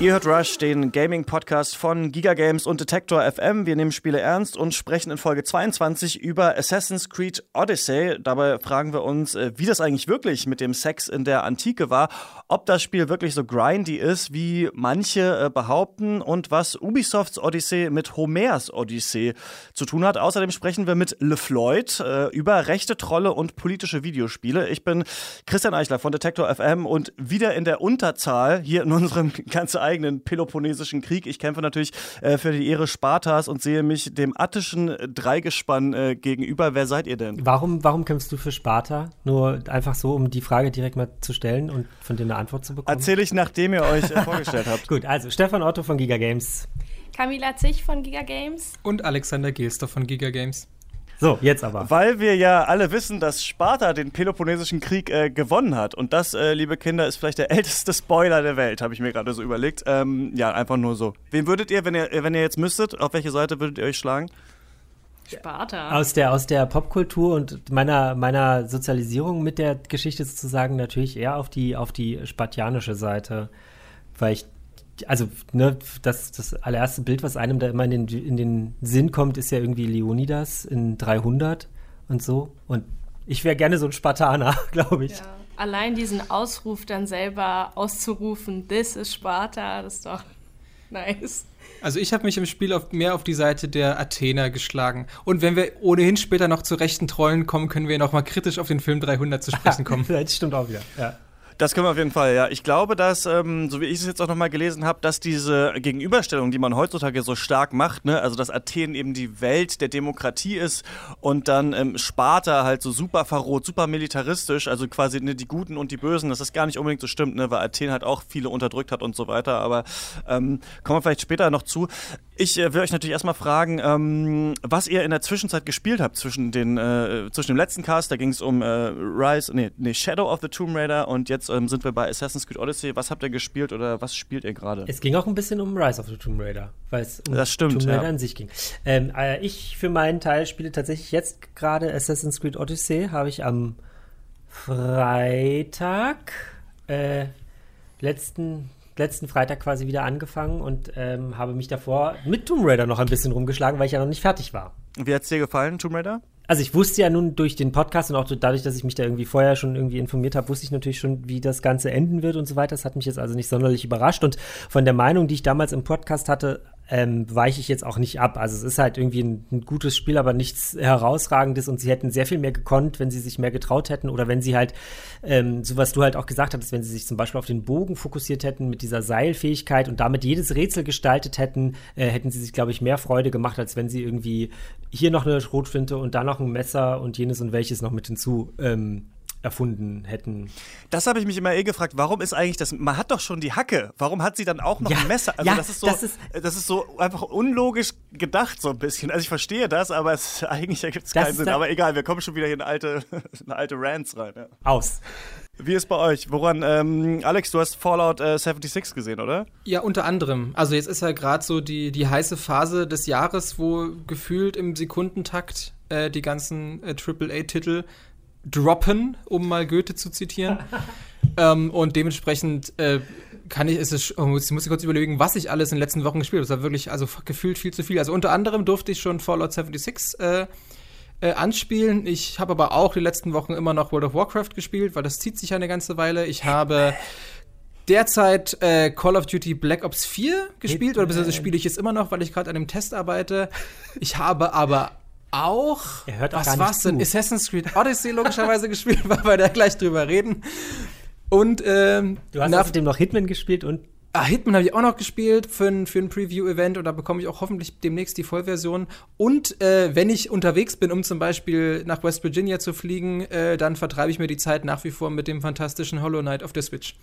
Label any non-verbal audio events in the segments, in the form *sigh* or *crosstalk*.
Ihr hört Rush, den Gaming-Podcast von Giga Games und Detector FM. Wir nehmen Spiele ernst und sprechen in Folge 22 über Assassin's Creed Odyssey. Dabei fragen wir uns, äh, wie das eigentlich wirklich mit dem Sex in der Antike war, ob das Spiel wirklich so grindy ist, wie manche äh, behaupten und was Ubisofts Odyssey mit Homers Odyssey zu tun hat. Außerdem sprechen wir mit LeFloid äh, über rechte Trolle und politische Videospiele. Ich bin Christian Eichler von Detector FM und wieder in der Unterzahl hier in unserem *laughs* ganz eigenen Peloponnesischen Krieg. Ich kämpfe natürlich äh, für die Ehre Spartas und sehe mich dem attischen Dreigespann äh, gegenüber. Wer seid ihr denn? Warum, warum kämpfst du für Sparta? Nur einfach so, um die Frage direkt mal zu stellen und von dir eine Antwort zu bekommen? Erzähle ich, nachdem ihr euch äh, *laughs* vorgestellt habt. Gut, also Stefan Otto von Giga Games. Camila Zich von Giga Games. Und Alexander Gelster von Giga Games. So, jetzt aber. Weil wir ja alle wissen, dass Sparta den Peloponnesischen Krieg äh, gewonnen hat. Und das, äh, liebe Kinder, ist vielleicht der *laughs* älteste Spoiler der Welt, habe ich mir gerade so überlegt. Ähm, ja, einfach nur so. Wen würdet ihr, wenn ihr, wenn ihr jetzt müsstet, auf welche Seite würdet ihr euch schlagen? Sparta. Aus der, aus der Popkultur und meiner, meiner Sozialisierung mit der Geschichte sozusagen natürlich eher auf die, auf die spartianische Seite. Weil ich also ne, das, das allererste Bild, was einem da immer in den, in den Sinn kommt, ist ja irgendwie Leonidas in 300 und so. Und ich wäre gerne so ein Spartaner, *laughs* glaube ich. Ja. Allein diesen Ausruf dann selber auszurufen, this is Sparta, das ist doch *laughs* nice. Also ich habe mich im Spiel auf, mehr auf die Seite der Athener geschlagen. Und wenn wir ohnehin später noch zu rechten Trollen kommen, können wir noch mal kritisch auf den Film 300 zu sprechen *laughs* kommen. das stimmt auch wieder, ja. Das können wir auf jeden Fall, ja. Ich glaube, dass, ähm, so wie ich es jetzt auch nochmal gelesen habe, dass diese Gegenüberstellung, die man heutzutage so stark macht, ne, also dass Athen eben die Welt der Demokratie ist und dann ähm, Sparta halt so super verroht, super militaristisch, also quasi ne, die Guten und die Bösen, dass das gar nicht unbedingt so stimmt, ne, weil Athen halt auch viele unterdrückt hat und so weiter. Aber ähm, kommen wir vielleicht später noch zu. Ich äh, will euch natürlich erstmal fragen, ähm, was ihr in der Zwischenzeit gespielt habt zwischen, den, äh, zwischen dem letzten Cast, da ging es um äh, Rise, nee, nee, Shadow of the Tomb Raider und jetzt ähm, sind wir bei Assassin's Creed Odyssey. Was habt ihr gespielt oder was spielt ihr gerade? Es ging auch ein bisschen um Rise of the Tomb Raider, weil es um das stimmt, Tomb Raider ja. an sich ging. Ähm, äh, ich für meinen Teil spiele tatsächlich jetzt gerade Assassin's Creed Odyssey, habe ich am Freitag äh, letzten letzten Freitag quasi wieder angefangen und ähm, habe mich davor mit Tomb Raider noch ein bisschen rumgeschlagen, weil ich ja noch nicht fertig war. Wie hat es dir gefallen, Tomb Raider? Also ich wusste ja nun durch den Podcast und auch dadurch, dass ich mich da irgendwie vorher schon irgendwie informiert habe, wusste ich natürlich schon, wie das Ganze enden wird und so weiter. Das hat mich jetzt also nicht sonderlich überrascht. Und von der Meinung, die ich damals im Podcast hatte, ähm, weiche ich jetzt auch nicht ab. Also es ist halt irgendwie ein, ein, gutes Spiel, aber nichts herausragendes und sie hätten sehr viel mehr gekonnt, wenn sie sich mehr getraut hätten oder wenn sie halt, ähm, so was du halt auch gesagt hattest, wenn sie sich zum Beispiel auf den Bogen fokussiert hätten mit dieser Seilfähigkeit und damit jedes Rätsel gestaltet hätten, äh, hätten sie sich, glaube ich, mehr Freude gemacht, als wenn sie irgendwie hier noch eine Schrotflinte und da noch ein Messer und jenes und welches noch mit hinzu ähm, erfunden hätten. Das habe ich mich immer eh gefragt, warum ist eigentlich das, man hat doch schon die Hacke, warum hat sie dann auch noch Ja, ein Messer? Also ja, das, ist so, das ist- das ist so einfach unlogisch gedacht so ein bisschen. Also ich verstehe das, aber es, *laughs* eigentlich ergibt es keinen Sinn. Aber egal, wir kommen schon wieder hier in alte, *laughs* in alte Rants rein. Ja. Aus. Wie ist bei euch? Woran, ähm, Alex, du hast Fallout äh, 76 gesehen, oder? Ja, unter anderem. Also jetzt ist ja gerade so die, die heiße Phase des Jahres, wo gefühlt im Sekundentakt äh, die ganzen äh, AAA-Titel droppen, um mal Goethe zu zitieren. *laughs* ähm, und dementsprechend äh, kann ich, ist es, oh, muss, muss ich kurz überlegen, was ich alles in den letzten Wochen gespielt habe. Das war wirklich, also gefühlt viel zu viel. Also unter anderem durfte ich schon Fallout 76 äh, äh, anspielen. Ich habe aber auch die letzten Wochen immer noch World of Warcraft gespielt, weil das zieht sich ja eine ganze Weile. Ich habe derzeit äh, Call of Duty Black Ops 4 gespielt, oder beziehungsweise spiele ich es immer noch, weil ich gerade an dem Test arbeite. Ich habe aber auch, Er hört auch was war's denn? Assassin's Creed Odyssey logischerweise *laughs* gespielt, weil wir da gleich drüber reden. Und ähm, Du hast nach- außerdem noch Hitman gespielt und Ah, Hitman habe ich auch noch gespielt für ein, für ein Preview-Event und da bekomme ich auch hoffentlich demnächst die Vollversion. Und äh, wenn ich unterwegs bin, um zum Beispiel nach West Virginia zu fliegen, äh, dann vertreibe ich mir die Zeit nach wie vor mit dem fantastischen Hollow Knight auf der Switch.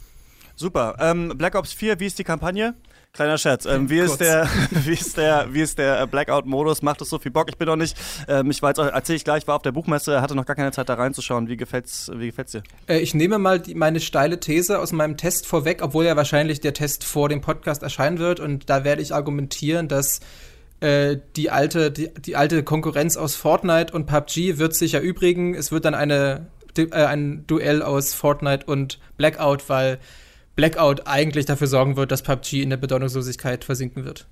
Super. Ähm, Black Ops 4, wie ist die Kampagne? Kleiner Scherz. Ähm, *laughs* wie, ist der, wie ist der, wie ist der Blackout-Modus? Macht es so viel Bock? Ich bin noch nicht, ähm, ich jetzt, erzähle ich gleich, war auf der Buchmesse, hatte noch gar keine Zeit da reinzuschauen. Wie gefällt's, wie gefällt's dir? Äh, ich nehme mal die, meine steile These aus meinem Test vorweg, obwohl ja wahrscheinlich der Test vor dem Podcast erscheinen wird. Und da werde ich argumentieren, dass äh, die, alte, die, die alte Konkurrenz aus Fortnite und PUBG wird sich erübrigen. Es wird dann eine, äh, ein Duell aus Fortnite und Blackout, weil Blackout eigentlich dafür sorgen wird, dass PUBG in der Bedeutungslosigkeit versinken wird.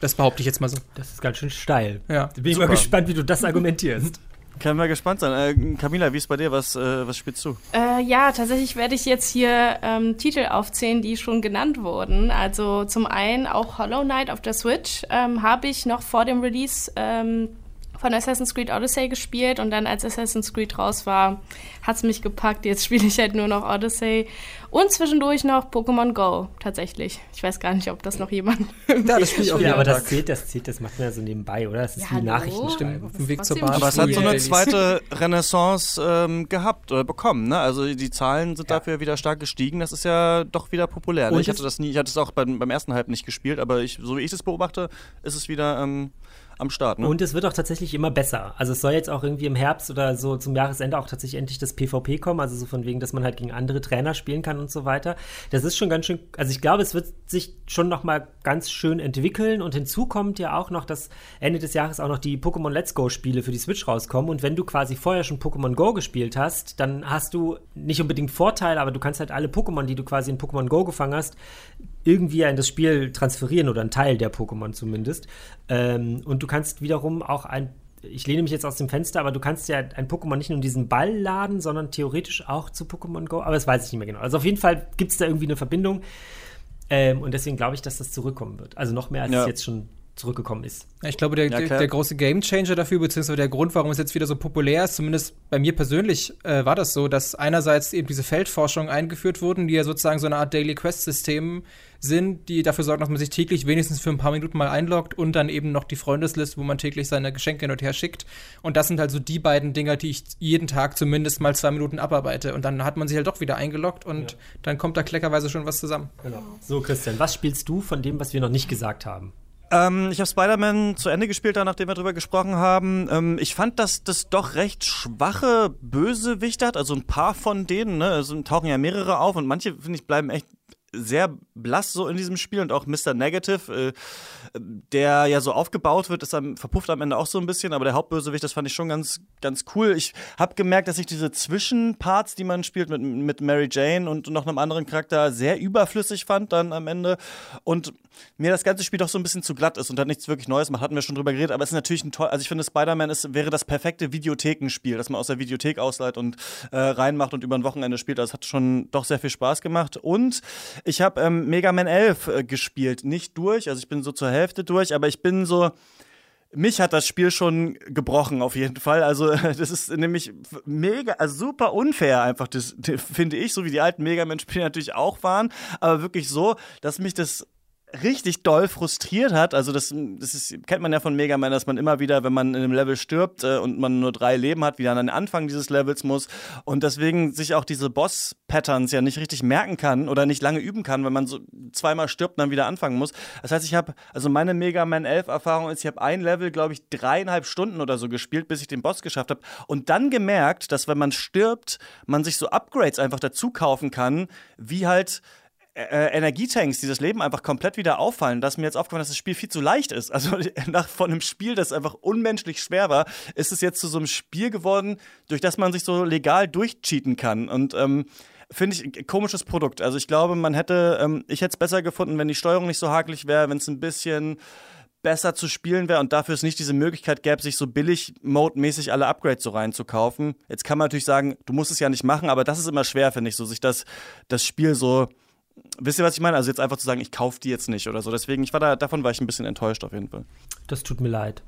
Das behaupte ich jetzt mal so. Das ist ganz schön steil. Ja. Bin ich mal gespannt, wie du das argumentierst. Können wir gespannt sein. Äh, Camila, wie ist bei dir? Was, äh, was spielst du? Äh, ja, tatsächlich werde ich jetzt hier ähm, Titel aufzählen, die schon genannt wurden. Also zum einen auch Hollow Knight auf der Switch ähm, habe ich noch vor dem Release ähm, von Assassin's Creed Odyssey gespielt und dann als Assassin's Creed raus war, hat es mich gepackt. Jetzt spiele ich halt nur noch Odyssey und zwischendurch noch Pokémon Go tatsächlich. Ich weiß gar nicht, ob das noch jemand. *laughs* Ja, das spiele ich auch Ja, aber jeden das Tag. zählt, das zählt, das macht man ja so nebenbei, oder? Das ist Ja, wie Nachrichten schreiben. Auf dem Weg zur Bahn. Aber es hat so eine zweite Renaissance ähm, gehabt oder bekommen, ne? Also die Zahlen sind Ja. dafür wieder stark gestiegen. Das ist ja doch wieder populär. Ne? Und Ich hatte es- das nie, ich hatte es auch beim, beim ersten Hype nicht gespielt, aber ich, so wie ich es beobachte, ist es wieder ähm, am Start. Ne? Und es wird auch tatsächlich immer besser. Also es soll jetzt auch irgendwie im Herbst oder so zum Jahresende auch tatsächlich endlich das PvP kommen, also so von wegen, dass man halt gegen andere Trainer spielen kann und so weiter. Das ist schon ganz schön, also ich glaube, es wird sich schon noch mal ganz schön entwickeln und hinzu kommt ja auch noch, dass Ende des Jahres auch noch die Pokémon Let's Go Spiele für die Switch rauskommen und wenn du quasi vorher schon Pokémon Go gespielt hast, dann hast du nicht unbedingt Vorteile, aber du kannst halt alle Pokémon, die du quasi in Pokémon Go gefangen hast, irgendwie ja in das Spiel transferieren oder einen Teil der Pokémon zumindest. Ähm, und du kannst wiederum auch ein, ich lehne mich jetzt aus dem Fenster, aber du kannst ja ein Pokémon nicht nur in diesen Ball laden, sondern theoretisch auch zu Pokémon Go. Aber das weiß ich nicht mehr genau. Also auf jeden Fall gibt es da irgendwie eine Verbindung. Ähm, und deswegen glaube ich, dass das zurückkommen wird. Also noch mehr als Ja. es jetzt schon zurückgekommen ist. Ich glaube, der, Ja, der große Gamechanger dafür, beziehungsweise der Grund, warum es jetzt wieder so populär ist, zumindest bei mir persönlich, äh, war das so, dass einerseits eben diese Feldforschung eingeführt wurden, die ja sozusagen so eine Art Daily Quest-System sind, die dafür sorgen, dass man sich täglich wenigstens für ein paar Minuten mal einloggt und dann eben noch die Freundesliste, wo man täglich seine Geschenke hin und her schickt. Und das sind halt so die beiden Dinger, die ich jeden Tag zumindest mal zwei Minuten abarbeite. Und dann hat man sich halt doch wieder eingeloggt und Ja. dann kommt da kleckerweise schon was zusammen. Genau. So, Christian, was spielst du von dem, was wir noch nicht gesagt haben? Ähm, ich habe Spider-Man zu Ende gespielt, da, nachdem wir drüber gesprochen haben. Ähm, ich fand, dass das doch recht schwache Bösewichte hat. Also ein paar von denen, ne? Es tauchen ja mehrere auf und manche, finde ich, bleiben echt sehr blass so in diesem Spiel und auch Mr. Negative, äh, der ja so aufgebaut wird, ist am, verpufft am Ende auch so ein bisschen, aber der Hauptbösewicht, das fand ich schon ganz, ganz cool. Ich habe gemerkt, dass ich diese Zwischenparts, die man spielt mit, mit Mary Jane und noch einem anderen Charakter, sehr überflüssig fand dann am Ende und mir das ganze Spiel doch so ein bisschen zu glatt ist und hat nichts wirklich Neues macht, hatten wir schon drüber geredet, aber es ist natürlich ein toll, also ich finde Spider-Man wäre das perfekte Videothekenspiel, das man aus der Videothek ausleiht und äh, reinmacht und über ein Wochenende spielt. Das hat schon doch sehr viel Spaß gemacht und ich habe ähm, Mega Man 11 äh, gespielt, nicht durch, also ich bin so zur Hälfte durch, aber ich bin so mich hat das Spiel schon gebrochen, auf jeden Fall. Also, *laughs* das ist nämlich mega, also super unfair einfach, das, finde ich, so wie die alten Mega Man-Spiele natürlich auch waren, aber wirklich so, dass mich das richtig doll frustriert hat. Also das, das ist, kennt man ja von Mega Man, dass man immer wieder, wenn man in einem Level stirbt äh, und man nur drei Leben hat, wieder an den Anfang dieses Levels muss und deswegen sich auch diese Boss-Patterns ja nicht richtig merken kann oder nicht lange üben kann, wenn man so zweimal stirbt und dann wieder anfangen muss. Das heißt, ich habe, also meine Mega Man 11 Erfahrung ist, ich habe ein Level, glaube ich, dreieinhalb Stunden oder so gespielt, bis ich den Boss geschafft habe und dann gemerkt, dass wenn man stirbt, man sich so Upgrades einfach dazu kaufen kann, wie halt äh, Energietanks, die das Leben einfach komplett wieder auffallen, dass mir jetzt aufgefallen, dass das Spiel viel zu leicht ist. Also *laughs* nach von einem Spiel, das einfach unmenschlich schwer war, ist es jetzt zu so einem Spiel geworden, durch das man sich so legal durchcheaten kann. Und ähm, finde ich ein komisches Produkt. Also ich glaube, man hätte, ähm, ich hätte es besser gefunden, wenn die Steuerung nicht so hakelig wäre, wenn es ein bisschen besser zu spielen wäre und dafür es nicht diese Möglichkeit gäbe, sich so billig Mode-mäßig alle Upgrades so reinzukaufen. Jetzt kann man natürlich sagen, du musst es ja nicht machen, aber das ist immer schwer, finde ich, so sich das, das Spiel so Wisst ihr, was ich meine? Also jetzt einfach zu sagen, ich kaufe die jetzt nicht oder so. Deswegen, ich war da, davon war ich ein bisschen enttäuscht auf jeden Fall. Das tut mir leid.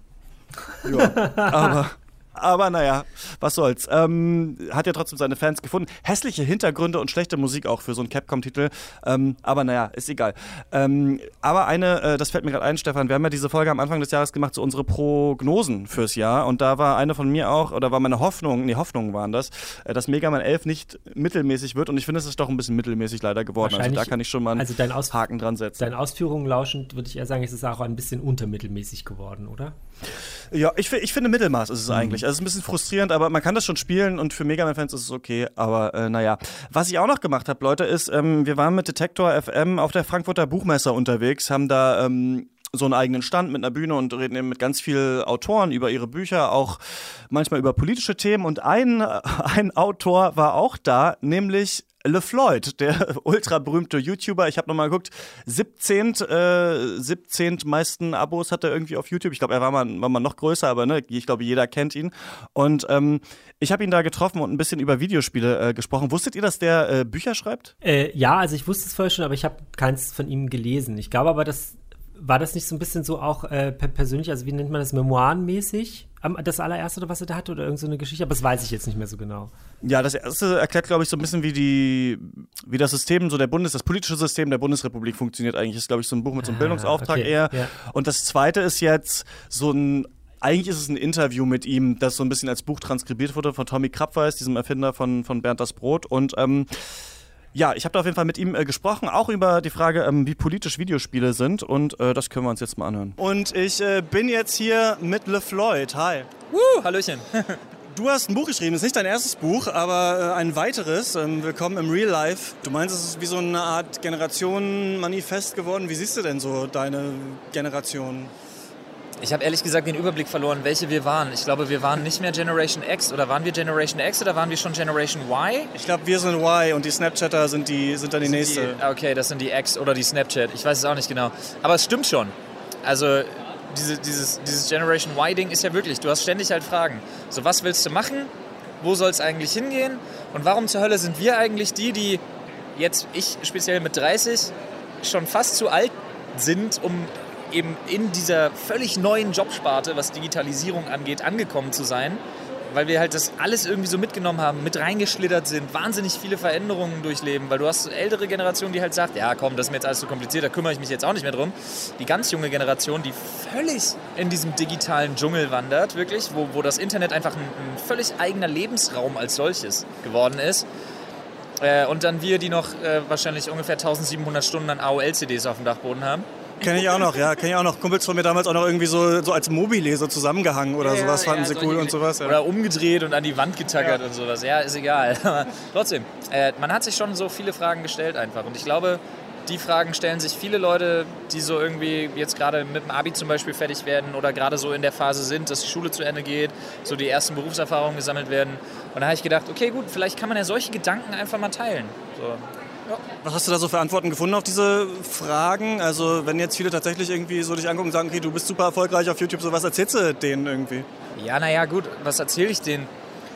Ja, aber, aber naja, was soll's. Ähm, hat ja trotzdem seine Fans gefunden. Hässliche Hintergründe und schlechte Musik auch für so einen Capcom-Titel. Ähm, aber naja, ist egal. Ähm, aber eine, äh, das fällt mir gerade ein, Stefan, wir haben ja diese Folge am Anfang des Jahres gemacht, so unsere Prognosen fürs Jahr. Und da war eine von mir auch, oder war meine Hoffnung, nee, Hoffnungen waren das, äh, dass Mega Man 11 nicht mittelmäßig wird. Und ich finde, es ist doch ein bisschen mittelmäßig leider geworden. Also da kann ich schon mal einen Also Haken dran setzen. Deinen Ausführungen lauschend würde ich eher sagen, es ist auch ein bisschen untermittelmäßig geworden, oder? Ja, ich, ich finde Mittelmaß ist es eigentlich. Also es ist ein bisschen frustrierend, aber man kann das schon spielen und für Mega Man-Fans ist es okay. Aber äh, naja. Was ich auch noch gemacht habe, Leute, ist, ähm, wir waren mit Detektor FM auf der Frankfurter Buchmesse unterwegs, haben da ähm, so einen eigenen Stand mit einer Bühne und reden eben mit ganz vielen Autoren über ihre Bücher, auch manchmal über politische Themen. Und ein, *laughs* ein Autor war auch da, nämlich LeFloid, der *laughs* ultra berühmte YouTuber. Ich habe nochmal geguckt, 17, äh, 17 meisten Abos hat er irgendwie auf YouTube. Ich glaube, er war mal, war mal noch größer, aber ne, ich glaube, jeder kennt ihn. Und ähm, ich habe ihn da getroffen und ein bisschen über Videospiele äh, gesprochen. Wusstet ihr, dass der äh, Bücher schreibt? Äh, ja, also ich wusste es vorher schon, aber ich habe keins von ihm gelesen. Ich glaube aber, dass war das nicht so ein bisschen so auch äh, persönlich, also wie nennt man das, memoirenmäßig? Das allererste, was er da hatte, oder irgendeine so Geschichte, aber das weiß ich jetzt nicht mehr so genau. Ja, das erste erklärt, glaube ich, so ein bisschen, wie die, wie das System, so der Bundes, das politische System der Bundesrepublik funktioniert eigentlich. Ist, glaube ich, so ein Buch mit so einem ah, Bildungsauftrag okay, eher. Ja. Und das zweite ist jetzt so ein eigentlich ist es ein Interview mit ihm, das so ein bisschen als Buch transkribiert wurde von Tommy Krabweis, diesem Erfinder von, von Bernd das Brot. Und ähm, ja, ich habe da auf jeden Fall mit ihm äh, gesprochen, auch über die Frage, ähm, wie politisch Videospiele sind. Und äh, das können wir uns jetzt mal anhören. Und ich äh, bin jetzt hier mit LeFloid. Hi. Woo, Hallöchen. *laughs* Du hast ein Buch geschrieben, das ist nicht dein erstes Buch, aber äh, ein weiteres. Ähm, Willkommen im Real Life. Du meinst, es ist wie so eine Art Generationenmanifest geworden. Wie siehst du denn so deine Generation? Ich habe ehrlich gesagt den Überblick verloren, welche wir waren. Ich glaube, wir waren nicht mehr Generation X oder waren wir Generation X oder waren wir schon Generation Y? Ich glaube, wir sind Y und die Snapchatter sind, die, sind dann die sind nächste. Die, okay, das sind die X oder die Snapchat. Ich weiß es auch nicht genau. Aber es stimmt schon. Also diese, dieses, dieses Generation Y-Ding ist ja wirklich, du hast ständig halt Fragen. So, was willst du machen? Wo soll es eigentlich hingehen? Und warum zur Hölle sind wir eigentlich die, die jetzt, ich speziell mit 30, schon fast zu alt sind, um eben in dieser völlig neuen Jobsparte, was Digitalisierung angeht, angekommen zu sein, weil wir halt das alles irgendwie so mitgenommen haben, mit reingeschlittert sind, wahnsinnig viele Veränderungen durchleben, weil du hast ältere Generation, die halt sagt, ja komm, das ist mir jetzt alles zu so kompliziert, da kümmere ich mich jetzt auch nicht mehr drum. Die ganz junge Generation, die völlig in diesem digitalen Dschungel wandert, wirklich, wo, wo das Internet einfach ein, ein völlig eigener Lebensraum als solches geworden ist. Äh, und dann wir, die noch äh, wahrscheinlich ungefähr 1700 Stunden an AOL-CDs auf dem Dachboden haben. Kenne ich auch noch, ja. Kenne ich auch noch. Kumpels von mir damals auch noch irgendwie so, so als Mobile so zusammengehangen oder ja, sowas, fanden ja, sie cool und sowas. Ja. Oder umgedreht und an die Wand getackert und sowas. Ja, ist egal. *laughs* Aber trotzdem, äh, man hat sich schon so viele Fragen gestellt einfach. Und ich glaube, die Fragen stellen sich viele Leute, die so irgendwie jetzt gerade mit dem Abi zum Beispiel fertig werden oder gerade so in der Phase sind, dass die Schule zu Ende geht, so die ersten Berufserfahrungen gesammelt werden. Und da habe ich gedacht, okay, gut, vielleicht kann man ja solche Gedanken einfach mal teilen. So. Was hast du da so für Antworten gefunden auf diese Fragen? Also wenn jetzt viele tatsächlich irgendwie so dich angucken und sagen, okay, du bist super erfolgreich auf YouTube, so was erzählst du denen irgendwie? Ja, naja, gut, was erzähle ich denen?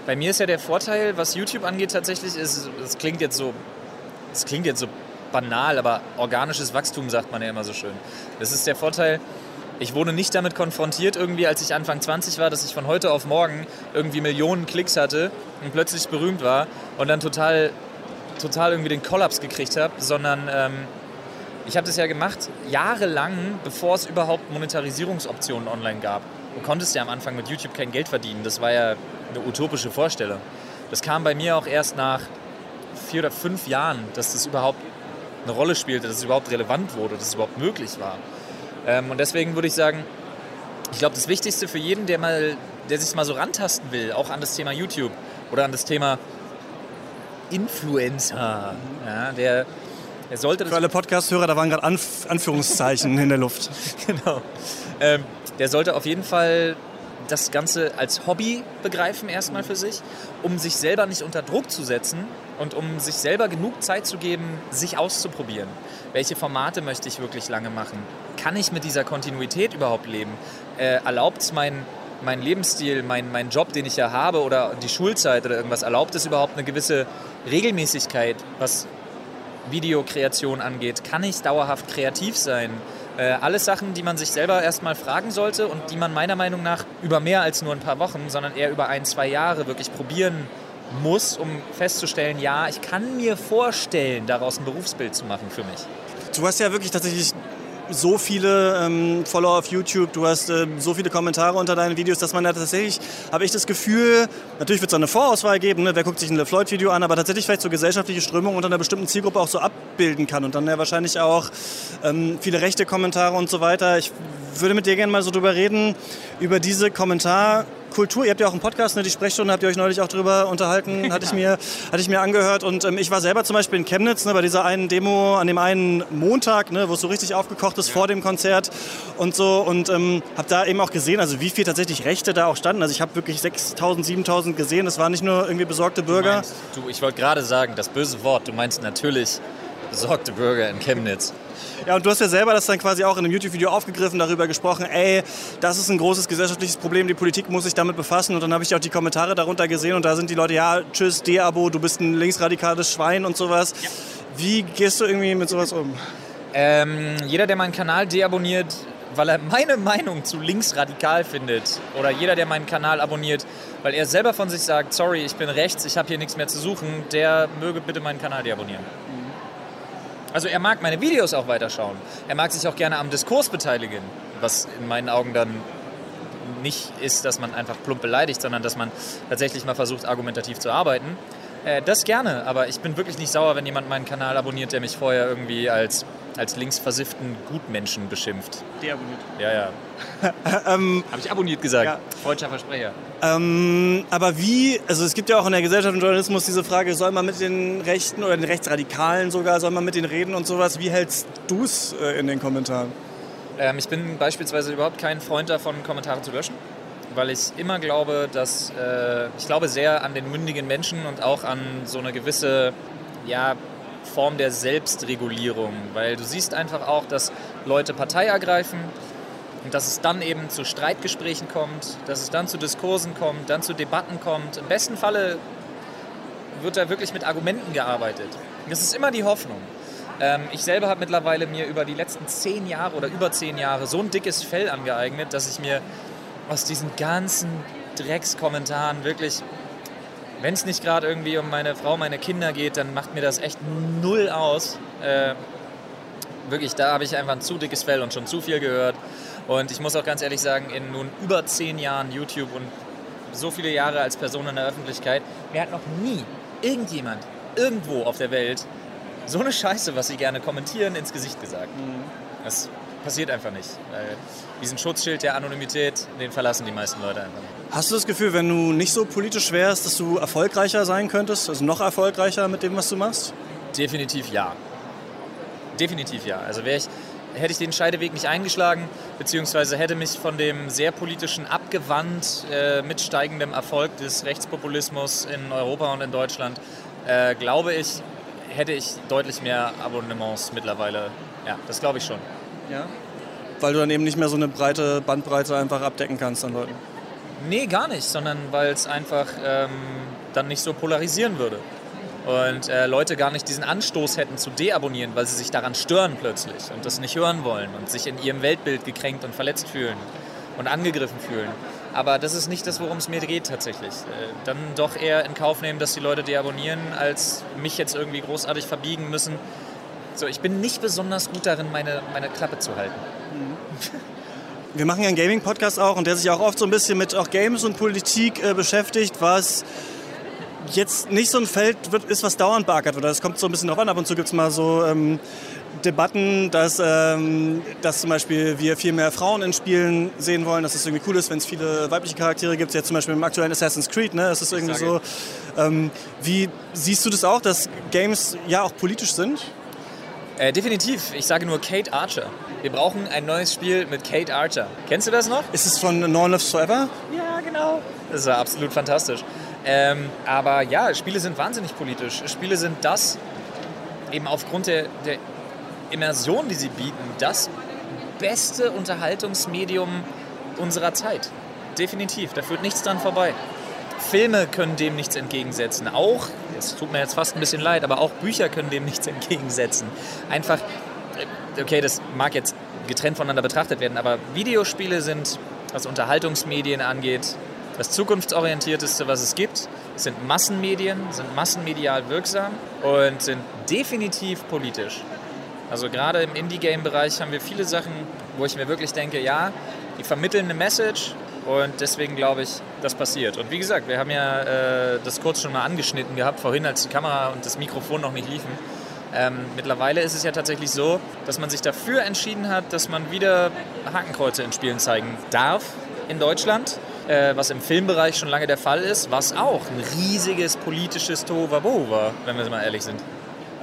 Bei mir ist ja der Vorteil, was YouTube angeht tatsächlich, ist, das klingt jetzt so, das klingt jetzt so banal, aber organisches Wachstum sagt man ja immer so schön. Das ist der Vorteil, ich wurde nicht damit konfrontiert, irgendwie, als ich Anfang 20 war, dass ich von heute auf morgen irgendwie Millionen Klicks hatte und plötzlich berühmt war und dann total total irgendwie den Kollaps gekriegt habe, sondern ähm, ich habe das ja gemacht jahrelang, bevor es überhaupt Monetarisierungsoptionen online gab. Du konntest ja am Anfang mit YouTube kein Geld verdienen. Das war ja eine utopische Vorstellung. Das kam bei mir auch erst nach vier oder fünf Jahren, dass das überhaupt eine Rolle spielte, dass es überhaupt relevant wurde, dass es überhaupt möglich war. Ähm, und deswegen würde ich sagen, ich glaube, das Wichtigste für jeden, der, mal, der sich mal so rantasten will, auch an das Thema YouTube oder an das Thema Influencer. Ja, der, der sollte das Für alle Podcast-Hörer, da waren gerade Anf Anführungszeichen in der Luft. *laughs* Genau. Ähm, der sollte auf jeden Fall das Ganze als Hobby begreifen, erstmal für sich, um sich selber nicht unter Druck zu setzen und um sich selber genug Zeit zu geben, sich auszuprobieren. Welche Formate möchte ich wirklich lange machen? Kann ich mit dieser Kontinuität überhaupt leben? Äh, erlaubt es mein mein Lebensstil, mein, mein Job, den ich ja habe oder die Schulzeit oder irgendwas, erlaubt es überhaupt eine gewisse Regelmäßigkeit, was Videokreation angeht? Kann ich dauerhaft kreativ sein? Äh, alles Sachen, die man sich selber erstmal fragen sollte und die man meiner Meinung nach über mehr als nur ein paar Wochen, sondern eher über ein, zwei Jahre wirklich probieren muss, um festzustellen, ja, ich kann mir vorstellen, daraus ein Berufsbild zu machen für mich. Du hast ja wirklich tatsächlich so viele ähm, Follower auf YouTube, du hast äh, so viele Kommentare unter deinen Videos, dass man da tatsächlich, habe ich das Gefühl, natürlich wird es eine Vorauswahl geben, ne? wer guckt sich ein LeFloid-Video an, aber tatsächlich vielleicht so gesellschaftliche Strömungen unter einer bestimmten Zielgruppe auch so abbilden kann und dann ja wahrscheinlich auch ähm, viele rechte Kommentare und so weiter. Ich würde mit dir gerne mal so drüber reden, über diese Kommentar Kultur. Ihr habt ja auch einen Podcast, ne, die Sprechstunde, habt ihr euch neulich auch drüber unterhalten, *laughs* hatte ich mir, hatte ich mir angehört. Und ähm, ich war selber zum Beispiel in Chemnitz ne, bei dieser einen Demo an dem einen Montag, ne, wo es so richtig aufgekocht ist ja. vor dem Konzert und so. Und ähm, habe da eben auch gesehen, also wie viel tatsächlich Rechte da auch standen. Also ich habe wirklich 6.000, 7.000 gesehen. Das waren nicht nur irgendwie besorgte Bürger. Du, meinst, du ich wollte gerade sagen, das böse Wort, du meinst natürlich besorgte Bürger in Chemnitz. Ja, und du hast ja selber das dann quasi auch in einem YouTube-Video aufgegriffen, darüber gesprochen, ey, das ist ein großes gesellschaftliches Problem, die Politik muss sich damit befassen. Und dann habe ich auch die Kommentare darunter gesehen und da sind die Leute, ja, tschüss, De-Abo, du bist ein linksradikales Schwein und sowas. Ja. Wie gehst du irgendwie mit sowas um? Ähm, jeder, der meinen Kanal deabonniert, weil er meine Meinung zu linksradikal findet, oder jeder, der meinen Kanal abonniert, weil er selber von sich sagt, sorry, ich bin rechts, ich habe hier nichts mehr zu suchen, der möge bitte meinen Kanal deabonnieren. Also er mag meine Videos auch weiterschauen. Er mag sich auch gerne am Diskurs beteiligen, was in meinen Augen dann nicht ist, dass man einfach plump beleidigt, sondern dass man tatsächlich mal versucht, argumentativ zu arbeiten. Äh, das gerne, aber ich bin wirklich nicht sauer, wenn jemand meinen Kanal abonniert, der mich vorher irgendwie als als linksversifften Gutmenschen beschimpft. Deabonniert. Ja, ja. *laughs* ähm, Habe ich abonniert gesagt. Ja. Freudscher Versprecher. Ähm, aber wie, also es gibt ja auch in der Gesellschaft und Journalismus diese Frage, soll man mit den Rechten oder den Rechtsradikalen sogar, soll man mit denen reden und sowas? Wie hältst du es äh, in den Kommentaren? Ähm, ich bin beispielsweise überhaupt kein Freund davon, Kommentare zu löschen weil ich immer glaube, dass äh, ich glaube sehr an den mündigen Menschen und auch an so eine gewisse ja, Form der Selbstregulierung, weil du siehst einfach auch, dass Leute Partei ergreifen und dass es dann eben zu Streitgesprächen kommt, dass es dann zu Diskursen kommt, dann zu Debatten kommt. Im besten Falle wird da wirklich mit Argumenten gearbeitet. Das ist immer die Hoffnung. Ähm, ich selber habe mittlerweile mir über die letzten zehn Jahre oder über zehn Jahre so ein dickes Fell angeeignet, dass ich mir aus diesen ganzen Dreckskommentaren wirklich wenn es nicht gerade irgendwie um meine Frau, meine Kinder geht, dann macht mir das echt null aus. Äh, wirklich, da habe ich einfach ein zu dickes Fell und schon zu viel gehört. Und ich muss auch ganz ehrlich sagen, in nun über zehn Jahren YouTube und so viele Jahre als Person in der Öffentlichkeit, mir hat noch nie irgendjemand irgendwo auf der Welt so eine Scheiße, was sie gerne kommentieren, ins Gesicht gesagt. Mhm. Das passiert einfach nicht. Weil diesen Schutzschild der Anonymität, den verlassen die meisten Leute einfach nicht. Hast du das Gefühl, wenn du nicht so politisch wärst, dass du erfolgreicher sein könntest, also noch erfolgreicher mit dem, was du machst? Definitiv ja. Definitiv ja. Also wäre ich, hätte ich den Scheideweg nicht eingeschlagen, beziehungsweise hätte mich von dem sehr politischen abgewandt äh, mit steigendem Erfolg des Rechtspopulismus in Europa und in Deutschland, äh, glaube ich, hätte ich deutlich mehr Abonnements mittlerweile. Ja, das glaube ich schon. Ja. Weil du dann eben nicht mehr so eine breite Bandbreite einfach abdecken kannst an Leuten. Nee, gar nicht, sondern weil es einfach ähm, dann nicht so polarisieren würde. Und äh, Leute gar nicht diesen Anstoß hätten zu deabonnieren, weil sie sich daran stören plötzlich und das nicht hören wollen und sich in ihrem Weltbild gekränkt und verletzt fühlen und angegriffen fühlen. Aber das ist nicht das, worum es mir geht tatsächlich. Äh, dann doch eher in Kauf nehmen, dass die Leute deabonnieren, als mich jetzt irgendwie großartig verbiegen müssen, so, ich bin nicht besonders gut darin, meine, meine Klappe zu halten. Wir machen ja einen Gaming-Podcast auch und der sich auch oft so ein bisschen mit auch Games und Politik äh, beschäftigt, was jetzt nicht so ein Feld wird, ist, was dauernd beackert wird. Das kommt so ein bisschen drauf an. Ab und zu gibt es mal so ähm, Debatten, dass, ähm, dass zum Beispiel wir viel mehr Frauen in Spielen sehen wollen, dass es irgendwie cool ist, wenn es viele weibliche Charaktere gibt. Jetzt zum Beispiel im aktuellen Assassin's Creed, ne? Das ist irgendwie so. Ähm, wie siehst du das auch, dass Games ja auch politisch sind? Äh, definitiv. Ich sage nur Kate Archer. Wir brauchen ein neues Spiel mit Kate Archer. Kennst du das noch? Ist es von No Lives Forever? Ja, genau. Das ist ja absolut fantastisch. Ähm, aber ja, Spiele sind wahnsinnig politisch. Spiele sind das, eben aufgrund der, der Immersion, die sie bieten, das beste Unterhaltungsmedium unserer Zeit. Definitiv. Da führt nichts dran vorbei. Filme können dem nichts entgegensetzen. Auch, es tut mir jetzt fast ein bisschen leid, aber auch Bücher können dem *laughs* nichts entgegensetzen. Einfach, äh, okay, das mag jetzt getrennt voneinander betrachtet werden, aber Videospiele sind, was Unterhaltungsmedien angeht, das zukunftsorientierteste, was es gibt. Sind Massenmedien, sind massenmedial wirksam und sind definitiv politisch. Also gerade im Indie-Game-Bereich haben wir viele Sachen, wo ich mir wirklich denke, ja, die vermitteln eine Message, und deswegen glaube ich, das passiert. Und wie gesagt, wir haben ja äh, das kurz schon mal angeschnitten gehabt, vorhin, als die Kamera und das Mikrofon noch nicht liefen. Ähm, mittlerweile ist es ja tatsächlich so, dass man sich dafür entschieden hat, dass man wieder Hakenkreuze in Spielen zeigen darf in Deutschland. Äh, was im Filmbereich schon lange der Fall ist, was auch ein riesiges politisches Tohuwabohu war, wenn wir mal ehrlich sind.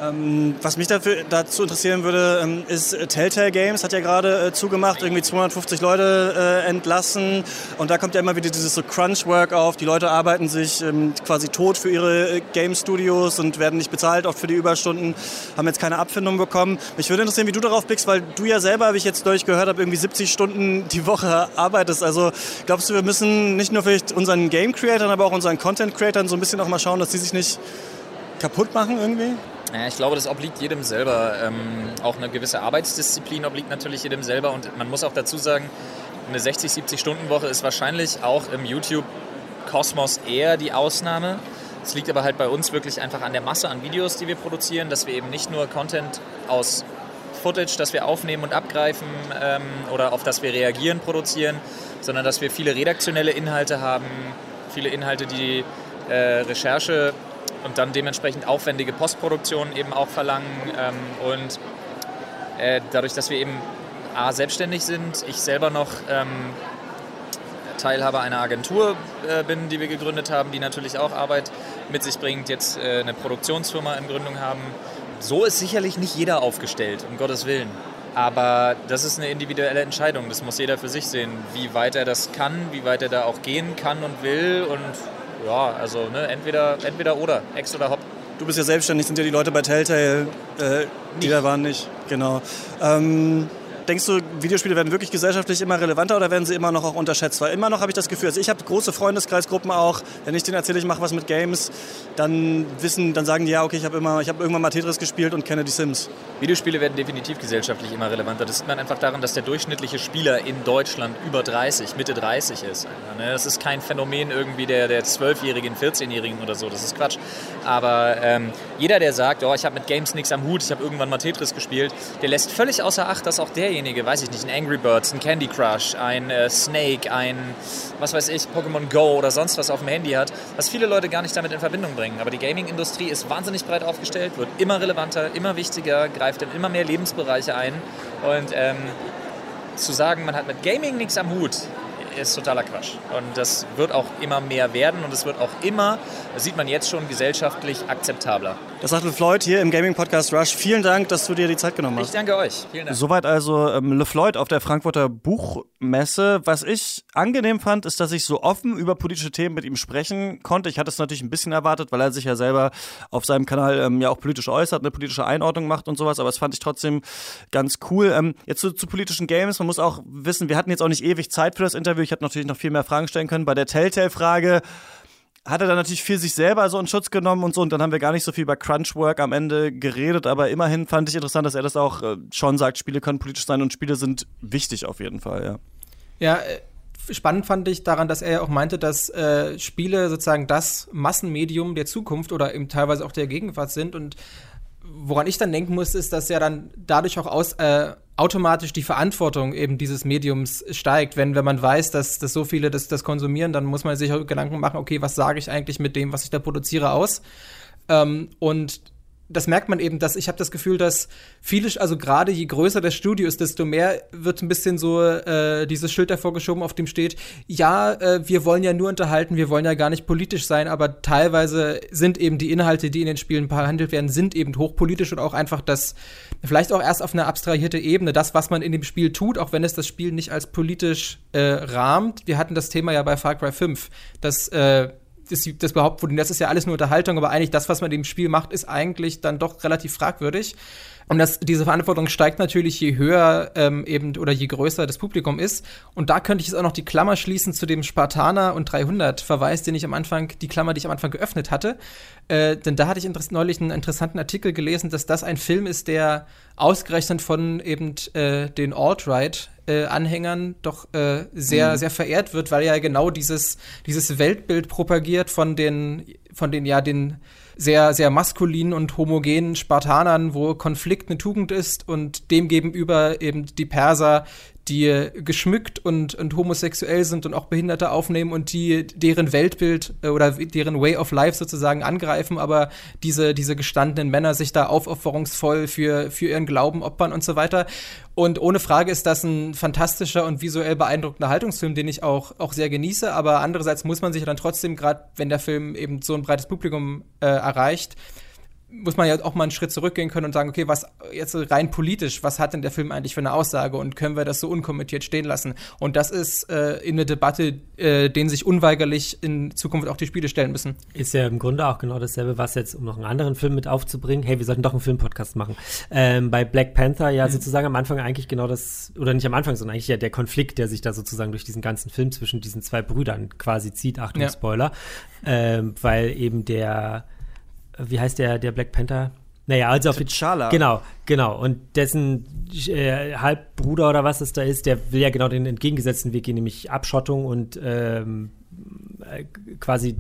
Ähm, was mich dafür, dazu interessieren würde, ähm, ist äh, Telltale Games hat ja gerade äh, zugemacht, irgendwie 250 Leute äh, entlassen und da kommt ja immer wieder dieses so Crunch-Work auf. Die Leute arbeiten sich ähm, quasi tot für ihre äh, Game Studios und werden nicht bezahlt, oft für die Überstunden, haben jetzt keine Abfindung bekommen. Mich würde interessieren, wie du darauf blickst, weil du ja selber, wie ich jetzt durchgehört habe, irgendwie 70 Stunden die Woche arbeitest. Also glaubst du, wir müssen nicht nur vielleicht unseren Game-Creatern, aber auch unseren Content-Creatern so ein bisschen auch mal schauen, dass die sich nicht kaputt machen irgendwie? Naja, ich glaube, das obliegt jedem selber. Ähm, auch eine gewisse Arbeitsdisziplin obliegt natürlich jedem selber. Und man muss auch dazu sagen, eine 60, 70 Stunden Woche ist wahrscheinlich auch im YouTube-Kosmos eher die Ausnahme. Es liegt aber halt bei uns wirklich einfach an der Masse an Videos, die wir produzieren, dass wir eben nicht nur Content aus Footage, das wir aufnehmen und abgreifen ähm, oder auf das wir reagieren, produzieren, sondern dass wir viele redaktionelle Inhalte haben, viele Inhalte, die äh, Recherche und dann dementsprechend aufwendige Postproduktion eben auch verlangen. Ähm, und äh, dadurch, dass wir eben A, selbstständig sind, ich selber noch ähm, Teilhaber einer Agentur äh, bin, die wir gegründet haben, die natürlich auch Arbeit mit sich bringt, jetzt äh, eine Produktionsfirma in Gründung haben. So ist sicherlich nicht jeder aufgestellt, um Gottes Willen. Aber das ist eine individuelle Entscheidung. Das muss jeder für sich sehen, wie weit er das kann, wie weit er da auch gehen kann und will. Und ja, also ne, entweder, entweder oder, Ex oder Hop. Du bist ja selbstständig, sind ja die Leute bei Telltale, äh, die da waren nicht, genau. Ähm, Denkst du, Videospiele werden wirklich gesellschaftlich immer relevanter oder werden sie immer noch auch unterschätzt? Weil immer noch habe ich das Gefühl, also ich habe große Freundeskreisgruppen auch, wenn ich denen erzähle, ich mache was mit Games, dann wissen, dann sagen die, ja, okay, ich habe habe irgendwann mal Tetris gespielt und kenne die Sims. Videospiele werden definitiv gesellschaftlich immer relevanter. Das sieht man einfach daran, dass der durchschnittliche Spieler in Deutschland über 30, Mitte 30 ist. Ne? Das ist kein Phänomen irgendwie der, der 12-Jährigen, 14-Jährigen oder so, das ist Quatsch. Aber ähm, jeder, der sagt, oh, ich habe mit Games nichts am Hut, ich habe irgendwann mal Tetris gespielt, der lässt völlig außer Acht, dass auch der derjenige, weiß ich nicht, ein Angry Birds, ein Candy Crush, ein äh, Snake, ein, was weiß ich, Pokémon Go oder sonst was auf dem Handy hat, was viele Leute gar nicht damit in Verbindung bringen. Aber die Gaming-Industrie ist wahnsinnig breit aufgestellt, wird immer relevanter, immer wichtiger, greift in immer mehr Lebensbereiche ein. Und ähm, zu sagen, man hat mit Gaming nichts am Hut, ist totaler Quatsch. Und das wird auch immer mehr werden und es wird auch immer, das sieht man jetzt schon, gesellschaftlich akzeptabler. Das sagt LeFloid hier im Gaming-Podcast Rush. Vielen Dank, dass du dir die Zeit genommen hast. Ich danke euch. Vielen Dank. Soweit also ähm, LeFloid auf der Frankfurter Buchmesse. Was ich angenehm fand, ist, dass ich so offen über politische Themen mit ihm sprechen konnte. Ich hatte es natürlich ein bisschen erwartet, weil er sich ja selber auf seinem Kanal ähm, ja auch politisch äußert, eine politische Einordnung macht und sowas. Aber das fand ich trotzdem ganz cool. Ähm, jetzt zu, zu politischen Games. Man muss auch wissen, wir hatten jetzt auch nicht ewig Zeit für das Interview. Ich hätte natürlich noch viel mehr Fragen stellen können. Bei der Telltale-Frage hat er dann natürlich viel sich selber so in Schutz genommen und so. Und dann haben wir gar nicht so viel über Crunchwork am Ende geredet. Aber immerhin fand ich interessant, dass er das auch äh, schon sagt, Spiele können politisch sein und Spiele sind wichtig auf jeden Fall, ja. Ja, äh, spannend fand ich daran, dass er ja auch meinte, dass äh, Spiele sozusagen das Massenmedium der Zukunft oder eben teilweise auch der Gegenwart sind und woran ich dann denken muss, ist, dass ja dann dadurch auch aus, äh, automatisch die Verantwortung eben dieses Mediums steigt. Wenn, wenn man weiß, dass, dass so viele das, das konsumieren, dann muss man sich Gedanken machen, okay, was sage ich eigentlich mit dem, was ich da produziere, aus? Ähm, und das merkt man eben, dass ich habe das Gefühl, dass viele, also gerade je größer das Studio ist, desto mehr wird ein bisschen so äh, dieses Schild davor geschoben, auf dem steht, ja, äh, wir wollen ja nur unterhalten, wir wollen ja gar nicht politisch sein, aber teilweise sind eben die Inhalte, die in den Spielen behandelt werden, sind eben hochpolitisch und auch einfach das, vielleicht auch erst auf einer abstrahierte Ebene, das, was man in dem Spiel tut, auch wenn es das Spiel nicht als politisch äh, rahmt. Wir hatten das Thema ja bei Far Cry 5, dass äh, das, das behauptet wurde, das ist ja alles nur Unterhaltung, aber eigentlich das, was man dem Spiel macht, ist eigentlich dann doch relativ fragwürdig. Und das, diese Verantwortung steigt natürlich, je höher ähm, eben oder je größer das Publikum ist. Und da könnte ich jetzt auch noch die Klammer schließen zu dem Spartaner und 300 Verweis, den ich am Anfang, die Klammer, die ich am Anfang geöffnet hatte. Äh, denn da hatte ich neulich einen interessanten Artikel gelesen, dass das ein Film ist, der ausgerechnet von eben äh, den Alt-Right äh, Anhängern doch äh, sehr, mhm. sehr verehrt wird, weil er ja genau dieses, dieses Weltbild propagiert von den, von den, ja, den sehr, sehr maskulinen und homogenen Spartanern, wo Konflikt eine Tugend ist und demgegenüber eben die Perser, die geschmückt und, und homosexuell sind und auch Behinderte aufnehmen und die deren Weltbild äh, oder deren Way of Life sozusagen angreifen, aber diese, diese gestandenen Männer sich da aufopferungsvoll für, für ihren Glauben opfern und so weiter. Und ohne Frage ist das ein fantastischer und visuell beeindruckender Haltungsfilm, den ich auch, auch sehr genieße. Aber andererseits muss man sich dann trotzdem, gerade wenn der Film eben so ein breites Publikum äh, erreicht, muss man ja auch mal einen Schritt zurückgehen können und sagen, okay, was jetzt rein politisch, was hat denn der Film eigentlich für eine Aussage und können wir das so unkommentiert stehen lassen? Und das ist äh, in eine Debatte, äh, denen sich unweigerlich in Zukunft auch die Spiele stellen müssen. Ist ja im Grunde auch genau dasselbe, was jetzt, um noch einen anderen Film mit aufzubringen, hey, wir sollten doch einen Filmpodcast machen. Ähm, bei Black Panther ja mhm. sozusagen am Anfang eigentlich genau das, oder nicht am Anfang, sondern eigentlich ja der Konflikt, der sich da sozusagen durch diesen ganzen Film zwischen diesen zwei Brüdern quasi zieht, Achtung, ja. Spoiler, ähm, weil eben der wie heißt der, der Black Panther? Naja, also auf T'Challa. Genau, genau. Und dessen äh, Halbbruder oder was es da ist, der will ja genau den entgegengesetzten Weg gehen, nämlich Abschottung und ähm, äh, quasi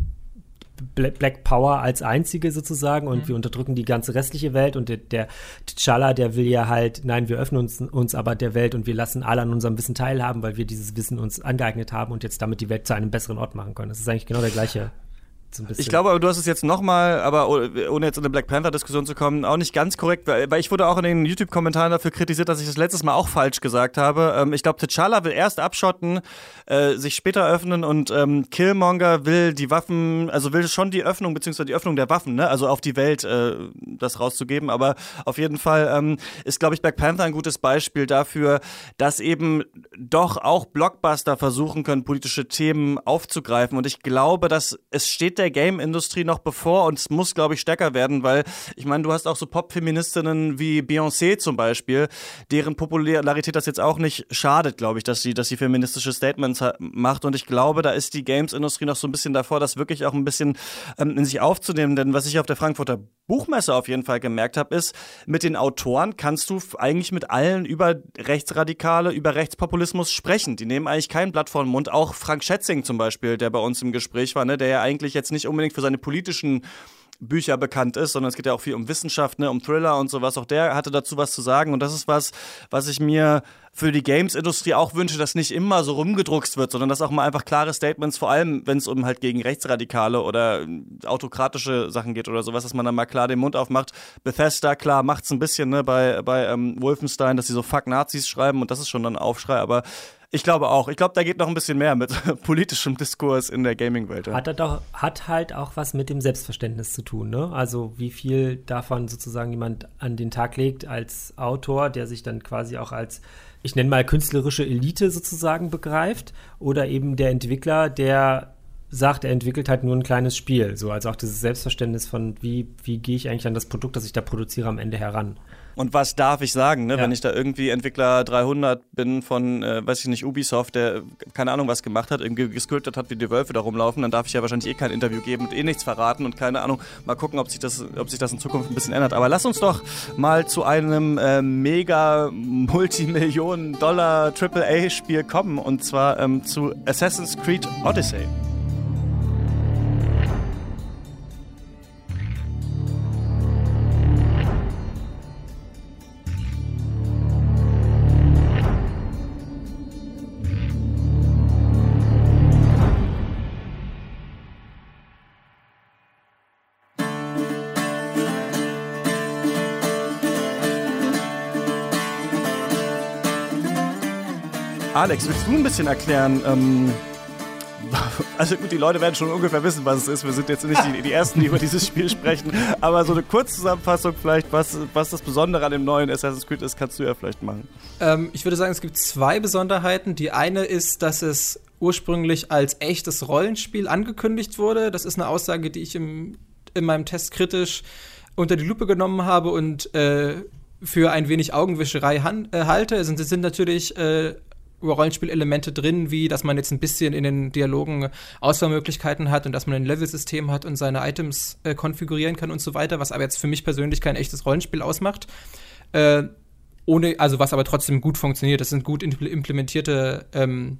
Black Power als einzige sozusagen und mhm. wir unterdrücken die ganze restliche Welt und der, der T'Challa, der will ja halt, nein, wir öffnen uns, uns aber der Welt und wir lassen alle an unserem Wissen teilhaben, weil wir dieses Wissen uns angeeignet haben und jetzt damit die Welt zu einem besseren Ort machen können. Das ist eigentlich genau der gleiche so ich glaube, du hast es jetzt nochmal, aber ohne jetzt in eine Black Panther-Diskussion zu kommen, auch nicht ganz korrekt, weil ich wurde auch in den YouTube-Kommentaren dafür kritisiert, dass ich das letztes Mal auch falsch gesagt habe. Ähm, ich glaube, T'Challa will erst abschotten, äh, sich später öffnen und ähm, Killmonger will die Waffen, also will schon die Öffnung, beziehungsweise die Öffnung der Waffen, ne? also auf die Welt äh, das rauszugeben. Aber auf jeden Fall ähm, ist, glaube ich, Black Panther ein gutes Beispiel dafür, dass eben doch auch Blockbuster versuchen können, politische Themen aufzugreifen. Und ich glaube, dass es steht der Game-Industrie noch bevor und es muss, glaube ich, stärker werden, weil ich meine, du hast auch so Pop-Feministinnen wie Beyoncé zum Beispiel, deren Popularität das jetzt auch nicht schadet, glaube ich, dass sie, dass sie feministische Statements macht. Und ich glaube, da ist die Games-Industrie noch so ein bisschen davor, das wirklich auch ein bisschen ähm, in sich aufzunehmen. Denn was ich auf der Frankfurter Buchmesse auf jeden Fall gemerkt habe, ist, mit den Autoren kannst du eigentlich mit allen über Rechtsradikale, über Rechtspopulismus sprechen. Die nehmen eigentlich kein Blatt vor den Mund. Auch Frank Schätzing zum Beispiel, der bei uns im Gespräch war, ne, der ja eigentlich jetzt nicht unbedingt für seine politischen Bücher bekannt ist, sondern es geht ja auch viel um Wissenschaft, ne, um Thriller und sowas. Auch der hatte dazu was zu sagen. Und das ist was, was ich mir für die Games-Industrie auch wünsche, dass nicht immer so rumgedruckst wird, sondern dass auch mal einfach klare Statements, vor allem wenn es um halt gegen Rechtsradikale oder autokratische Sachen geht oder sowas, dass man dann mal klar den Mund aufmacht. Bethesda, klar, macht's ein bisschen, ne, bei, bei ähm, Wolfenstein, dass sie so Fuck Nazis schreiben und das ist schon dann Aufschrei, aber ich glaube auch. Ich glaube, da geht noch ein bisschen mehr mit *laughs* politischem Diskurs in der Gaming-Welt. Hat, hat halt auch was mit dem Selbstverständnis zu tun, ne? Also wie viel davon sozusagen jemand an den Tag legt als Autor, der sich dann quasi auch als, ich nenne mal künstlerische Elite sozusagen begreift, oder eben der Entwickler, der sagt, er entwickelt halt nur ein kleines Spiel. So, also auch dieses Selbstverständnis von, wie, wie gehe ich eigentlich an das Produkt, das ich da produziere, am Ende heran. Und was darf ich sagen, ne? Ja. wenn ich da irgendwie Entwickler 300 bin von, äh, weiß ich nicht, Ubisoft, der keine Ahnung was gemacht hat, irgendwie gescriptet hat, wie die Wölfe da rumlaufen, dann darf ich ja wahrscheinlich eh kein Interview geben und eh nichts verraten und keine Ahnung, mal gucken, ob sich das, ob sich das in Zukunft ein bisschen ändert. Aber lass uns doch mal zu einem äh, mega Multimillionen-Dollar AAA-Spiel kommen und zwar ähm, zu Assassin's Creed Odyssey. Alex, willst du ein bisschen erklären, ähm, *laughs* also gut, die Leute werden schon ungefähr wissen, was es ist. Wir sind jetzt nicht die, die Ersten, die über dieses Spiel sprechen. Aber so eine Kurzzusammenfassung vielleicht, was, was das Besondere an dem neuen Assassin's Creed ist, kannst du ja vielleicht machen. Ähm, ich würde sagen, es gibt zwei Besonderheiten. Die eine ist, dass es ursprünglich als echtes Rollenspiel angekündigt wurde. Das ist eine Aussage, die ich im, in meinem Test kritisch unter die Lupe genommen habe und äh, für ein wenig Augenwischerei äh, halte. Es sind, sind natürlich äh, Rollenspielelemente drin, wie dass man jetzt ein bisschen in den Dialogen Auswahlmöglichkeiten hat und dass man ein Levelsystem hat und seine Items äh, konfigurieren kann und so weiter, was aber jetzt für mich persönlich kein echtes Rollenspiel ausmacht. Äh, ohne, also was aber trotzdem gut funktioniert. Das sind gut implementierte ähm,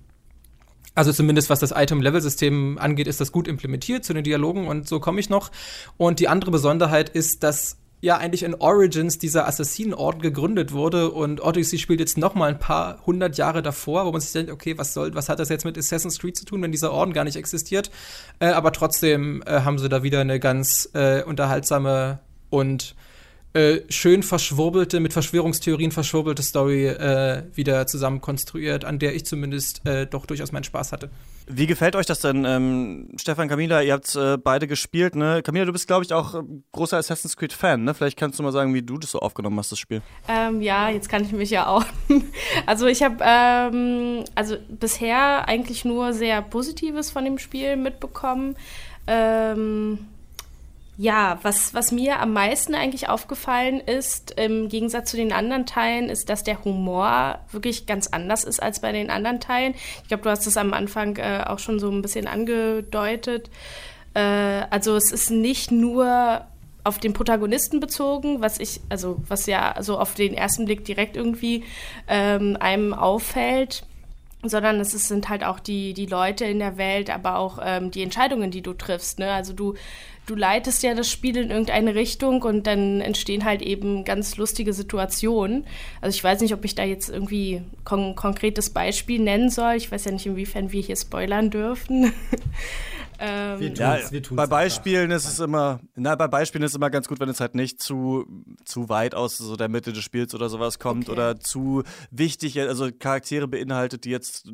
also zumindest was das Item-Level-System angeht, ist das gut implementiert zu den Dialogen und so komme ich noch. Und die andere Besonderheit ist, dass ja eigentlich in Origins dieser Assassinenorden gegründet wurde und Odyssey spielt jetzt noch mal ein paar hundert Jahre davor, wo man sich denkt, okay, was soll, was hat das jetzt mit Assassin's Creed zu tun, wenn dieser Orden gar nicht existiert? Äh, aber trotzdem äh, haben sie da wieder eine ganz äh, unterhaltsame und äh, schön verschwurbelte, mit Verschwörungstheorien verschwurbelte Story äh, wieder zusammen konstruiert, an der ich zumindest äh, doch durchaus meinen Spaß hatte. Wie gefällt euch das denn, ähm, Stefan, Camila? Ihr habt äh, beide gespielt, ne? Camila, du bist, glaube ich, auch großer Assassin's Creed-Fan, ne? Vielleicht kannst du mal sagen, wie du das so aufgenommen hast, das Spiel. Ähm, ja, jetzt kann ich mich ja auch. *laughs* also ich habe ähm, also bisher eigentlich nur sehr Positives von dem Spiel mitbekommen. Ähm, ja, was, was mir am meisten eigentlich aufgefallen ist, im Gegensatz zu den anderen Teilen, ist, dass der Humor wirklich ganz anders ist als bei den anderen Teilen. Ich glaube, du hast es am Anfang äh, auch schon so ein bisschen angedeutet. Äh, also es ist nicht nur auf den Protagonisten bezogen, was ich, also was ja so auf den ersten Blick direkt irgendwie ähm, einem auffällt sondern es sind halt auch die, die Leute in der Welt, aber auch ähm, die Entscheidungen, die du triffst. Ne? Also du du leitest ja das Spiel in irgendeine Richtung und dann entstehen halt eben ganz lustige Situationen. Also ich weiß nicht, ob ich da jetzt irgendwie kon konkretes Beispiel nennen soll. Ich weiß ja nicht, inwiefern wir hier spoilern dürfen. *laughs* Ähm, wir ja, wir bei Beispielen einfach. ist es immer, na, bei Beispielen ist es immer ganz gut, wenn es halt nicht zu, zu weit aus so der Mitte des Spiels oder sowas kommt okay. oder zu wichtig, also Charaktere beinhaltet, die jetzt,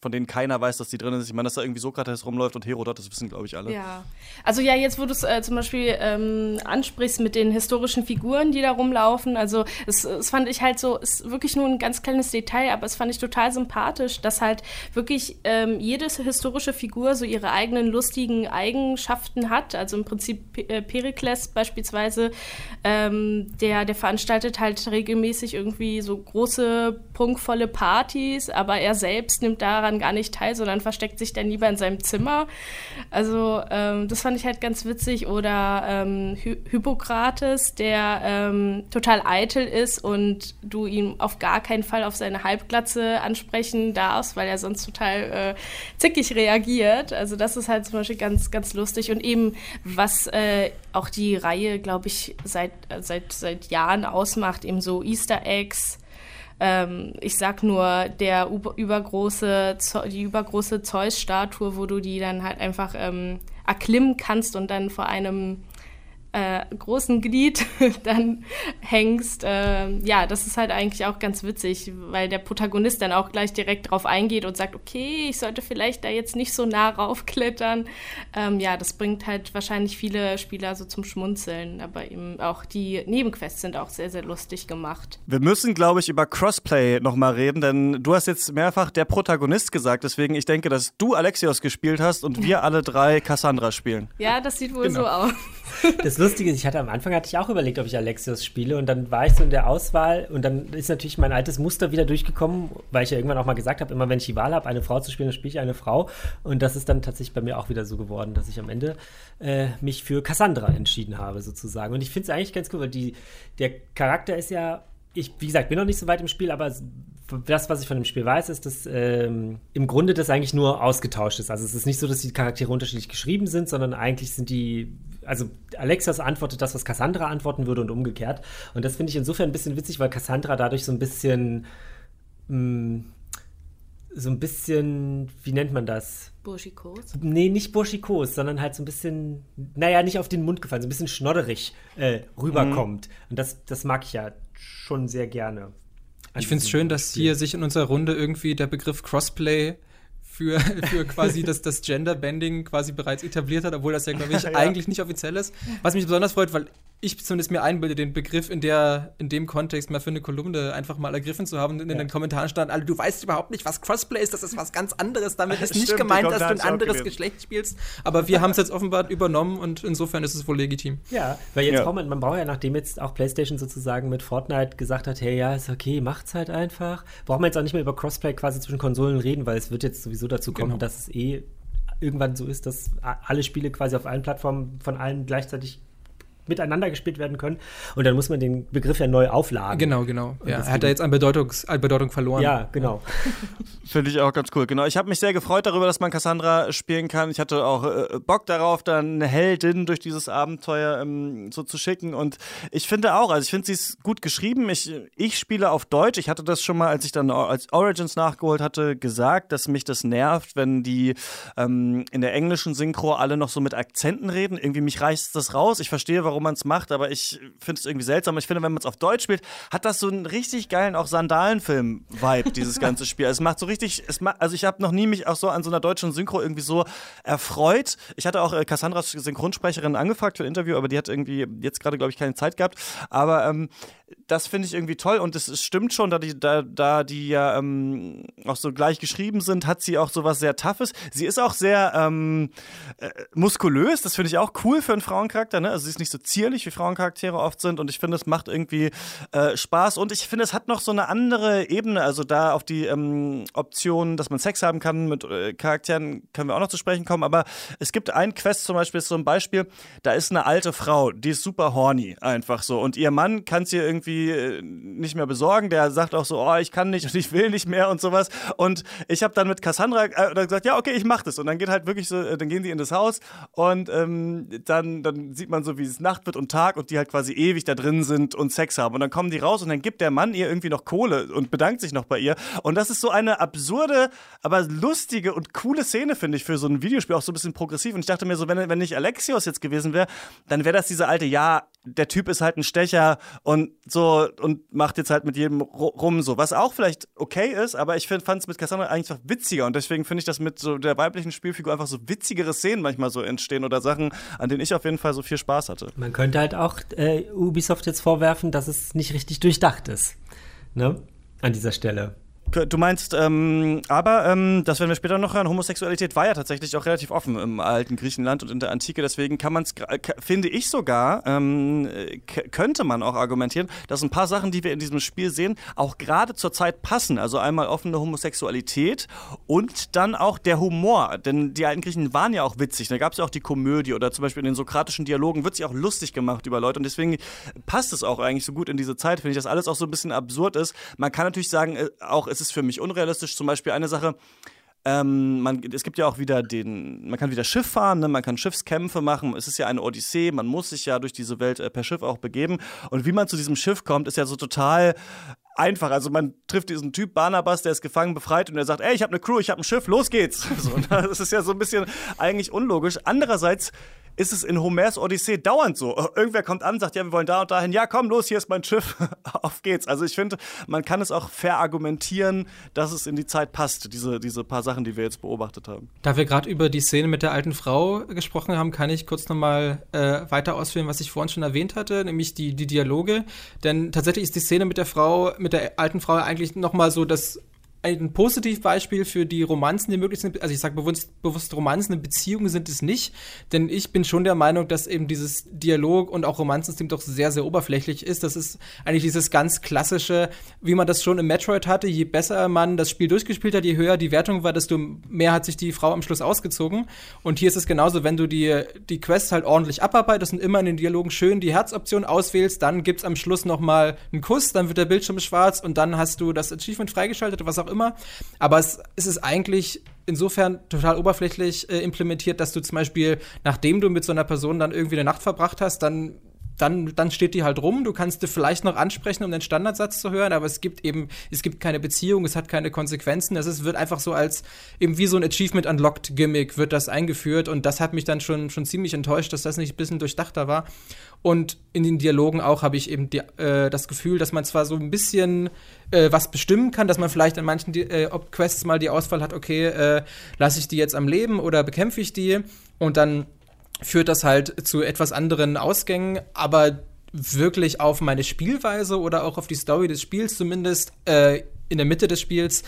von denen keiner weiß, dass die drin sind. Ich meine, dass da irgendwie Sokrates rumläuft und Herodot, das wissen, glaube ich, alle. Ja. Also ja, jetzt, wo du es äh, zum Beispiel ähm, ansprichst mit den historischen Figuren, die da rumlaufen, also es, es fand ich halt so, ist wirklich nur ein ganz kleines Detail, aber es fand ich total sympathisch, dass halt wirklich ähm, jede historische Figur so ihre eigenen Lust lustigen Eigenschaften hat. Also im Prinzip äh, Perikles beispielsweise, ähm, der, der veranstaltet halt regelmäßig irgendwie so große, prunkvolle Partys, aber er selbst nimmt daran gar nicht teil, sondern versteckt sich dann lieber in seinem Zimmer. Also ähm, das fand ich halt ganz witzig. Oder ähm, Hy Hippokrates, der ähm, total eitel ist und du ihn auf gar keinen Fall auf seine Halbglatze ansprechen darfst, weil er sonst total äh, zickig reagiert. Also das ist halt zum Beispiel ganz, ganz lustig. Und eben, was äh, auch die Reihe, glaube ich, seit, seit, seit Jahren ausmacht, eben so Easter Eggs. Ähm, ich sag nur, der übergroße, die übergroße Zeus-Statue, wo du die dann halt einfach ähm, erklimmen kannst und dann vor einem äh, großen Glied *laughs* dann hängst. Äh, ja, das ist halt eigentlich auch ganz witzig, weil der Protagonist dann auch gleich direkt drauf eingeht und sagt, okay, ich sollte vielleicht da jetzt nicht so nah raufklettern. Ähm, ja, das bringt halt wahrscheinlich viele Spieler so zum Schmunzeln, aber eben auch die Nebenquests sind auch sehr, sehr lustig gemacht. Wir müssen, glaube ich, über Crossplay nochmal reden, denn du hast jetzt mehrfach der Protagonist gesagt, deswegen ich denke, dass du Alexios gespielt hast und wir *laughs* alle drei Cassandra spielen. Ja, das sieht wohl genau. so aus. Das Lustige ist, ich hatte am Anfang hatte ich auch überlegt, ob ich Alexios spiele und dann war ich so in der Auswahl und dann ist natürlich mein altes Muster wieder durchgekommen, weil ich ja irgendwann auch mal gesagt habe, immer wenn ich die Wahl habe, eine Frau zu spielen, dann spiele ich eine Frau und das ist dann tatsächlich bei mir auch wieder so geworden, dass ich am Ende äh, mich für Cassandra entschieden habe sozusagen. Und ich finde es eigentlich ganz cool, weil die, der Charakter ist ja ich, wie gesagt, bin noch nicht so weit im Spiel, aber das, was ich von dem Spiel weiß, ist, dass ähm, im Grunde das eigentlich nur ausgetauscht ist. Also es ist nicht so, dass die Charaktere unterschiedlich geschrieben sind, sondern eigentlich sind die, also Alexas antwortet das, was Cassandra antworten würde und umgekehrt. Und das finde ich insofern ein bisschen witzig, weil Cassandra dadurch so ein bisschen, mh, mm, so ein bisschen, wie nennt man das? Burschikos? Nee, nicht burschikos, sondern halt so ein bisschen, naja, nicht auf den Mund gefallen, so ein bisschen schnodderig äh, rüberkommt. Mhm. Und das, das mag ich ja schon sehr gerne. Ich finde es schön, dass hier sich in unserer Runde irgendwie der Begriff Crossplay für, *laughs* für quasi das, das Gender-Bending quasi bereits etabliert hat, obwohl das ja, glaube ich, *laughs* ja. eigentlich nicht offiziell ist. Was mich besonders freut, weil ich zumindest mir einbilde, den Begriff in, der, in dem Kontext mal für eine Kolumne einfach mal ergriffen zu haben. Und in ja. den Kommentaren stand alle, du weißt überhaupt nicht, was Crossplay ist, das ist was ganz anderes. Damit *laughs* ist nicht gemeint, dass du ein anderes Geschlecht spielst. Aber wir haben es jetzt offenbar übernommen und insofern ist es wohl legitim. Ja, weil jetzt ja. braucht man, man braucht ja, nachdem jetzt auch PlayStation sozusagen mit Fortnite gesagt hat, hey, ja, ist okay, macht's halt einfach, braucht man jetzt auch nicht mehr über Crossplay quasi zwischen Konsolen reden, weil es wird jetzt sowieso dazu kommen, genau. dass es eh irgendwann so ist, dass alle Spiele quasi auf allen Plattformen von allen gleichzeitig miteinander gespielt werden können. Und dann muss man den Begriff ja neu aufladen. Genau, genau. Ja, er hat da jetzt an, Bedeutungs an Bedeutung verloren. Ja, genau. *laughs* Finde ich auch ganz cool. Genau. Ich habe mich sehr gefreut darüber, dass man Cassandra spielen kann. Ich hatte auch äh, Bock darauf, dann eine Heldin durch dieses Abenteuer ähm, so zu schicken. Und ich finde auch, also ich finde, sie ist gut geschrieben. Ich, ich spiele auf Deutsch. Ich hatte das schon mal, als ich dann als Origins nachgeholt hatte, gesagt, dass mich das nervt, wenn die ähm, in der englischen Synchro alle noch so mit Akzenten reden. Irgendwie mich reißt das raus. Ich verstehe, warum man es macht, aber ich finde es irgendwie seltsam. Ich finde, wenn man es auf Deutsch spielt, hat das so einen richtig geilen auch Sandalenfilm-Vibe, dieses ganze *laughs* Spiel. Also es macht so richtig, es macht, also ich habe noch nie mich auch so an so einer deutschen Synchro irgendwie so erfreut. Ich hatte auch äh, Cassandras Synchronsprecherin angefragt für ein Interview, aber die hat irgendwie jetzt gerade, glaube ich, keine Zeit gehabt. Aber ähm, das finde ich irgendwie toll und es stimmt schon, da die, da, da die ja ähm, auch so gleich geschrieben sind, hat sie auch so was sehr Toughes. Sie ist auch sehr ähm, äh, muskulös, das finde ich auch cool für einen Frauencharakter. Ne? Also sie ist nicht so zierlich, wie Frauencharaktere oft sind und ich finde, es macht irgendwie äh, Spaß und ich finde, es hat noch so eine andere Ebene. Also da auf die ähm, Option, dass man Sex haben kann mit äh, Charakteren, können wir auch noch zu sprechen kommen. Aber es gibt ein Quest zum Beispiel, ist so ein Beispiel, da ist eine alte Frau, die ist super horny einfach so und ihr Mann kann sie irgendwie irgendwie äh, nicht mehr besorgen. Der sagt auch so, oh, ich kann nicht und ich will nicht mehr und sowas. Und ich habe dann mit Cassandra äh, gesagt, ja, okay, ich mach das. Und dann geht halt wirklich so, äh, dann gehen die in das Haus und ähm, dann, dann sieht man so, wie es Nacht wird und Tag und die halt quasi ewig da drin sind und Sex haben. Und dann kommen die raus und dann gibt der Mann ihr irgendwie noch Kohle und bedankt sich noch bei ihr. Und das ist so eine absurde, aber lustige und coole Szene, finde ich, für so ein Videospiel, auch so ein bisschen progressiv. Und ich dachte mir so, wenn, wenn nicht Alexios jetzt gewesen wäre, dann wäre das diese alte, ja, der Typ ist halt ein Stecher und so und macht jetzt halt mit jedem rum so, was auch vielleicht okay ist, aber ich fand es mit Cassandra eigentlich witziger und deswegen finde ich, dass mit so der weiblichen Spielfigur einfach so witzigere Szenen manchmal so entstehen oder Sachen, an denen ich auf jeden Fall so viel Spaß hatte. Man könnte halt auch äh, Ubisoft jetzt vorwerfen, dass es nicht richtig durchdacht ist, ne? An dieser Stelle. Du meinst, ähm, aber ähm, das werden wir später noch hören. Homosexualität war ja tatsächlich auch relativ offen im alten Griechenland und in der Antike. Deswegen kann man es, finde ich sogar, ähm, könnte man auch argumentieren, dass ein paar Sachen, die wir in diesem Spiel sehen, auch gerade zur Zeit passen. Also einmal offene Homosexualität und dann auch der Humor. Denn die alten Griechen waren ja auch witzig. Da gab es ja auch die Komödie oder zum Beispiel in den sokratischen Dialogen wird sich auch lustig gemacht über Leute. Und deswegen passt es auch eigentlich so gut in diese Zeit, finde ich, dass alles auch so ein bisschen absurd ist. Man kann natürlich sagen, äh, auch es ist für mich unrealistisch. Zum Beispiel eine Sache, ähm, man, es gibt ja auch wieder den, man kann wieder Schiff fahren, ne? man kann Schiffskämpfe machen. Es ist ja eine Odyssee, man muss sich ja durch diese Welt äh, per Schiff auch begeben. Und wie man zu diesem Schiff kommt, ist ja so total einfach. Also man trifft diesen Typ Barnabas, der ist gefangen, befreit und der sagt, ey, ich habe eine Crew, ich habe ein Schiff, los geht's. *laughs* So, das ist ja so ein bisschen eigentlich unlogisch. Andererseits ist es in Homers Odyssee dauernd so. Irgendwer kommt an, sagt, ja, wir wollen da und dahin. Ja, komm, los, hier ist mein Schiff. *laughs* Auf geht's. Also ich finde, man kann es auch verargumentieren, dass es in die Zeit passt, diese, diese paar Sachen, die wir jetzt beobachtet haben. Da wir gerade über die Szene mit der alten Frau gesprochen haben, kann ich kurz nochmal äh, weiter ausführen, was ich vorhin schon erwähnt hatte, nämlich die, die Dialoge. Denn tatsächlich ist die Szene mit der Frau, mit der alten Frau eigentlich nochmal so das ein Positivbeispiel für die Romanzen, die möglich sind. Also ich sage bewusst, bewusst Romanzen in Beziehungen sind es nicht, denn ich bin schon der Meinung, dass eben dieses Dialog und auch Romanzensystem doch sehr, sehr oberflächlich ist. Das ist eigentlich dieses ganz klassische, wie man das schon im Metroid hatte. Je besser man das Spiel durchgespielt hat, je höher die Wertung war, desto mehr hat sich die Frau am Schluss ausgezogen. Und hier ist es genauso, wenn du die, die Quests halt ordentlich abarbeitest und immer in den Dialogen schön die Herzoption auswählst, dann gibt's am Schluss noch mal einen Kuss, dann wird der Bildschirm schwarz und dann hast du das Achievement freigeschaltet, was auch immer. Aber es, es ist eigentlich insofern total oberflächlich äh, implementiert, dass du zum Beispiel, nachdem du mit so einer Person dann irgendwie eine Nacht verbracht hast, dann dann, dann steht die halt rum. Du kannst dir vielleicht noch ansprechen, um den Standardsatz zu hören, aber es gibt eben, es gibt keine Beziehung, es hat keine Konsequenzen. Es wird einfach so als eben wie so ein Achievement Unlocked Gimmick wird das eingeführt und das hat mich dann schon, schon ziemlich enttäuscht, dass das nicht ein bisschen durchdachter war. Und in den Dialogen auch habe ich eben die, äh, das Gefühl, dass man zwar so ein bisschen äh, was bestimmen kann, dass man vielleicht an manchen äh, Quests mal die Auswahl hat, okay, äh, lasse ich die jetzt am Leben oder bekämpfe ich die? Und dann führt das halt zu etwas anderen Ausgängen, aber wirklich auf meine Spielweise oder auch auf die Story des Spiels zumindest äh, in der Mitte des Spiels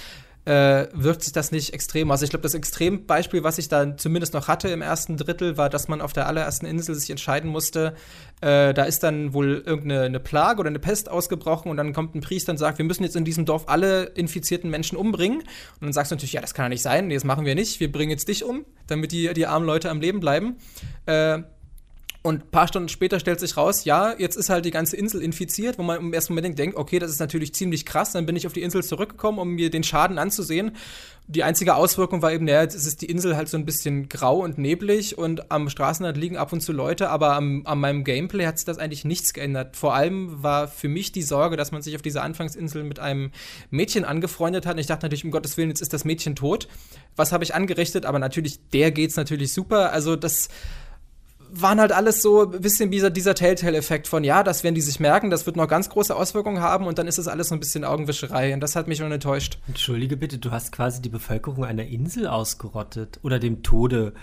äh, wirkt sich das nicht extrem aus. Ich glaube, das Extrembeispiel, was ich da zumindest noch hatte im ersten Drittel, war, dass man auf der allerersten Insel sich entscheiden musste, äh, da ist dann wohl irgendeine Plage oder eine Pest ausgebrochen und dann kommt ein Priester und sagt, wir müssen jetzt in diesem Dorf alle infizierten Menschen umbringen. Und dann sagst du natürlich, ja, das kann ja nicht sein, nee, das machen wir nicht, wir bringen jetzt dich um, damit die, die armen Leute am Leben bleiben. Äh, Und ein paar Stunden später stellt sich raus, ja, jetzt ist halt die ganze Insel infiziert, wo man im ersten Moment denkt, okay, das ist natürlich ziemlich krass. Dann bin ich auf die Insel zurückgekommen, um mir den Schaden anzusehen. Die einzige Auswirkung war eben, naja, jetzt ist die Insel halt so ein bisschen grau und neblig und am Straßenrand liegen ab und zu Leute, aber am, an meinem Gameplay hat sich das eigentlich nichts geändert. Vor allem war für mich die Sorge, dass man sich auf dieser Anfangsinsel mit einem Mädchen angefreundet hat. Und ich dachte natürlich, um Gottes Willen, jetzt ist das Mädchen tot. Was habe ich angerichtet? Aber natürlich, der geht's natürlich super. Also das waren halt alles so ein bisschen dieser, dieser Telltale-Effekt von, ja, das werden die sich merken, das wird noch ganz große Auswirkungen haben und dann ist das alles so ein bisschen Augenwischerei und das hat mich schon enttäuscht. Entschuldige bitte, du hast quasi die Bevölkerung einer Insel ausgerottet oder dem Tode,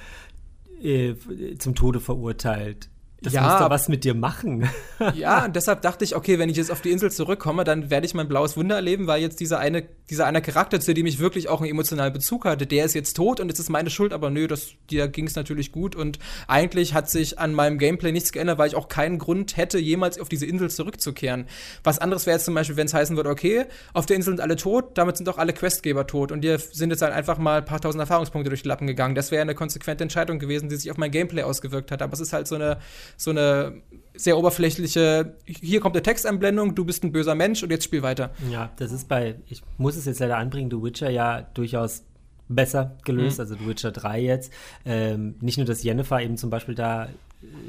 äh, zum Tode verurteilt. Das ja, muss doch was mit dir machen. *laughs* ja, und deshalb dachte ich, okay, wenn ich jetzt auf die Insel zurückkomme, dann werde ich mein blaues Wunder erleben, weil jetzt dieser eine, dieser eine Charakter, zu dem ich wirklich auch einen emotionalen Bezug hatte, der ist jetzt tot und es ist meine Schuld, aber nö, das, dir ging es natürlich gut und eigentlich hat sich an meinem Gameplay nichts geändert, weil ich auch keinen Grund hätte, jemals auf diese Insel zurückzukehren. Was anderes wäre jetzt zum Beispiel, wenn es heißen würde, okay, auf der Insel sind alle tot, damit sind auch alle Questgeber tot und dir sind jetzt halt einfach mal ein paar tausend Erfahrungspunkte durch die Lappen gegangen. Das wäre eine konsequente Entscheidung gewesen, die sich auf mein Gameplay ausgewirkt hat, aber es ist halt so eine so eine sehr oberflächliche, hier kommt eine Textanblendung, du bist ein böser Mensch und jetzt spiel weiter. Ja, das ist bei, ich muss es jetzt leider anbringen, The Witcher ja durchaus besser gelöst, mhm. also The Witcher 3 jetzt. Ähm, nicht nur, dass Jennifer eben zum Beispiel da,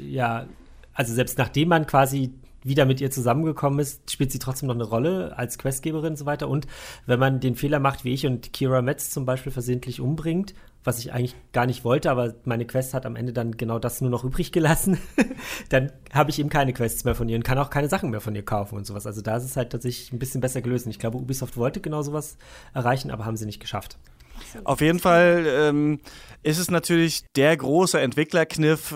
ja, also selbst nachdem man quasi wieder mit ihr zusammengekommen ist, spielt sie trotzdem noch eine Rolle als Questgeberin und so weiter. Und wenn man den Fehler macht, wie ich und Kira Metz zum Beispiel versehentlich umbringt was ich eigentlich gar nicht wollte, aber meine Quest hat am Ende dann genau das nur noch übrig gelassen. *laughs* dann habe ich eben keine Quests mehr von ihr und kann auch keine Sachen mehr von ihr kaufen und sowas. Also da ist es halt tatsächlich ein bisschen besser gelöst. Ich glaube, Ubisoft wollte genau sowas erreichen, aber haben sie nicht geschafft. Auf jeden Fall ähm, ist es natürlich der große Entwicklerkniff,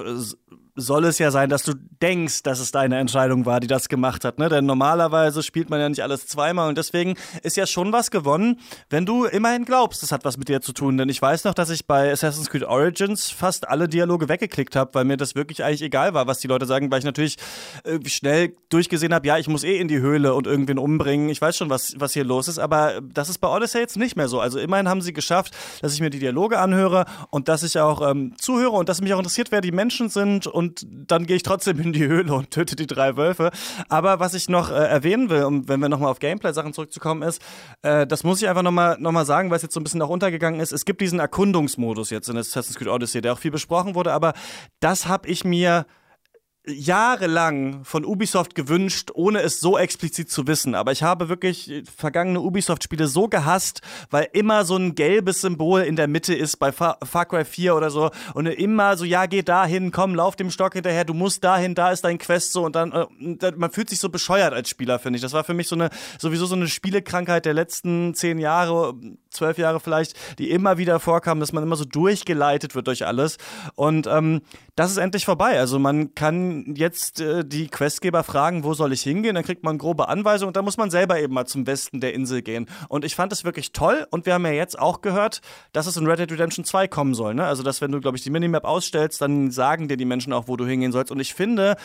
soll es ja sein, dass du denkst, dass es deine Entscheidung war, die das gemacht hat. Ne? Denn normalerweise spielt man ja nicht alles zweimal und deswegen ist ja schon was gewonnen, wenn du immerhin glaubst, es hat was mit dir zu tun. Denn ich weiß noch, dass ich bei Assassin's Creed Origins fast alle Dialoge weggeklickt habe, weil mir das wirklich eigentlich egal war, was die Leute sagen, weil ich natürlich äh, schnell durchgesehen habe, ja, ich muss eh in die Höhle und irgendwen umbringen. Ich weiß schon, was, was hier los ist, aber das ist bei Odyssey jetzt nicht mehr so. Also immerhin haben sie geschafft, dass ich mir die Dialoge anhöre und dass ich auch ähm, zuhöre und dass mich auch interessiert, wer die Menschen sind und und dann gehe ich trotzdem in die Höhle und töte die drei Wölfe. Aber was ich noch äh, erwähnen will, um, wenn wir nochmal auf Gameplay-Sachen zurückzukommen, ist, äh, das muss ich einfach nochmal noch mal sagen, weil es jetzt so ein bisschen auch untergegangen ist. Es gibt diesen Erkundungsmodus jetzt in Assassin's Creed Odyssey, der auch viel besprochen wurde, aber das habe ich mir jahrelang von Ubisoft gewünscht, ohne es so explizit zu wissen. Aber ich habe wirklich vergangene Ubisoft-Spiele so gehasst, weil immer so ein gelbes Symbol in der Mitte ist bei Far, Far Cry 4 oder so. Und immer so, ja, geh dahin, komm, lauf dem Stock hinterher, du musst dahin, da ist dein Quest so. Und dann, äh, man fühlt sich so bescheuert als Spieler, finde ich. Das war für mich so eine, sowieso so eine Spielekrankheit der letzten zehn Jahre, zwölf Jahre vielleicht, die immer wieder vorkam, dass man immer so durchgeleitet wird durch alles. Und ähm, das ist endlich vorbei. Also man kann jetzt äh, die Questgeber fragen, wo soll ich hingehen? Dann kriegt man grobe Anweisungen und dann muss man selber eben mal zum Westen der Insel gehen. Und ich fand es wirklich toll und wir haben ja jetzt auch gehört, dass es in Red Dead Redemption 2 kommen soll. Ne? Also dass wenn du, glaube ich, die Minimap ausstellst, dann sagen dir die Menschen auch, wo du hingehen sollst. Und ich finde,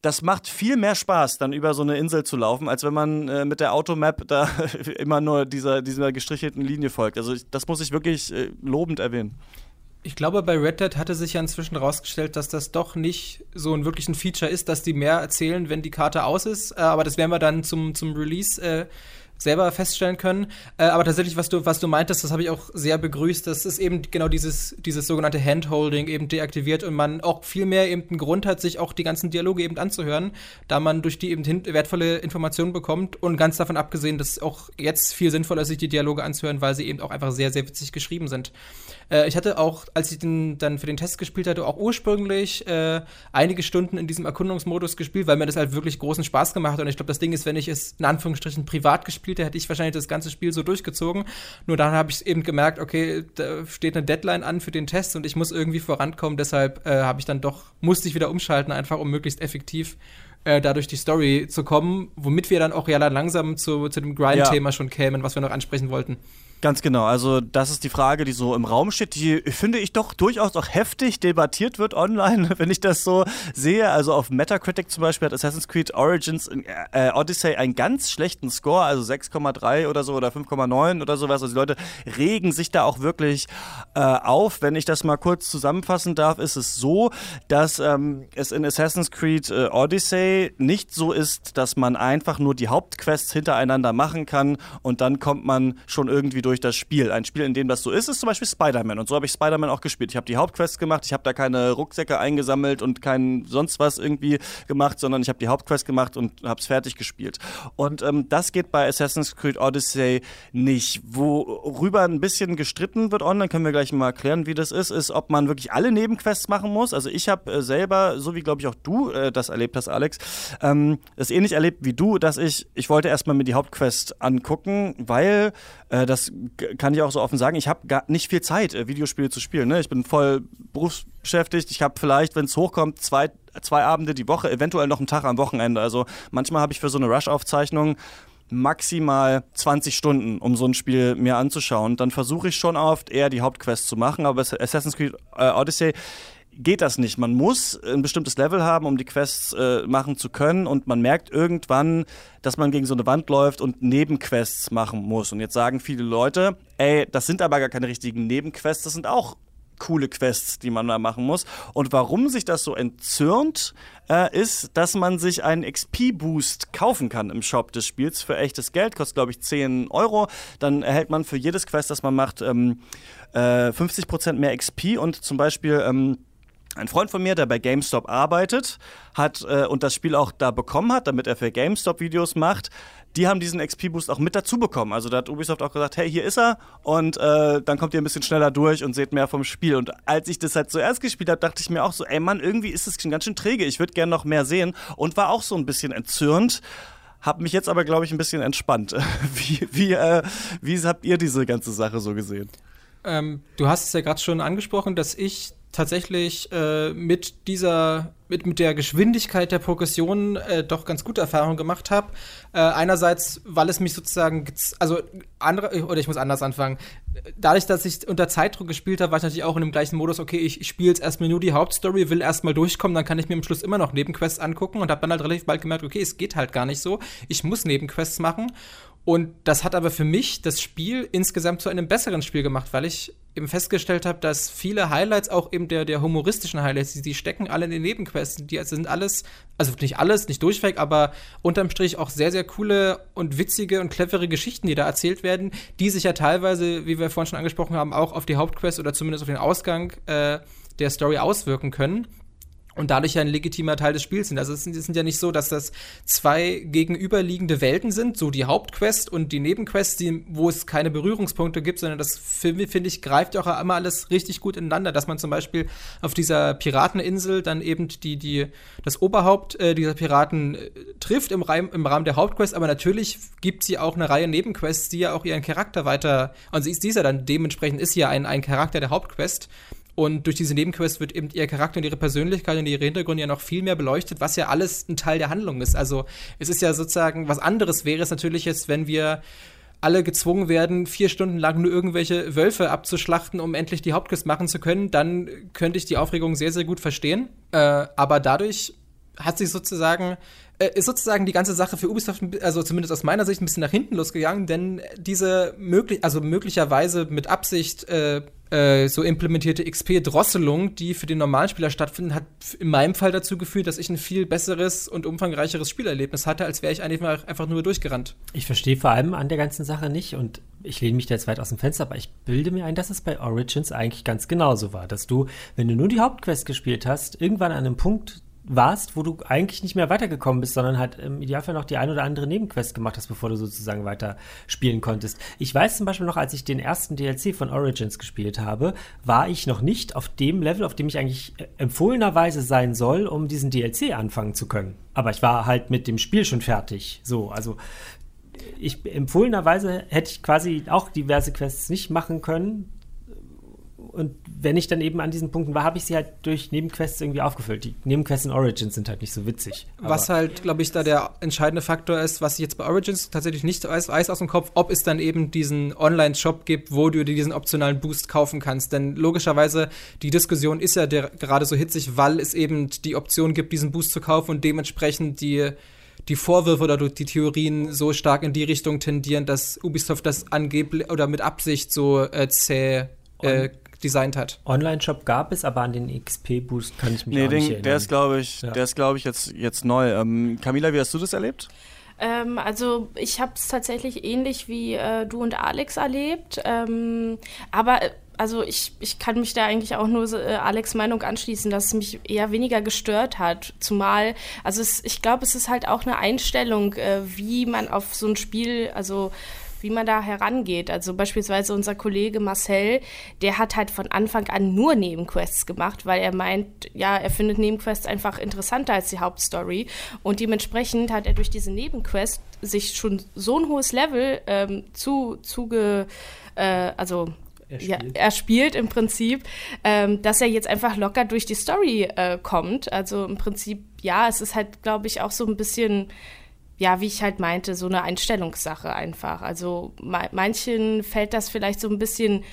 das macht viel mehr Spaß, dann über so eine Insel zu laufen, als wenn man äh, mit der Automap *laughs* da immer nur dieser, dieser gestrichelten Linie folgt. Also ich, das muss ich wirklich äh, lobend erwähnen. Ich glaube, bei Red Dead hatte sich ja inzwischen herausgestellt, dass das doch nicht so ein wirklichen Feature ist, dass die mehr erzählen, wenn die Karte aus ist. Äh, aber das werden wir dann zum, zum Release äh, selber feststellen können. Äh, aber tatsächlich, was du, was du meintest, das habe ich auch sehr begrüßt. Das ist eben genau dieses, dieses sogenannte Handholding eben deaktiviert und man auch viel mehr eben einen Grund hat, sich auch die ganzen Dialoge eben anzuhören, da man durch die eben wertvolle Informationen bekommt und ganz davon abgesehen, dass auch jetzt viel sinnvoller ist, sich die Dialoge anzuhören, weil sie eben auch einfach sehr, sehr witzig geschrieben sind. Äh, ich hatte auch, als ich den dann für den Test gespielt hatte, auch ursprünglich äh, einige Stunden in diesem Erkundungsmodus gespielt, weil mir das halt wirklich großen Spaß gemacht hat. Und ich glaube, das Ding ist, wenn ich es in Anführungsstrichen privat gespielt hätte, hätte ich wahrscheinlich das ganze Spiel so durchgezogen. Nur dann habe ich eben gemerkt, okay, da steht eine Deadline an für den Test und ich muss irgendwie vorankommen. Deshalb äh, habe ich dann doch, musste ich wieder umschalten, einfach um möglichst effektiv äh, dadurch die Story zu kommen, womit wir dann auch ja langsam zu, zu dem Grind-Thema ja. schon kämen, was wir noch ansprechen wollten. Ganz genau. Also das ist die Frage, die so im Raum steht, die finde ich doch durchaus auch heftig debattiert wird online, *laughs* wenn ich das so sehe. Also auf Metacritic zum Beispiel hat Assassin's Creed Origins äh, Odyssey einen ganz schlechten Score, also 6,3 oder so oder 5,9 oder sowas. Also die Leute regen sich da auch wirklich äh, auf. Wenn ich das mal kurz zusammenfassen darf, ist es so, dass ähm, es in Assassin's Creed äh, Odyssey nicht so ist, dass man einfach nur die Hauptquests hintereinander machen kann und dann kommt man schon irgendwie durch das Spiel. Ein Spiel, in dem das so ist, ist zum Beispiel Spider-Man. Und so habe ich Spider-Man auch gespielt. Ich habe die Hauptquests gemacht, ich habe da keine Rucksäcke eingesammelt und kein sonst was irgendwie gemacht, sondern ich habe die Hauptquest gemacht und habe es fertig gespielt. Und ähm, das geht bei Assassin's Creed Odyssey nicht. Worüber ein bisschen gestritten wird online, können wir gleich mal erklären, wie das ist, ist, ob man wirklich alle Nebenquests machen muss. Also ich habe äh, selber, so wie glaube ich auch du äh, das erlebt hast, Alex, ähm, das ähnlich erlebt wie du, dass ich, ich wollte erstmal mir die Hauptquest angucken, weil äh, das kann ich auch so offen sagen, ich habe nicht viel Zeit, äh, Videospiele zu spielen. Ne? Ich bin voll berufsbeschäftigt. Ich habe vielleicht, wenn es hochkommt, zwei, zwei Abende die Woche, eventuell noch einen Tag am Wochenende. Also manchmal habe ich für so eine Rush-Aufzeichnung maximal 20 Stunden, um so ein Spiel mir anzuschauen. Dann versuche ich schon oft eher die Hauptquest zu machen, aber Assassin's Creed äh, Odyssey geht das nicht. Man muss ein bestimmtes Level haben, um die Quests äh, machen zu können und man merkt irgendwann, dass man gegen so eine Wand läuft und Nebenquests machen muss. Und jetzt sagen viele Leute, ey, das sind aber gar keine richtigen Nebenquests, das sind auch coole Quests, die man da machen muss. Und warum sich das so entzürnt, äh, ist, dass man sich einen XP-Boost kaufen kann im Shop des Spiels für echtes Geld. Kostet, glaube ich, 10 Euro. Dann erhält man für jedes Quest, das man macht, ähm, äh, 50% mehr XP und zum Beispiel ähm, ein Freund von mir, der bei GameStop arbeitet, hat äh, und das Spiel auch da bekommen hat, damit er für GameStop Videos macht, die haben diesen XP-Boost auch mit dazu bekommen. Also da hat Ubisoft auch gesagt, hey, hier ist er und äh, dann kommt ihr ein bisschen schneller durch und seht mehr vom Spiel. Und als ich das halt zuerst gespielt habe, dachte ich mir auch so, ey Mann, irgendwie ist es ganz schön träge. Ich würde gerne noch mehr sehen und war auch so ein bisschen entzürnt. Hab mich jetzt aber, glaube ich, ein bisschen entspannt. *laughs* Wie, wie, äh, wie habt ihr diese ganze Sache so gesehen? Ähm, du hast es ja gerade schon angesprochen, dass ich tatsächlich äh, mit dieser, mit, mit der Geschwindigkeit der Progression äh, doch ganz gute Erfahrungen gemacht habe. Äh, einerseits, weil es mich sozusagen, also andere, oder ich muss anders anfangen. Dadurch, dass ich unter Zeitdruck gespielt habe, war ich natürlich auch in dem gleichen Modus, okay, ich, ich spiele jetzt erstmal nur die Hauptstory, will erstmal durchkommen, dann kann ich mir am Schluss immer noch Nebenquests angucken und habe dann halt relativ bald gemerkt, okay, es geht halt gar nicht so. Ich muss Nebenquests machen. Und das hat aber für mich das Spiel insgesamt zu einem besseren Spiel gemacht, weil ich eben festgestellt habe, dass viele Highlights, auch eben der, der humoristischen Highlights, die, die stecken alle in den Nebenquests. Die sind alles, also nicht alles, nicht durchweg, aber unterm Strich auch sehr, sehr coole und witzige und clevere Geschichten, die da erzählt werden, die sich ja teilweise, wie wir vorhin schon angesprochen haben, auch auf die Hauptquest oder zumindest auf den Ausgang äh, der Story auswirken können und dadurch ja ein legitimer Teil des Spiels sind. Also es sind, es sind, ja nicht so, dass das zwei gegenüberliegende Welten sind, so die Hauptquest und die Nebenquest, die, wo es keine Berührungspunkte gibt, sondern das finde find ich greift auch immer alles richtig gut ineinander, dass man zum Beispiel auf dieser Pirateninsel dann eben die, die, das Oberhaupt äh, dieser Piraten äh, trifft im, Reim, im Rahmen der Hauptquest, aber natürlich gibt sie auch eine Reihe Nebenquests, die ja auch ihren Charakter weiter, und sie ist dieser dann dementsprechend ist ja ein, ein Charakter der Hauptquest und durch diese Nebenquest wird eben ihr Charakter und ihre Persönlichkeit und ihre Hintergründe ja noch viel mehr beleuchtet, was ja alles ein Teil der Handlung ist. Also es ist ja sozusagen, was anderes wäre es natürlich jetzt, wenn wir alle gezwungen werden, vier Stunden lang nur irgendwelche Wölfe abzuschlachten, um endlich die Hauptquest machen zu können, dann könnte ich die Aufregung sehr, sehr gut verstehen. Äh, aber dadurch hat sich sozusagen äh, ist sozusagen die ganze Sache für Ubisoft, also zumindest aus meiner Sicht, ein bisschen nach hinten losgegangen, denn diese möglich, also möglicherweise mit Absicht äh, äh, so implementierte XP-Drosselung, die für den Normalspieler stattfindet, hat in meinem Fall dazu geführt, dass ich ein viel besseres und umfangreicheres Spielerlebnis hatte, als wäre ich einfach nur durchgerannt. Ich verstehe vor allem an der ganzen Sache nicht und ich lehne mich da jetzt weit aus dem Fenster, aber ich bilde mir ein, dass es bei Origins eigentlich ganz genauso war, dass du, wenn du nur die Hauptquest gespielt hast, irgendwann an einem Punkt warst, wo du eigentlich nicht mehr weitergekommen bist, sondern halt im Idealfall noch die ein oder andere Nebenquest gemacht hast, bevor du sozusagen weiter spielen konntest. Ich weiß zum Beispiel noch, als ich den ersten DLC von Origins gespielt habe, war ich noch nicht auf dem Level, auf dem ich eigentlich äh, empfohlenerweise sein soll, um diesen DLC anfangen zu können. Aber ich war halt mit dem Spiel schon fertig. So, also ich empfohlenerweise hätte ich quasi auch diverse Quests nicht machen können, und wenn ich dann eben an diesen Punkten war, habe ich sie halt durch Nebenquests irgendwie aufgefüllt. Die Nebenquests in Origins sind halt nicht so witzig. Was halt, glaube ich, da der entscheidende Faktor ist, was ich jetzt bei Origins tatsächlich nicht weiß, weiß aus dem Kopf, ob es dann eben diesen Online-Shop gibt, wo du dir diesen optionalen Boost kaufen kannst. Denn logischerweise, die Diskussion ist ja der, gerade so hitzig, weil es eben die Option gibt, diesen Boost zu kaufen und dementsprechend die die Vorwürfe oder die Theorien so stark in die Richtung tendieren, dass Ubisoft das angeblich oder mit Absicht so äh, zäh äh, designt hat. Online-Shop gab es, aber an den XP-Boost kann ich mich nee, auch den, nicht erinnern. der ist, glaube ich, Ja. der ist, glaube ich, jetzt, jetzt neu. Ähm, Camila, wie hast du das erlebt? Ähm, also ich habe es tatsächlich ähnlich wie äh, du und Alex erlebt. Ähm, aber also ich, ich kann mich da eigentlich auch nur äh, Alex Meinung anschließen, dass es mich eher weniger gestört hat. Zumal, also es, ich glaube, es ist halt auch eine Einstellung, äh, wie man auf so ein Spiel, also wie man da herangeht. Also beispielsweise unser Kollege Marcel, der hat halt von Anfang an nur Nebenquests gemacht, weil er meint, ja, er findet Nebenquests einfach interessanter als die Hauptstory. Und dementsprechend hat er durch diese Nebenquest sich schon so ein hohes Level ähm, zu, zuge, äh, also Er ja, spielt. er spielt im Prinzip, ähm, dass er jetzt einfach locker durch die Story äh, kommt. Also im Prinzip, ja, es ist halt, glaube ich, auch so ein bisschen, ja, wie ich halt meinte, so eine Einstellungssache einfach. Also ma manchen fällt das vielleicht so ein bisschen,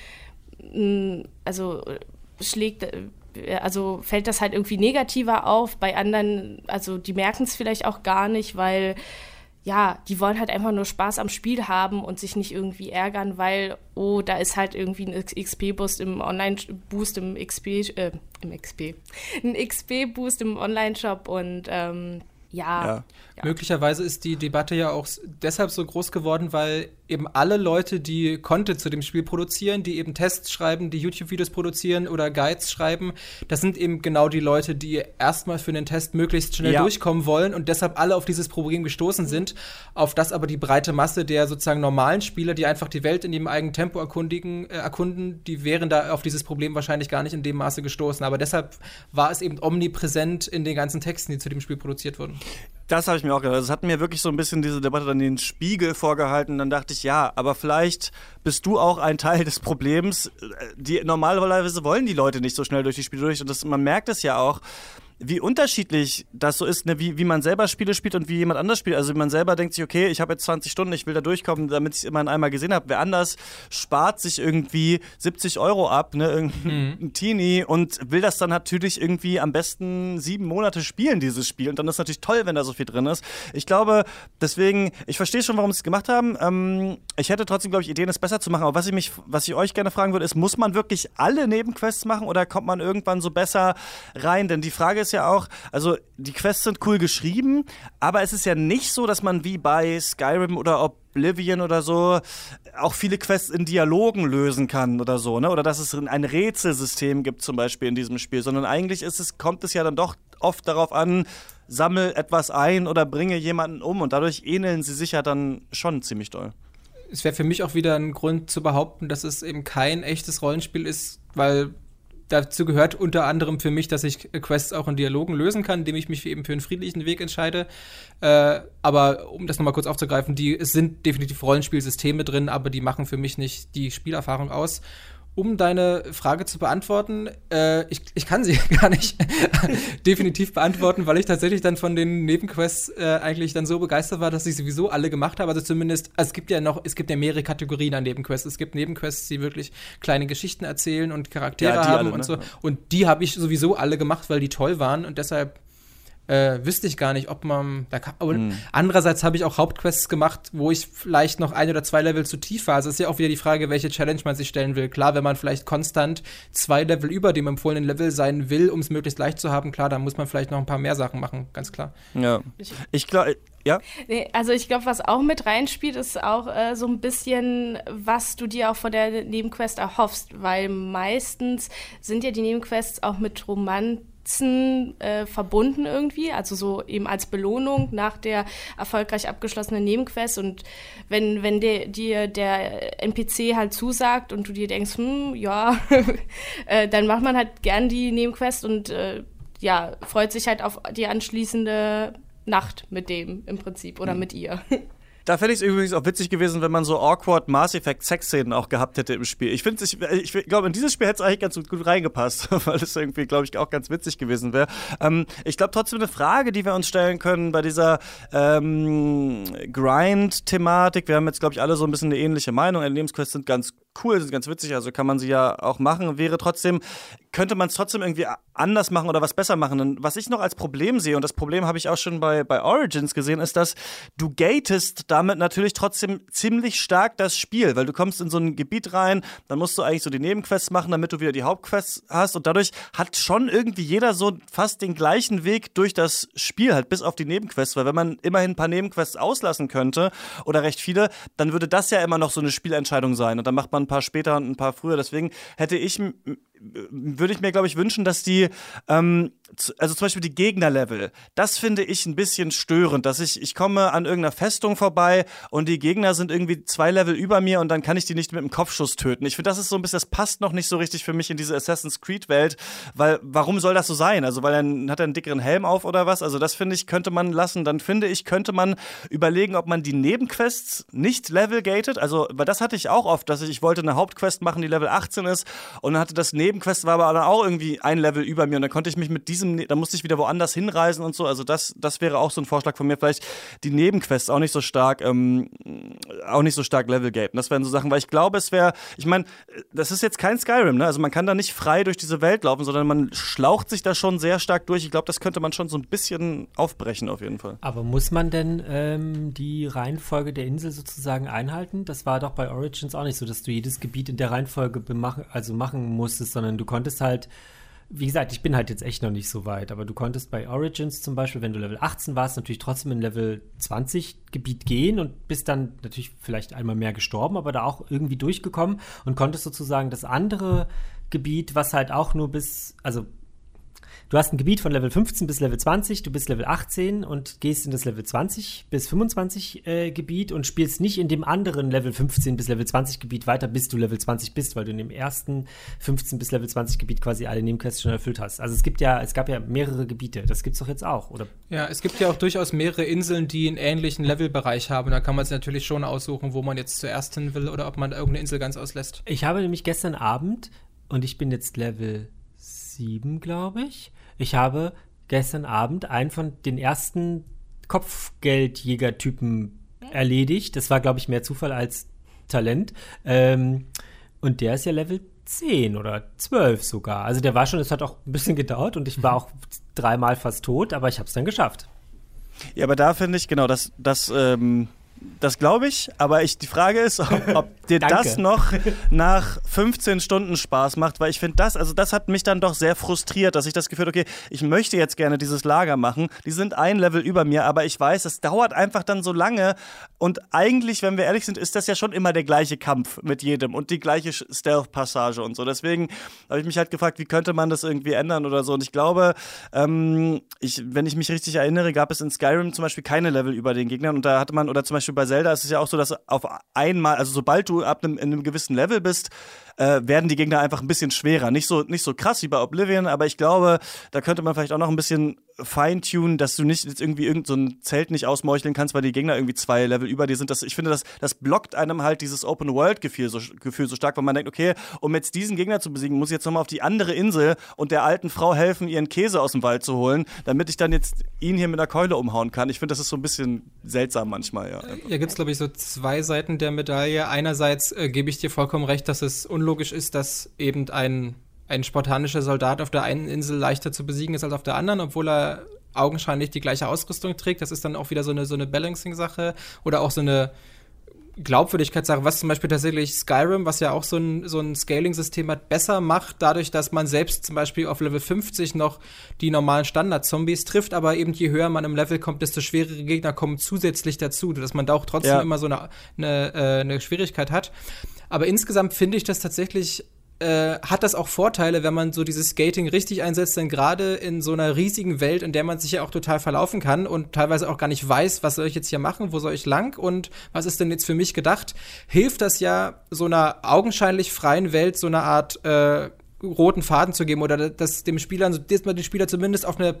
mh, also äh, schlägt, äh, also fällt das halt irgendwie negativer auf. Bei anderen, also die merken es vielleicht auch gar nicht, weil ja, die wollen halt einfach nur Spaß am Spiel haben und sich nicht irgendwie ärgern, weil, oh, da ist halt irgendwie ein XP-Boost im Online-Boost im XP, äh, im XP, *laughs* ein XP-Boost im Online-Shop und ähm, ja, Ja. Ja. Möglicherweise ist die Debatte ja auch deshalb so groß geworden, weil eben alle Leute, die Content zu dem Spiel produzieren, die eben Tests schreiben, die YouTube-Videos produzieren oder Guides schreiben, das sind eben genau die Leute, die erstmal für einen Test möglichst schnell Ja. durchkommen wollen und deshalb alle auf dieses Problem gestoßen sind, auf das aber die breite Masse der sozusagen normalen Spieler, die einfach die Welt in ihrem eigenen Tempo erkundigen, äh, erkunden, die wären da auf dieses Problem wahrscheinlich gar nicht in dem Maße gestoßen. Aber deshalb war es eben omnipräsent in den ganzen Texten, die zu dem Spiel produziert wurden. Das habe ich mir auch gedacht. Es hat mir wirklich so ein bisschen diese Debatte dann den Spiegel vorgehalten. Dann dachte ich, ja, aber vielleicht bist du auch ein Teil des Problems. Die, normalerweise wollen die Leute nicht so schnell durch die Spiele durch. Und das, man merkt es ja auch, wie unterschiedlich das so ist, ne? wie, wie man selber Spiele spielt und wie jemand anders spielt. Also man selber denkt sich, okay, ich habe jetzt 20 Stunden, ich will da durchkommen, damit ich es immerhin einmal gesehen habe. Wer anders spart sich irgendwie 70 Euro ab, ne? irgendein Teenie und will das dann natürlich irgendwie am besten sieben Monate spielen, dieses Spiel. Und dann ist es natürlich toll, wenn da so viel drin ist. Ich glaube, deswegen, ich verstehe schon, warum sie es gemacht haben. Ähm, ich hätte trotzdem, glaube ich, Ideen, es besser zu machen. Aber was ich mich, was ich euch gerne fragen würde, ist, muss man wirklich alle Nebenquests machen oder kommt man irgendwann so besser rein? Denn die Frage ist ja auch, also die Quests sind cool geschrieben, aber es ist ja nicht so, dass man wie bei Skyrim oder Oblivion oder so auch viele Quests in Dialogen lösen kann oder so, ne? Oder dass es ein Rätselsystem gibt zum Beispiel in diesem Spiel, sondern eigentlich ist es, kommt es ja dann doch oft darauf an, sammel etwas ein oder bringe jemanden um und dadurch ähneln sie sich ja dann schon ziemlich doll. es wäre für mich auch wieder ein Grund zu behaupten, dass es eben kein echtes Rollenspiel ist, weil dazu gehört unter anderem für mich, dass ich Quests auch in Dialogen lösen kann, indem ich mich eben für einen friedlichen Weg entscheide. Äh, aber um das nochmal kurz aufzugreifen, die, es sind definitiv Rollenspielsysteme drin, aber die machen für mich nicht die Spielerfahrung aus. Um deine Frage zu beantworten, äh, ich, ich kann sie *laughs* gar nicht *laughs* definitiv beantworten, weil ich tatsächlich dann von den Nebenquests äh, eigentlich dann so begeistert war, dass ich sowieso alle gemacht habe. Also zumindest, also es gibt ja noch, es gibt ja mehrere Kategorien an Nebenquests. Es gibt Nebenquests, die wirklich kleine Geschichten erzählen und Charaktere Ja, haben alle, und ne? so. Und die habe ich sowieso alle gemacht, weil die toll waren und deshalb äh, wüsste ich gar nicht, ob man. Da kann, aber Hm. Andererseits habe ich auch Hauptquests gemacht, wo ich vielleicht noch ein oder zwei Level zu tief war. Also es ist ja auch wieder die Frage, welche Challenge man sich stellen will. Klar, wenn man vielleicht konstant zwei Level über dem empfohlenen Level sein will, um es möglichst leicht zu haben, klar, dann muss man vielleicht noch ein paar mehr Sachen machen, ganz klar. Ja. Ich glaube, ja. Nee, also ich glaube, was auch mit reinspielt, ist auch äh, so ein bisschen, was du dir auch von der Nebenquest erhoffst, weil meistens sind ja die Nebenquests auch mit Romanzen äh, verbunden irgendwie, also so eben als Belohnung nach der erfolgreich abgeschlossenen Nebenquest und wenn, wenn dir, dir der NPC halt zusagt und du dir denkst, hm, ja, *laughs* äh, dann macht man halt gern die Nebenquest und äh, ja, freut sich halt auf die anschließende Nacht mit dem im Prinzip oder mit ihr. *laughs* Da fände ich es übrigens auch witzig gewesen, wenn man so awkward Mass Effect Sex-Szenen auch gehabt hätte im Spiel. Ich finde, ich, ich glaube, in dieses Spiel hätte es eigentlich ganz gut reingepasst, *laughs* weil es irgendwie, glaube ich, auch ganz witzig gewesen wäre. Ähm, ich glaube trotzdem eine Frage, die wir uns stellen können bei dieser ähm, Grind-Thematik. Wir haben jetzt, glaube ich, alle so ein bisschen eine ähnliche Meinung. Lebensquests sind ganz cool, sind ganz witzig, also kann man sie ja auch machen. Wäre trotzdem, könnte man es trotzdem irgendwie anders machen oder was besser machen. Und was ich noch als Problem sehe, und das Problem habe ich auch schon bei, bei Origins gesehen, ist, dass du gatest damit natürlich trotzdem ziemlich stark das Spiel, weil du kommst in so ein Gebiet rein, dann musst du eigentlich so die Nebenquests machen, damit du wieder die Hauptquests hast. Und dadurch hat schon irgendwie jeder so fast den gleichen Weg durch das Spiel, halt bis auf die Nebenquests. Weil wenn man immerhin ein paar Nebenquests auslassen könnte oder recht viele, dann würde das ja immer noch so eine Spielentscheidung sein. Und dann macht man ein paar später und ein paar früher. Deswegen hätte ich würde ich mir, glaube ich, wünschen, dass die, ähm, also zum Beispiel die Gegnerlevel, das finde ich ein bisschen störend, dass ich, ich komme an irgendeiner Festung vorbei und die Gegner sind irgendwie zwei Level über mir und dann kann ich die nicht mit dem Kopfschuss töten. Ich finde, das ist so ein bisschen, das passt noch nicht so richtig für mich in diese Assassin's Creed-Welt, weil, warum soll das so sein? Also, weil dann hat er einen dickeren Helm auf oder was? Also, das finde ich, könnte man lassen. Dann finde ich, könnte man überlegen, ob man die Nebenquests nicht level-gated, also, weil das hatte ich auch oft, dass ich, ich wollte eine Hauptquest machen, die Level 18 ist und dann hatte das Neben Nebenquest war aber dann auch irgendwie ein Level über mir und dann konnte ich mich mit diesem, ne-, da musste ich wieder woanders hinreisen und so. Also das, das wäre auch so ein Vorschlag von mir. Vielleicht die Nebenquests auch nicht so stark, ähm, auch nicht so stark Level gaten. Das wären so Sachen, weil ich glaube, es wäre, ich meine, das ist jetzt kein Skyrim, ne? Also man kann da nicht frei durch diese Welt laufen, sondern man schlaucht sich da schon sehr stark durch. Ich glaube, das könnte man schon so ein bisschen aufbrechen auf jeden Fall. Aber muss man denn ähm, die Reihenfolge der Insel sozusagen einhalten? Das war doch bei Origins auch nicht so, dass du jedes Gebiet in der Reihenfolge also machen musstest, sondern du konntest halt, wie gesagt, ich bin halt jetzt echt noch nicht so weit, aber du konntest bei Origins zum Beispiel, wenn du Level 18 warst, natürlich trotzdem in Level 20 Gebiet gehen und bist dann natürlich vielleicht einmal mehr gestorben, aber da auch irgendwie durchgekommen und konntest sozusagen das andere Gebiet, was halt auch nur bis, also Du hast ein Gebiet von Level 15 bis Level 20, du bist Level 18 und gehst in das Level 20 bis 25 äh, Gebiet und spielst nicht in dem anderen Level 15 bis Level 20 Gebiet weiter, bis du Level 20 bist, weil du in dem ersten 15 bis Level 20 Gebiet quasi alle Nebenquests schon erfüllt hast. Also es gibt ja, es gab ja mehrere Gebiete. Das gibt's doch jetzt auch, oder? Ja, es gibt ja auch durchaus mehrere Inseln, die einen ähnlichen Levelbereich haben. Da kann man sich natürlich schon aussuchen, wo man jetzt zuerst hin will oder ob man irgendeine Insel ganz auslässt. Ich habe nämlich gestern Abend und ich bin jetzt Level 7, glaube ich. Ich habe gestern Abend einen von den ersten Kopfgeldjägertypen erledigt. Das war, glaube ich, mehr Zufall als Talent. Ähm, und der ist ja Level 10 oder 12 sogar. Also der war schon, es hat auch ein bisschen gedauert und ich war *laughs* auch dreimal fast tot, aber ich habe es dann geschafft. Ja, aber da finde ich, genau, das, das ähm, das glaube ich, aber ich, die Frage ist, ob, ob *laughs* dir das noch nach 15 Stunden Spaß macht, weil ich finde das, also das hat mich dann doch sehr frustriert, dass ich das Gefühl, okay, ich möchte jetzt gerne dieses Lager machen, die sind ein Level über mir, aber ich weiß, es dauert einfach dann so lange. Und eigentlich, wenn wir ehrlich sind, ist das ja schon immer der gleiche Kampf mit jedem und die gleiche Stealth-Passage und so. Deswegen habe ich mich halt gefragt, wie könnte man das irgendwie ändern oder so. Und ich glaube, ähm, ich, wenn ich mich richtig erinnere, gab es in Skyrim zum Beispiel keine Level über den Gegnern. Und da hatte man, oder zum Beispiel Beispiel bei Zelda ist es ja auch so, dass auf einmal, also sobald du ab einem, in einem gewissen Level bist, äh, werden die Gegner einfach ein bisschen schwerer. Nicht so, nicht so krass wie bei Oblivion, aber ich glaube, da könnte man vielleicht auch noch ein bisschen feintunen, dass du nicht jetzt irgendwie irgendein so Zelt nicht ausmeucheln kannst, weil die Gegner irgendwie zwei Level über dir sind. Das, ich finde, das, das blockt einem halt dieses Open-World-Gefühl so, Gefühl so stark, weil man denkt, okay, um jetzt diesen Gegner zu besiegen, muss ich jetzt nochmal auf die andere Insel und der alten Frau helfen, ihren Käse aus dem Wald zu holen, damit ich dann jetzt ihn hier mit einer Keule umhauen kann. Ich finde, das ist so ein bisschen seltsam manchmal, ja. Ja, gibt es, glaube ich, so zwei Seiten der Medaille. Einerseits äh, gebe ich dir vollkommen recht, dass es unlogisch ist, dass eben ein ein spartanischer Soldat auf der einen Insel leichter zu besiegen ist als auf der anderen, obwohl er augenscheinlich die gleiche Ausrüstung trägt. Das ist dann auch wieder so eine, so eine Balancing-Sache oder auch so eine Glaubwürdigkeitssache, was zum Beispiel tatsächlich Skyrim, was ja auch so ein, so ein Scaling-System hat, besser macht, dadurch, dass man selbst zum Beispiel auf Level 50 noch die normalen Standard-Zombies trifft, aber eben je höher man im Level kommt, desto schwerere Gegner kommen zusätzlich dazu, dass man da auch trotzdem ja. immer so eine, eine, äh, eine Schwierigkeit hat. Aber insgesamt finde ich das tatsächlich äh, hat das auch Vorteile, wenn man so dieses Skating richtig einsetzt, denn gerade in so einer riesigen Welt, in der man sich ja auch total verlaufen kann und teilweise auch gar nicht weiß, was soll ich jetzt hier machen, wo soll ich lang und was ist denn jetzt für mich gedacht, hilft das ja so einer augenscheinlich freien Welt so eine Art äh, roten Faden zu geben oder das dem Spieler, dass man den Spieler zumindest auf eine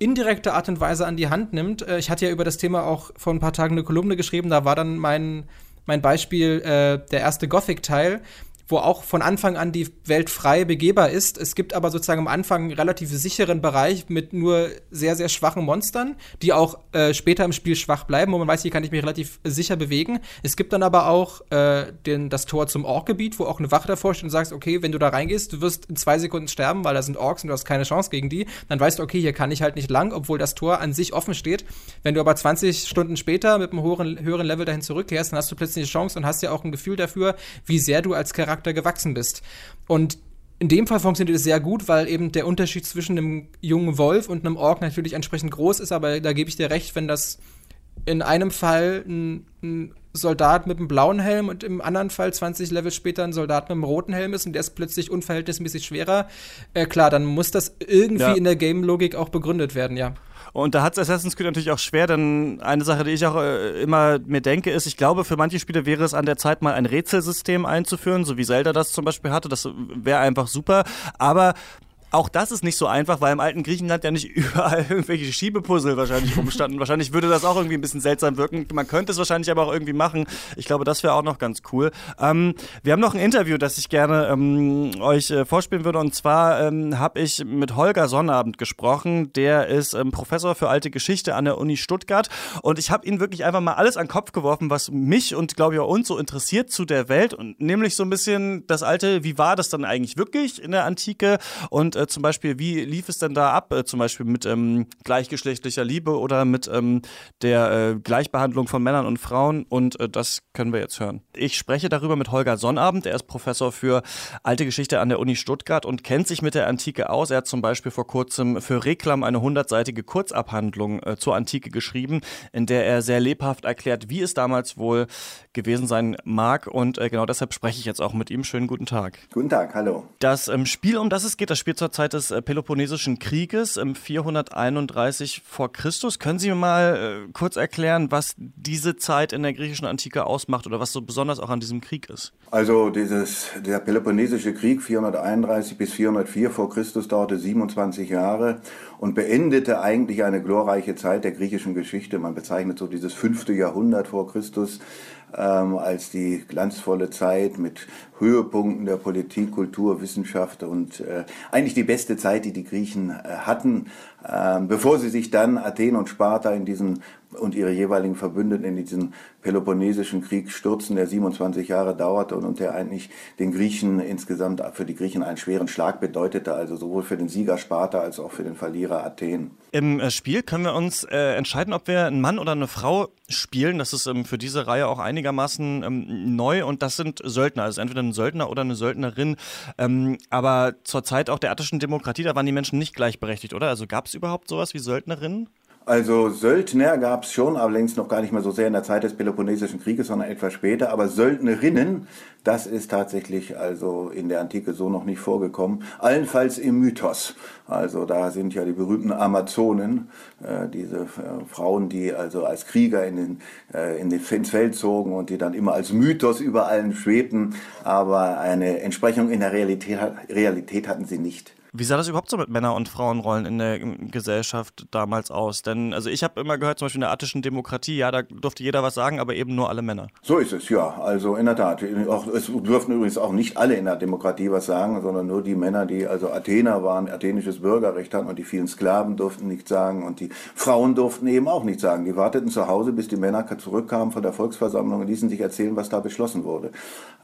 indirekte Art und Weise an die Hand nimmt. Äh, ich hatte ja über das Thema auch vor ein paar Tagen eine Kolumne geschrieben, da war dann mein, mein Beispiel äh, der erste Gothic-Teil, wo auch von Anfang an die Welt frei begehbar ist. Es gibt aber sozusagen am Anfang einen relativ sicheren Bereich mit nur sehr, sehr schwachen Monstern, die auch äh, später im Spiel schwach bleiben, wo man weiß, hier kann ich mich relativ sicher bewegen. Es gibt dann aber auch äh, den, das Tor zum Ork-Gebiet, wo auch eine Wache davor steht und sagst, okay, wenn du da reingehst, du wirst in zwei Sekunden sterben, weil da sind Orks und du hast keine Chance gegen die. Dann weißt du, okay, hier kann ich halt nicht lang, obwohl das Tor an sich offen steht. Wenn du aber 20 Stunden später mit einem höheren, höheren Level dahin zurückkehrst, dann hast du plötzlich eine Chance und hast ja auch ein Gefühl dafür, wie sehr du als Charakter Charakter gewachsen bist. Und in dem Fall funktioniert es sehr gut, weil eben der Unterschied zwischen einem jungen Wolf und einem Ork natürlich entsprechend groß ist, aber da gebe ich dir recht, wenn das in einem Fall ein, ein, Soldat mit einem blauen Helm und im anderen Fall 20 Level später ein Soldat mit einem roten Helm ist und der ist plötzlich unverhältnismäßig schwerer, äh, klar, dann muss das irgendwie ja. in der Game-Logik auch begründet werden, ja. Und da hat Assassin's Creed natürlich auch schwer, denn eine Sache, die ich auch äh, immer mir denke, ist, ich glaube, für manche Spiele wäre es an der Zeit mal ein Rätselsystem einzuführen, so wie Zelda das zum Beispiel hatte. Das wäre einfach super. Aber auch das ist nicht so einfach, weil im alten Griechenland ja nicht *laughs* überall irgendwelche Schiebepuzzle wahrscheinlich rumstanden. wahrscheinlich würde das auch irgendwie ein bisschen seltsam wirken. Man könnte es wahrscheinlich aber auch irgendwie machen. Ich glaube, das wäre auch noch ganz cool. Ähm, wir haben noch ein Interview, das ich gerne ähm, euch äh, vorspielen würde. Und zwar ähm, habe ich mit Holger Sonnabend gesprochen. Der ist ähm, Professor für alte Geschichte an der Uni Stuttgart. Und ich habe ihn wirklich einfach mal alles an den Kopf geworfen, was mich und glaube ich auch uns so interessiert zu der Welt. Und nämlich so ein bisschen das alte, wie war das dann eigentlich wirklich in der Antike? Und äh, zum Beispiel, wie lief es denn da ab, äh, zum Beispiel mit ähm, gleichgeschlechtlicher Liebe oder mit ähm, der äh, Gleichbehandlung von Männern und Frauen? Und äh, das können wir jetzt hören. Ich spreche darüber mit Holger Sonnabend. Er ist Professor für alte Geschichte an der Uni Stuttgart und kennt sich mit der Antike aus. Er hat zum Beispiel vor kurzem für Reklam eine hundertseitige Kurzabhandlung äh, zur Antike geschrieben, in der er sehr lebhaft erklärt, wie es damals wohl gewesen sein mag. Und äh, genau deshalb spreche ich jetzt auch mit ihm. Schönen guten Tag. Guten Tag, hallo. Das ähm, Spiel, um das es geht, das spielt zur Zeit des äh, Peloponnesischen Krieges im 431 vor Christus. Können Sie mir mal äh, kurz erklären, was diese Zeit in der griechischen Antike ausmacht oder was so besonders auch an diesem Krieg ist? Also dieses, der Peloponnesische Krieg 431 bis 404 vor Christus dauerte 27 Jahre und beendete eigentlich eine glorreiche Zeit der griechischen Geschichte. Man bezeichnet so dieses fünfte Jahrhundert vor Christus ähm, als die glanzvolle Zeit mit Höhepunkten der Politik, Kultur, Wissenschaft und äh, eigentlich die beste Zeit, die die Griechen äh, hatten, äh, bevor sie sich dann Athen und Sparta in diesen und ihre jeweiligen Verbündeten in diesen Peloponnesischen Krieg stürzen, der 27 Jahre dauerte und, und der eigentlich den Griechen insgesamt für die Griechen einen schweren Schlag bedeutete, also sowohl für den Sieger Sparta als auch für den Verlierer Athen. Im äh, Spiel können wir uns äh, entscheiden, ob wir einen Mann oder eine Frau spielen. Das ist ähm, für diese Reihe auch einigermaßen ähm, neu und das sind Söldner, also entweder ein Söldner oder eine Söldnerin. Ähm, aber zur Zeit auch der attischen Demokratie, da waren die Menschen nicht gleichberechtigt, oder? Also gab es überhaupt sowas wie Söldnerinnen? Also Söldner gab es schon, allerdings noch gar nicht mal so sehr in der Zeit des Peloponnesischen Krieges, sondern etwas später. Aber Söldnerinnen, das ist tatsächlich also in der Antike so noch nicht vorgekommen. Allenfalls im Mythos. Also da sind ja die berühmten Amazonen, äh, diese äh, Frauen, die also als Krieger in den, äh, in den, ins Feld zogen und die dann immer als Mythos über allen schwebten. Aber eine Entsprechung in der Realität, Realität hatten sie nicht. Wie sah das überhaupt so mit Männer- und Frauenrollen in der Gesellschaft damals aus? Denn also ich habe immer gehört, zum Beispiel in der attischen Demokratie, ja, da durfte jeder was sagen, aber eben nur alle Männer. So ist es, ja. Also in der Tat. Auch, es durften übrigens auch nicht alle in der Demokratie was sagen, sondern nur die Männer, die also Athener waren, athenisches Bürgerrecht hatten und die vielen Sklaven durften nichts sagen und die Frauen durften eben auch nichts sagen. Die warteten zu Hause, bis die Männer zurückkamen von der Volksversammlung und ließen sich erzählen, was da beschlossen wurde.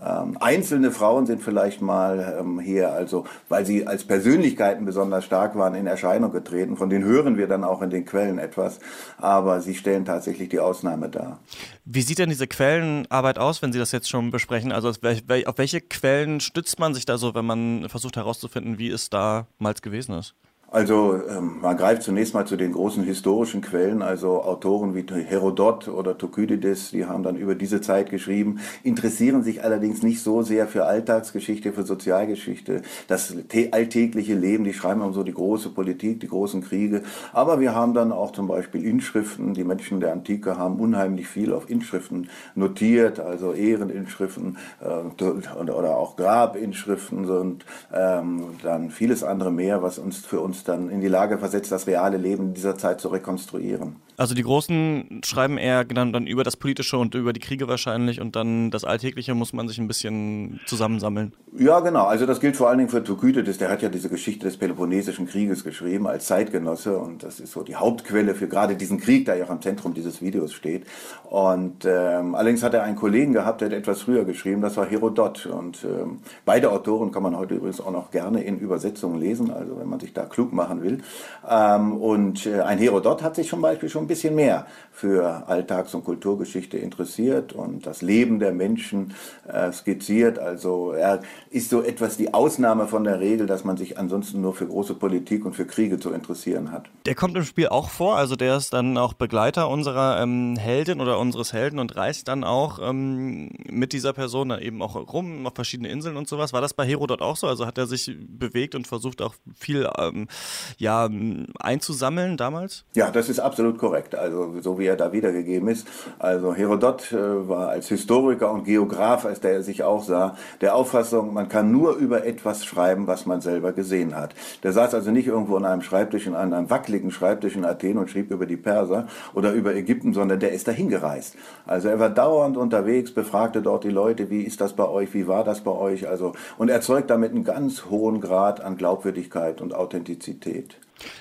Ähm, einzelne Frauen sind vielleicht mal ähm, hier, also weil sie als Persönlichkeit Persönlichkeiten besonders stark waren, in Erscheinung getreten. Von denen hören wir dann auch in den Quellen etwas, aber sie stellen tatsächlich die Ausnahme dar. Wie sieht denn diese Quellenarbeit aus, wenn Sie das jetzt schon besprechen? Also auf welche Quellen stützt man sich da so, wenn man versucht herauszufinden, wie es damals gewesen ist? Also ähm, man greift zunächst mal zu den großen historischen Quellen, also Autoren wie Herodot oder Thukydides, die haben dann über diese Zeit geschrieben, interessieren sich allerdings nicht so sehr für Alltagsgeschichte, für Sozialgeschichte, das alltägliche Leben, die schreiben um so die große Politik, die großen Kriege. Aber wir haben dann auch zum Beispiel Inschriften, die Menschen der Antike haben unheimlich viel auf Inschriften notiert, also Ehreninschriften äh, oder auch Grabinschriften und ähm, dann vieles andere mehr, was uns für uns uns dann in die Lage versetzt, das reale Leben dieser Zeit zu rekonstruieren. Also die Großen schreiben eher dann, dann über das Politische und über die Kriege wahrscheinlich und dann das Alltägliche muss man sich ein bisschen zusammensammeln. Ja, genau. Also das gilt vor allen Dingen für Thukydides. Der hat ja diese Geschichte des Peloponnesischen Krieges geschrieben als Zeitgenosse und das ist so die Hauptquelle für gerade diesen Krieg, der ja auch im Zentrum dieses Videos steht. Und ähm, allerdings hat er einen Kollegen gehabt, der hat etwas früher geschrieben, das war Herodot. Und ähm, beide Autoren kann man heute übrigens auch noch gerne in Übersetzungen lesen, also wenn man sich da klug machen will. Ähm, und äh, ein Herodot hat sich zum Beispiel schon bisschen mehr für Alltags- und Kulturgeschichte interessiert und das Leben der Menschen äh, skizziert. Also er ist so etwas die Ausnahme von der Regel, dass man sich ansonsten nur für große Politik und für Kriege zu interessieren hat. Der kommt im Spiel auch vor, also der ist dann auch Begleiter unserer ähm, Heldin oder unseres Helden und reist dann auch ähm, mit dieser Person dann eben auch rum auf verschiedene Inseln und sowas. War das bei Herodot auch so? Also hat er sich bewegt und versucht auch viel ähm, ja, einzusammeln damals? Ja, das ist absolut korrekt korrekt, also so wie er da wiedergegeben ist. Also Herodot äh, war als Historiker und Geograf, als der er sich auch sah, der Auffassung, man kann nur über etwas schreiben, was man selber gesehen hat. Der saß also nicht irgendwo an einem Schreibtisch, in einem wackeligen Schreibtisch in Athen und schrieb über die Perser oder über Ägypten, sondern der ist dahin gereist. Also er war dauernd unterwegs, befragte dort die Leute, wie ist das bei euch, wie war das bei euch, also und erzeugt damit einen ganz hohen Grad an Glaubwürdigkeit und Authentizität.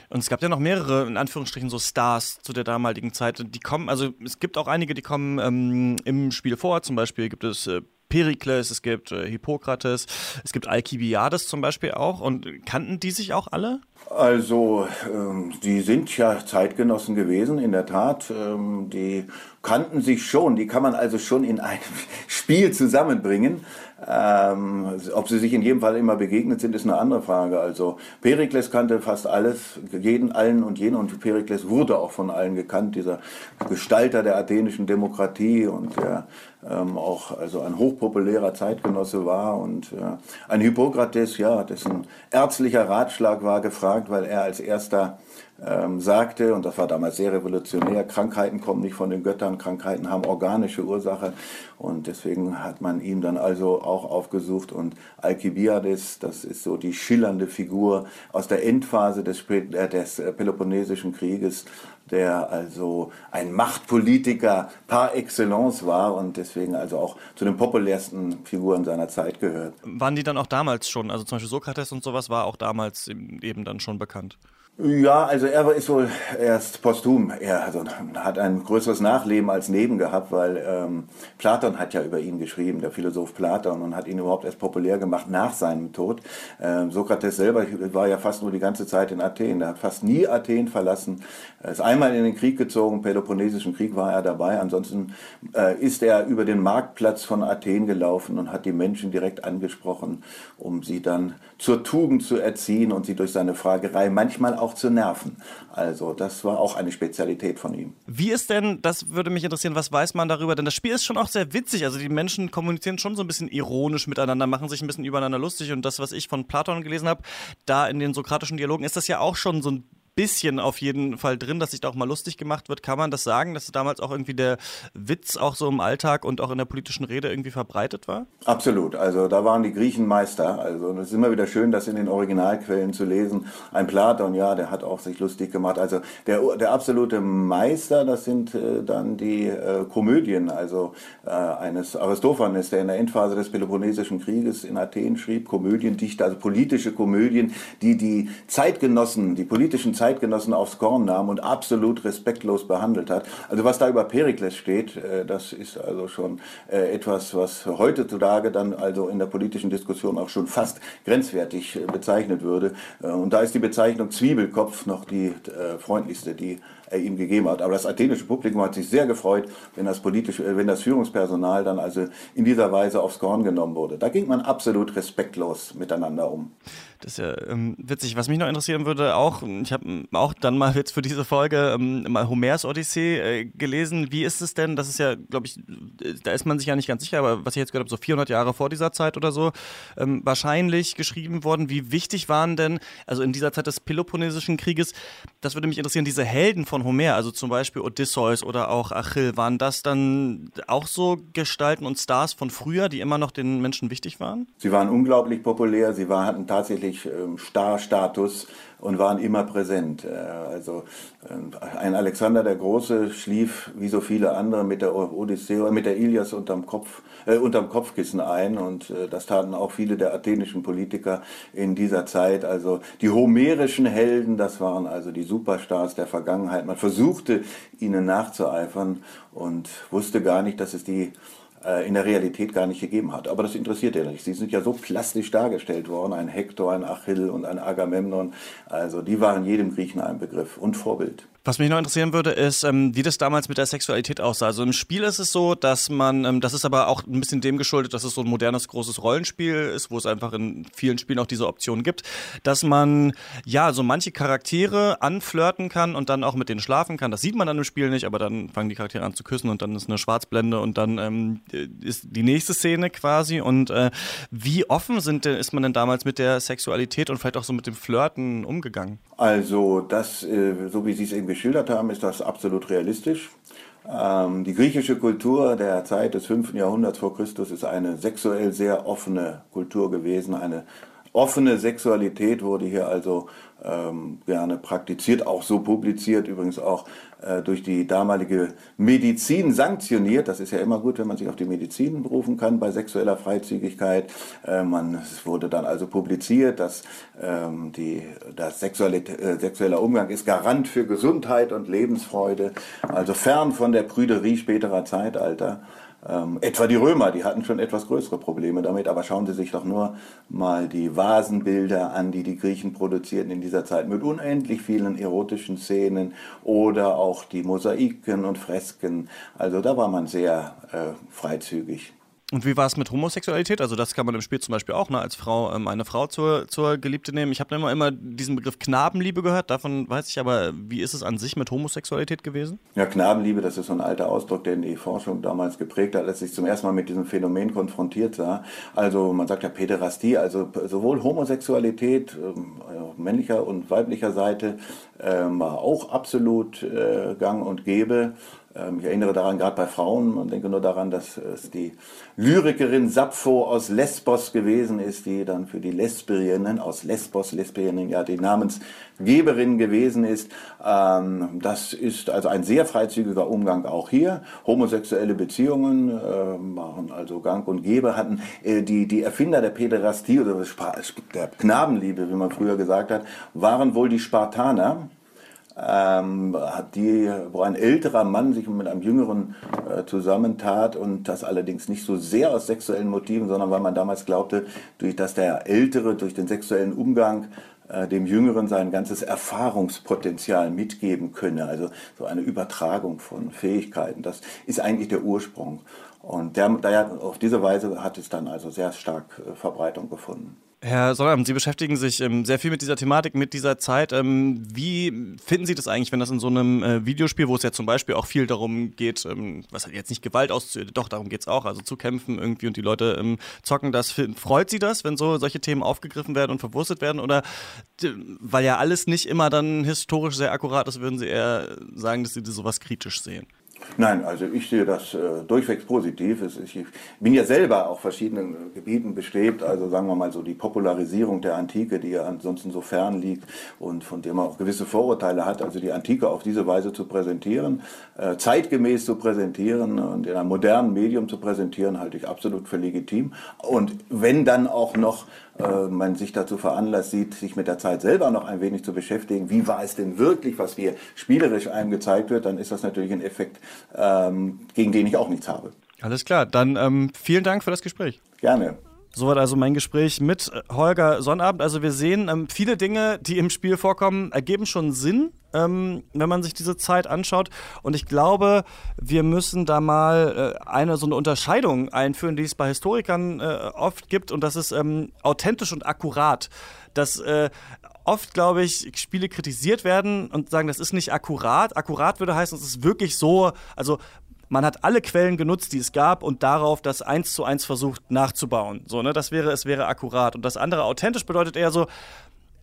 Und es gab ja noch mehrere, in Anführungsstrichen, so Stars zu der damaligen Zeit. Die kommen, also es gibt auch einige, die kommen ähm, im Spiel vor. Zum Beispiel gibt es äh, Perikles, es gibt äh, Hippokrates, es gibt Alkibiades zum Beispiel auch. Und kannten die sich auch alle? Also, ähm, die sind ja Zeitgenossen gewesen, in der Tat. Ähm, die kannten sich schon, die kann man also schon in einem *laughs* Spiel zusammenbringen. Ähm, ob sie sich in jedem Fall immer begegnet sind, ist eine andere Frage. Also Perikles kannte fast alles, jeden, allen und jeden und Perikles wurde auch von allen gekannt, dieser Gestalter der athenischen Demokratie und der ähm, auch also ein hochpopulärer Zeitgenosse war und äh, ein Hippokrates, ja, dessen ärztlicher Ratschlag war gefragt, weil er als erster ähm, sagte, und das war damals sehr revolutionär, Krankheiten kommen nicht von den Göttern, Krankheiten haben organische Ursache. Und deswegen hat man ihn dann also auch aufgesucht. Und Alkibiades, das ist so die schillernde Figur aus der Endphase des, äh, des Peloponnesischen Krieges, der also ein Machtpolitiker par excellence war und deswegen also auch zu den populärsten Figuren seiner Zeit gehört. Waren die dann auch damals schon, also zum Beispiel Sokrates und sowas war auch damals eben dann schon bekannt? Ja, also er ist wohl erst posthum. Er hat ein größeres Nachleben als Neben gehabt, weil ähm, Platon hat ja über ihn geschrieben, der Philosoph Platon, und hat ihn überhaupt erst populär gemacht nach seinem Tod. Ähm, Sokrates selber war ja fast nur die ganze Zeit in Athen. Er hat fast nie Athen verlassen. Er ist einmal in den Krieg gezogen, Peloponnesischen Krieg war er dabei. Ansonsten äh, ist er über den Marktplatz von Athen gelaufen und hat die Menschen direkt angesprochen, um sie dann zur Tugend zu erziehen und sie durch seine Fragerei manchmal auch zu nerven. Also das war auch eine Spezialität von ihm. Wie ist denn, das würde mich interessieren, was weiß man darüber? Denn das Spiel ist schon auch sehr witzig. Also die Menschen kommunizieren schon so ein bisschen ironisch miteinander, machen sich ein bisschen übereinander lustig. Und das, was ich von Platon gelesen habe, da in den sokratischen Dialogen ist das ja auch schon so ein bisschen auf jeden Fall drin, dass sich da auch mal lustig gemacht wird. Kann man das sagen, dass damals auch irgendwie der Witz auch so im Alltag und auch in der politischen Rede irgendwie verbreitet war? Absolut. Also da waren die Griechen Meister. Also es ist immer wieder schön, das in den Originalquellen zu lesen. Ein Platon, ja, der hat auch sich lustig gemacht. Also der, der absolute Meister, das sind äh, dann die äh, Komödien, also äh, eines Aristophanes, der in der Endphase des Peloponnesischen Krieges in Athen schrieb, Komödiendichter, also politische Komödien, die die Zeitgenossen, die politischen Zeitgenossen Zeitgenossen aufs Korn nahm und absolut respektlos behandelt hat. Also was da über Perikles steht, äh, das ist also schon äh, etwas, was heutzutage dann also in der politischen Diskussion auch schon fast grenzwertig äh, bezeichnet würde. Und da ist die Bezeichnung Zwiebelkopf noch die freundlichste, die er ihm gegeben hat. Aber das athenische Publikum hat sich sehr gefreut, wenn das politische, wenn das Führungspersonal dann also in dieser Weise aufs Korn genommen wurde. Da ging man absolut respektlos miteinander um. Das ist ja ähm, witzig. Was mich noch interessieren würde, auch, ich habe auch dann mal jetzt für diese Folge ähm, mal Homers Odyssee äh, gelesen. Wie ist es denn? Das ist ja, glaube ich, da ist man sich ja nicht ganz sicher, aber was ich jetzt gehört habe, so 400 Jahre vor dieser Zeit oder so, ähm, wahrscheinlich geschrieben worden. Wie wichtig waren denn, also in dieser Zeit des Peloponnesischen Krieges, das würde mich interessieren, diese Helden von Homer, also zum Beispiel Odysseus oder auch Achill, waren das dann auch so Gestalten und Stars von früher, die immer noch den Menschen wichtig waren? Sie waren unglaublich populär, sie war, hatten tatsächlich ähm, Star-Status und waren immer präsent. Äh, also äh, ein Alexander der Große schlief wie so viele andere mit der Odyssee, mit der Ilias unterm Kopf, äh, unterm Kopfkissen ein und äh, das taten auch viele der athenischen Politiker in dieser Zeit. Also die homerischen Helden, das waren also die Superstars der Vergangenheit. Man versuchte ihnen nachzueifern und wusste gar nicht, dass es die in der Realität gar nicht gegeben hat. Aber das interessiert ja nicht. Sie sind ja so plastisch dargestellt worden, ein Hektor, ein Achill und ein Agamemnon. Also die waren jedem Griechen ein Begriff und Vorbild. Was mich noch interessieren würde, ist, ähm, wie das damals mit der Sexualität aussah. Also im Spiel ist es so, dass man, ähm, das ist aber auch ein bisschen dem geschuldet, dass es so ein modernes, großes Rollenspiel ist, wo es einfach in vielen Spielen auch diese Option gibt, dass man ja so manche Charaktere anflirten kann und dann auch mit denen schlafen kann. Das sieht man dann im Spiel nicht, aber dann fangen die Charaktere an zu küssen und dann ist eine Schwarzblende und dann ähm, ist die nächste Szene quasi. Und äh, wie offen sind, ist man denn damals mit der Sexualität und vielleicht auch so mit dem Flirten umgegangen? Also das, äh, so wie Sie es eben geschildert haben, ist das absolut realistisch. Ähm, die griechische Kultur der Zeit des 5. Jahrhunderts vor Christus ist eine sexuell sehr offene Kultur gewesen. Eine offene Sexualität wurde hier also ähm, gerne praktiziert, auch so publiziert, übrigens auch äh, durch die damalige Medizin sanktioniert. Das ist ja immer gut, wenn man sich auf die Medizin berufen kann bei sexueller Freizügigkeit. Äh, man, es wurde dann also publiziert, dass ähm, die, das sexuelle, äh, sexueller Umgang ist Garant für Gesundheit und Lebensfreude, also fern von der Prüderie späterer Zeitalter. Ähm, etwa die Römer, die hatten schon etwas größere Probleme damit, aber schauen Sie sich doch nur mal die Vasenbilder an, die die Griechen produzierten in dieser Zeit mit unendlich vielen erotischen Szenen oder auch die Mosaiken und Fresken. Also da war man sehr äh, freizügig. Und wie war es mit Homosexualität? Also das kann man im Spiel zum Beispiel auch ne, als Frau ähm, eine Frau zur, zur Geliebte nehmen. Ich habe immer, immer diesen Begriff Knabenliebe gehört, davon weiß ich aber, wie ist es an sich mit Homosexualität gewesen? Ja, Knabenliebe, das ist so ein alter Ausdruck, den die Forschung damals geprägt hat, als ich zum ersten Mal mit diesem Phänomen konfrontiert sah. Also man sagt ja Päderastie, also sowohl Homosexualität ähm, männlicher und weiblicher Seite ähm, war auch absolut äh, gang und gäbe. Ähm, ich erinnere daran, gerade bei Frauen, man denke nur daran, dass es die Lyrikerin Sappho aus Lesbos gewesen ist, die dann für die Lesbierinnen aus Lesbos, Lesbierinnen, ja, die Namensgeberin gewesen ist. Ähm, das ist also ein sehr freizügiger Umgang auch hier. Homosexuelle Beziehungen waren ähm, also gang und gäbe, hatten äh, die, die Erfinder der Päderastie oder der Knabenliebe, wie man früher gesagt hat, waren wohl die Spartaner ähm, die, wo ein älterer Mann sich mit einem jüngeren äh, zusammentat und das allerdings nicht so sehr aus sexuellen Motiven, sondern weil man damals glaubte, durch dass der Ältere durch den sexuellen Umgang äh, dem Jüngeren sein ganzes Erfahrungspotenzial mitgeben könne. Also so eine Übertragung von Fähigkeiten. Das ist eigentlich der Ursprung. Und der, der, auf diese Weise hat es dann also sehr stark äh, Verbreitung gefunden. Herr Sollam, Sie beschäftigen sich ähm, sehr viel mit dieser Thematik, mit dieser Zeit. Ähm, wie finden Sie das eigentlich, wenn das in so einem äh, Videospiel, wo es ja zum Beispiel auch viel darum geht, ähm, was halt jetzt nicht Gewalt auszuüben, doch darum geht es auch, also zu kämpfen irgendwie und die Leute ähm, zocken das. Freut Sie das, wenn so solche Themen aufgegriffen werden und verwurstet werden? Oder weil ja alles nicht immer dann historisch sehr akkurat ist, würden Sie eher sagen, dass Sie sowas kritisch sehen? Nein, also ich sehe das äh, durchwegs positiv. Ich bin ja selber auf verschiedenen Gebieten bestrebt, also sagen wir mal so die Popularisierung der Antike, die ja ansonsten so fern liegt und von der man auch gewisse Vorurteile hat, also die Antike auf diese Weise zu präsentieren, äh, zeitgemäß zu präsentieren und in einem modernen Medium zu präsentieren, halte ich absolut für legitim. Und wenn dann auch noch äh, man sich dazu veranlasst sieht, sich mit der Zeit selber noch ein wenig zu beschäftigen, wie war es denn wirklich, was hier spielerisch einem gezeigt wird, dann ist das natürlich ein Effekt, ähm, gegen den ich auch nichts habe. Alles klar, dann ähm, vielen Dank für das Gespräch. Gerne. Soweit also mein Gespräch mit äh, Holger Sonnabend. Also wir sehen, ähm, viele Dinge, die im Spiel vorkommen, ergeben schon Sinn, ähm, wenn man sich diese Zeit anschaut. Und ich glaube, wir müssen da mal äh, eine so eine Unterscheidung einführen, die es bei Historikern äh, oft gibt. Und das ist ähm, authentisch und akkurat. Dass äh, oft, glaube ich, Spiele kritisiert werden und sagen, das ist nicht akkurat. Akkurat würde heißen, es ist wirklich so, also man hat alle Quellen genutzt, die es gab und darauf das eins zu eins versucht nachzubauen. So, ne? Das wäre, es wäre akkurat. Und das andere authentisch bedeutet eher so,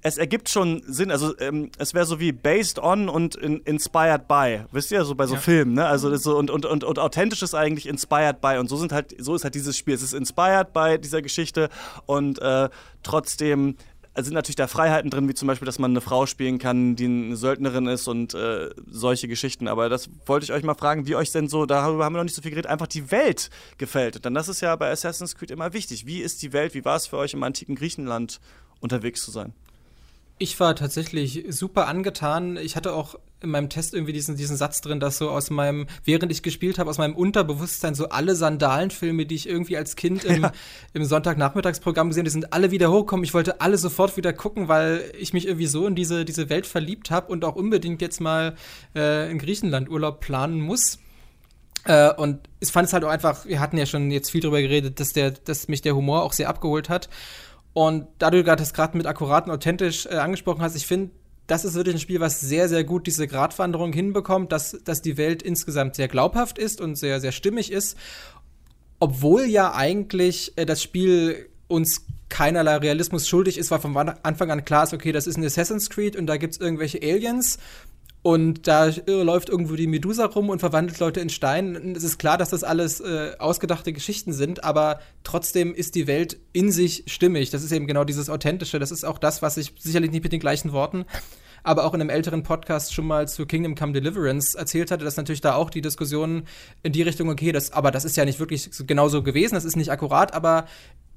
es ergibt schon Sinn, also ähm, es wäre so wie based on und in, inspired by, wisst ihr, so bei so ja. Filmen, ne? Also so und, und, und, und authentisch ist eigentlich inspired by und so sind halt, so ist halt dieses Spiel. Es ist inspired by dieser Geschichte und äh, trotzdem sind natürlich da Freiheiten drin, wie zum Beispiel, dass man eine Frau spielen kann, die eine Söldnerin ist und äh, solche Geschichten. Aber das wollte ich euch mal fragen, wie euch denn so, darüber haben wir noch nicht so viel geredet, einfach die Welt gefällt. Denn das ist ja bei Assassin's Creed immer wichtig. Wie ist die Welt, wie war es für euch im antiken Griechenland unterwegs zu sein? Ich war tatsächlich super angetan. Ich hatte auch in meinem Test irgendwie diesen, diesen Satz drin, dass so aus meinem, während ich gespielt habe, aus meinem Unterbewusstsein so alle Sandalenfilme, die ich irgendwie als Kind im, *laughs* ja. im Sonntagnachmittagsprogramm gesehen habe, die sind alle wieder hochgekommen. Ich wollte alle sofort wieder gucken, weil ich mich irgendwie so in diese, diese Welt verliebt habe und auch unbedingt jetzt mal äh, in Griechenland Urlaub planen muss. Äh, und ich fand es halt auch einfach, wir hatten ja schon jetzt viel drüber geredet, dass, der, dass mich der Humor auch sehr abgeholt hat. Und da du das gerade mit akkurat und authentisch äh, angesprochen hast, ich finde, das ist wirklich ein Spiel, was sehr, sehr gut diese Gratwanderung hinbekommt, dass, dass die Welt insgesamt sehr glaubhaft ist und sehr, sehr stimmig ist. Obwohl ja eigentlich äh, das Spiel uns keinerlei Realismus schuldig ist, weil von Anfang an klar ist, okay, das ist ein Assassin's Creed und da gibt es irgendwelche Aliens und da läuft irgendwo die Medusa rum und verwandelt Leute in Stein. Es ist klar, dass das alles äh, ausgedachte Geschichten sind, aber trotzdem ist die Welt in sich stimmig. Das ist eben genau dieses Authentische. Das ist auch das, was ich sicherlich nicht mit den gleichen Worten, aber auch in einem älteren Podcast schon mal zu Kingdom Come Deliverance erzählt hatte, dass natürlich da auch die Diskussion in die Richtung, okay, das, aber das ist ja nicht wirklich genauso gewesen, das ist nicht akkurat, aber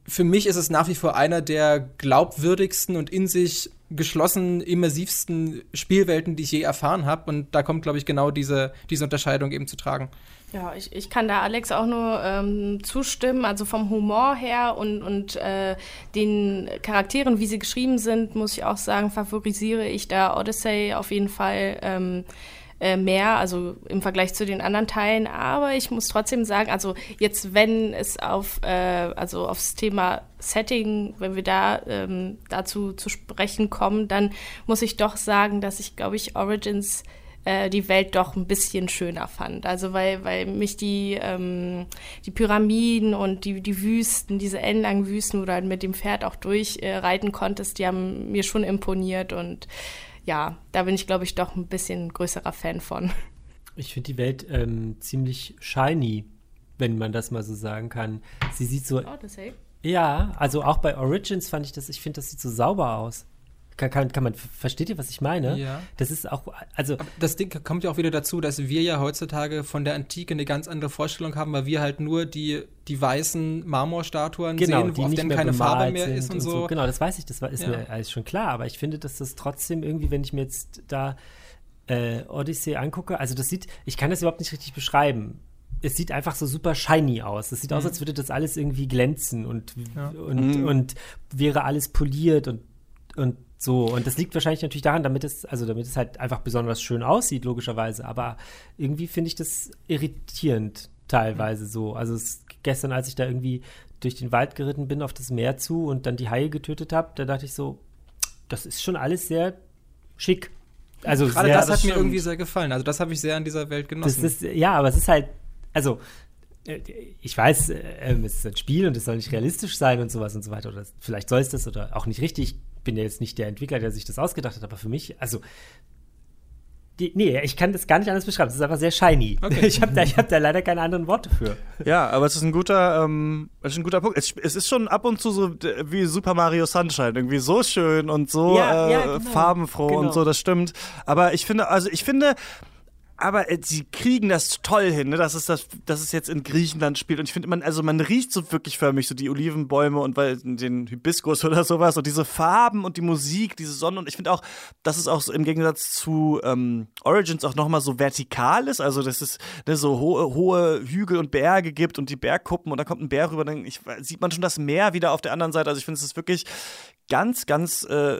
für mich ist es nach wie vor einer der glaubwürdigsten und in sich geschlossen immersivsten Spielwelten, die ich je erfahren habe. Und da kommt, glaube ich, genau diese, diese Unterscheidung eben zu tragen. Ja, ich, ich kann da Alex auch nur ähm, zustimmen. Also vom Humor her und, und äh, den Charakteren, wie sie geschrieben sind, muss ich auch sagen, favorisiere ich da Odyssey auf jeden Fall. Ähm, äh, mehr, also im Vergleich zu den anderen Teilen. Aber ich muss trotzdem sagen, also jetzt, wenn es auf, äh, also aufs Thema Setting, wenn wir da ähm, dazu zu sprechen kommen, dann muss ich doch sagen, dass ich, glaube ich, Origins äh, die Welt doch ein bisschen schöner fand. Also weil, weil mich die, ähm, die Pyramiden und die, die Wüsten, diese ellenlangen Wüsten, wo du halt mit dem Pferd auch durchreiten äh, konntest, die haben mir schon imponiert und ja, da bin ich, glaube ich, doch ein bisschen größerer Fan von. Ich finde die Welt ähm, ziemlich shiny, wenn man das mal so sagen kann. Sie sieht so. Odyssey? Ja, also auch bei Origins fand ich das, ich finde, das sieht so sauber aus. Kann, kann, kann man, versteht ihr, was ich meine? Ja. Das ist auch, also. Aber das Ding kommt ja auch wieder dazu, dass wir ja heutzutage von der Antike eine ganz andere Vorstellung haben, weil wir halt nur die, die weißen Marmorstatuen genau, sehen, wo auf denen keine Farbe mehr ist und, und so. so. Genau, das weiß ich, das ist ja. mir alles schon klar, aber ich finde, dass das trotzdem irgendwie, wenn ich mir jetzt da äh, Odyssey angucke, also das sieht, ich kann das überhaupt nicht richtig beschreiben es sieht einfach so super shiny aus. Es sieht mhm. aus, als würde das alles irgendwie glänzen und, ja. und, mhm. und wäre alles poliert und, und so, und das liegt wahrscheinlich natürlich daran, damit es, also damit es halt einfach besonders schön aussieht, logischerweise. Aber irgendwie finde ich das irritierend teilweise so. Also es, gestern, als ich da irgendwie durch den Wald geritten bin auf das Meer zu und dann die Haie getötet habe, da dachte ich so, das ist schon alles sehr schick. Also Gerade sehr, das hat das mir irgendwie sehr gefallen. Also das habe ich sehr an dieser Welt genossen. Ist, ja, aber es ist halt, also äh, ich weiß, äh, es ist ein Spiel und es soll nicht realistisch sein und sowas und so weiter. Oder vielleicht soll es das oder auch nicht richtig bin ja jetzt nicht der Entwickler, der sich das ausgedacht hat, aber für mich, also die, nee, ich kann das gar nicht anders beschreiben. Es ist einfach sehr shiny. Okay. *laughs* Ich habe da, hab da leider keine anderen Worte für. Ja, aber es ist ein guter, ähm, es ist ein guter Punkt. Es, es, ist schon ab und zu so wie Super Mario Sunshine, irgendwie so schön und so ja, äh, ja, genau. farbenfroh genau. und so, das stimmt. Aber ich finde, also ich finde, aber äh, sie kriegen das toll hin, ne? dass, es das, dass es jetzt in Griechenland spielt. Und ich finde, man, also man riecht so wirklich förmlich so die Olivenbäume und weil, den Hibiskus *laughs* oder sowas und diese Farben und die Musik, diese Sonne. Und ich finde auch, dass es auch so im Gegensatz zu ähm, Origins auch nochmal so vertikal ist. Also, dass es ne, so hohe, hohe Hügel und Berge gibt und die Bergkuppen und da kommt ein Bär rüber. Dann ich, sieht man schon das Meer wieder auf der anderen Seite. Also, ich finde, es ist wirklich ganz, ganz äh,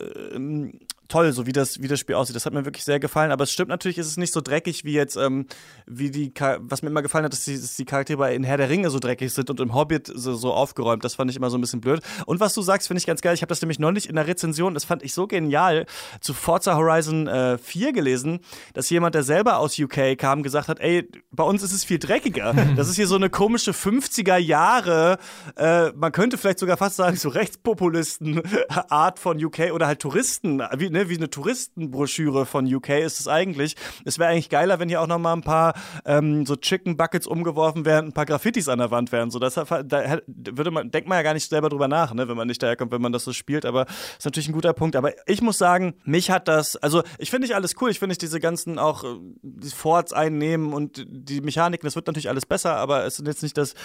toll, so wie das, wie das Spiel aussieht. Das hat mir wirklich sehr gefallen. Aber es stimmt natürlich, ist es nicht so dreckig wie jetzt, ähm, wie die, was mir immer gefallen hat, dass die, dass die Charaktere in Herr der Ringe so dreckig sind und im Hobbit so, so aufgeräumt. Das fand ich immer so ein bisschen blöd. Und was du sagst, finde ich ganz geil. Ich habe das nämlich neulich in der Rezension, das fand ich so genial, zu Forza Horizon äh, 4 gelesen, dass jemand, der selber aus UK kam, gesagt hat, ey, bei uns ist es viel dreckiger. *laughs* Das ist hier so eine komische 50er Jahre, äh, man könnte vielleicht sogar fast sagen, so Rechtspopulisten Art von UK oder halt Touristen, wie ne, wie eine Touristenbroschüre von UK ist es eigentlich. Es wäre eigentlich geiler, wenn hier auch noch mal ein paar ähm, so Chicken Buckets umgeworfen wären, ein paar Graffitis an der Wand wären. So, das, da würde man, denkt man ja gar nicht selber drüber nach, ne, wenn man nicht daherkommt, wenn man das so spielt. Aber ist natürlich ein guter Punkt. Aber ich muss sagen, mich hat das, also ich finde nicht alles cool. Ich finde nicht diese ganzen auch äh, die Forts einnehmen und die Mechaniken, das wird natürlich alles besser, aber es ist jetzt nicht das,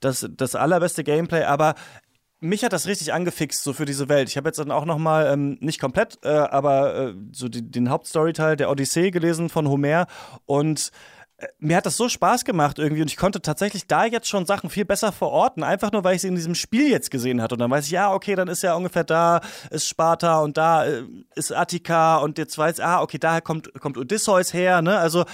das, das allerbeste Gameplay. Aber mich hat das richtig angefixt, so für diese Welt. Ich habe jetzt dann auch noch mal, ähm, nicht komplett, äh, aber äh, so die, den Hauptstoryteil der Odyssee gelesen von Homer und äh, mir hat das so Spaß gemacht irgendwie und ich konnte tatsächlich da jetzt schon Sachen viel besser verorten, einfach nur weil ich sie in diesem Spiel jetzt gesehen hatte und dann weiß ich, ja, okay, dann ist ja ungefähr da ist Sparta und da äh, ist Attika und jetzt weiß, ich, ah, okay, daher kommt, kommt Odysseus her, ne, also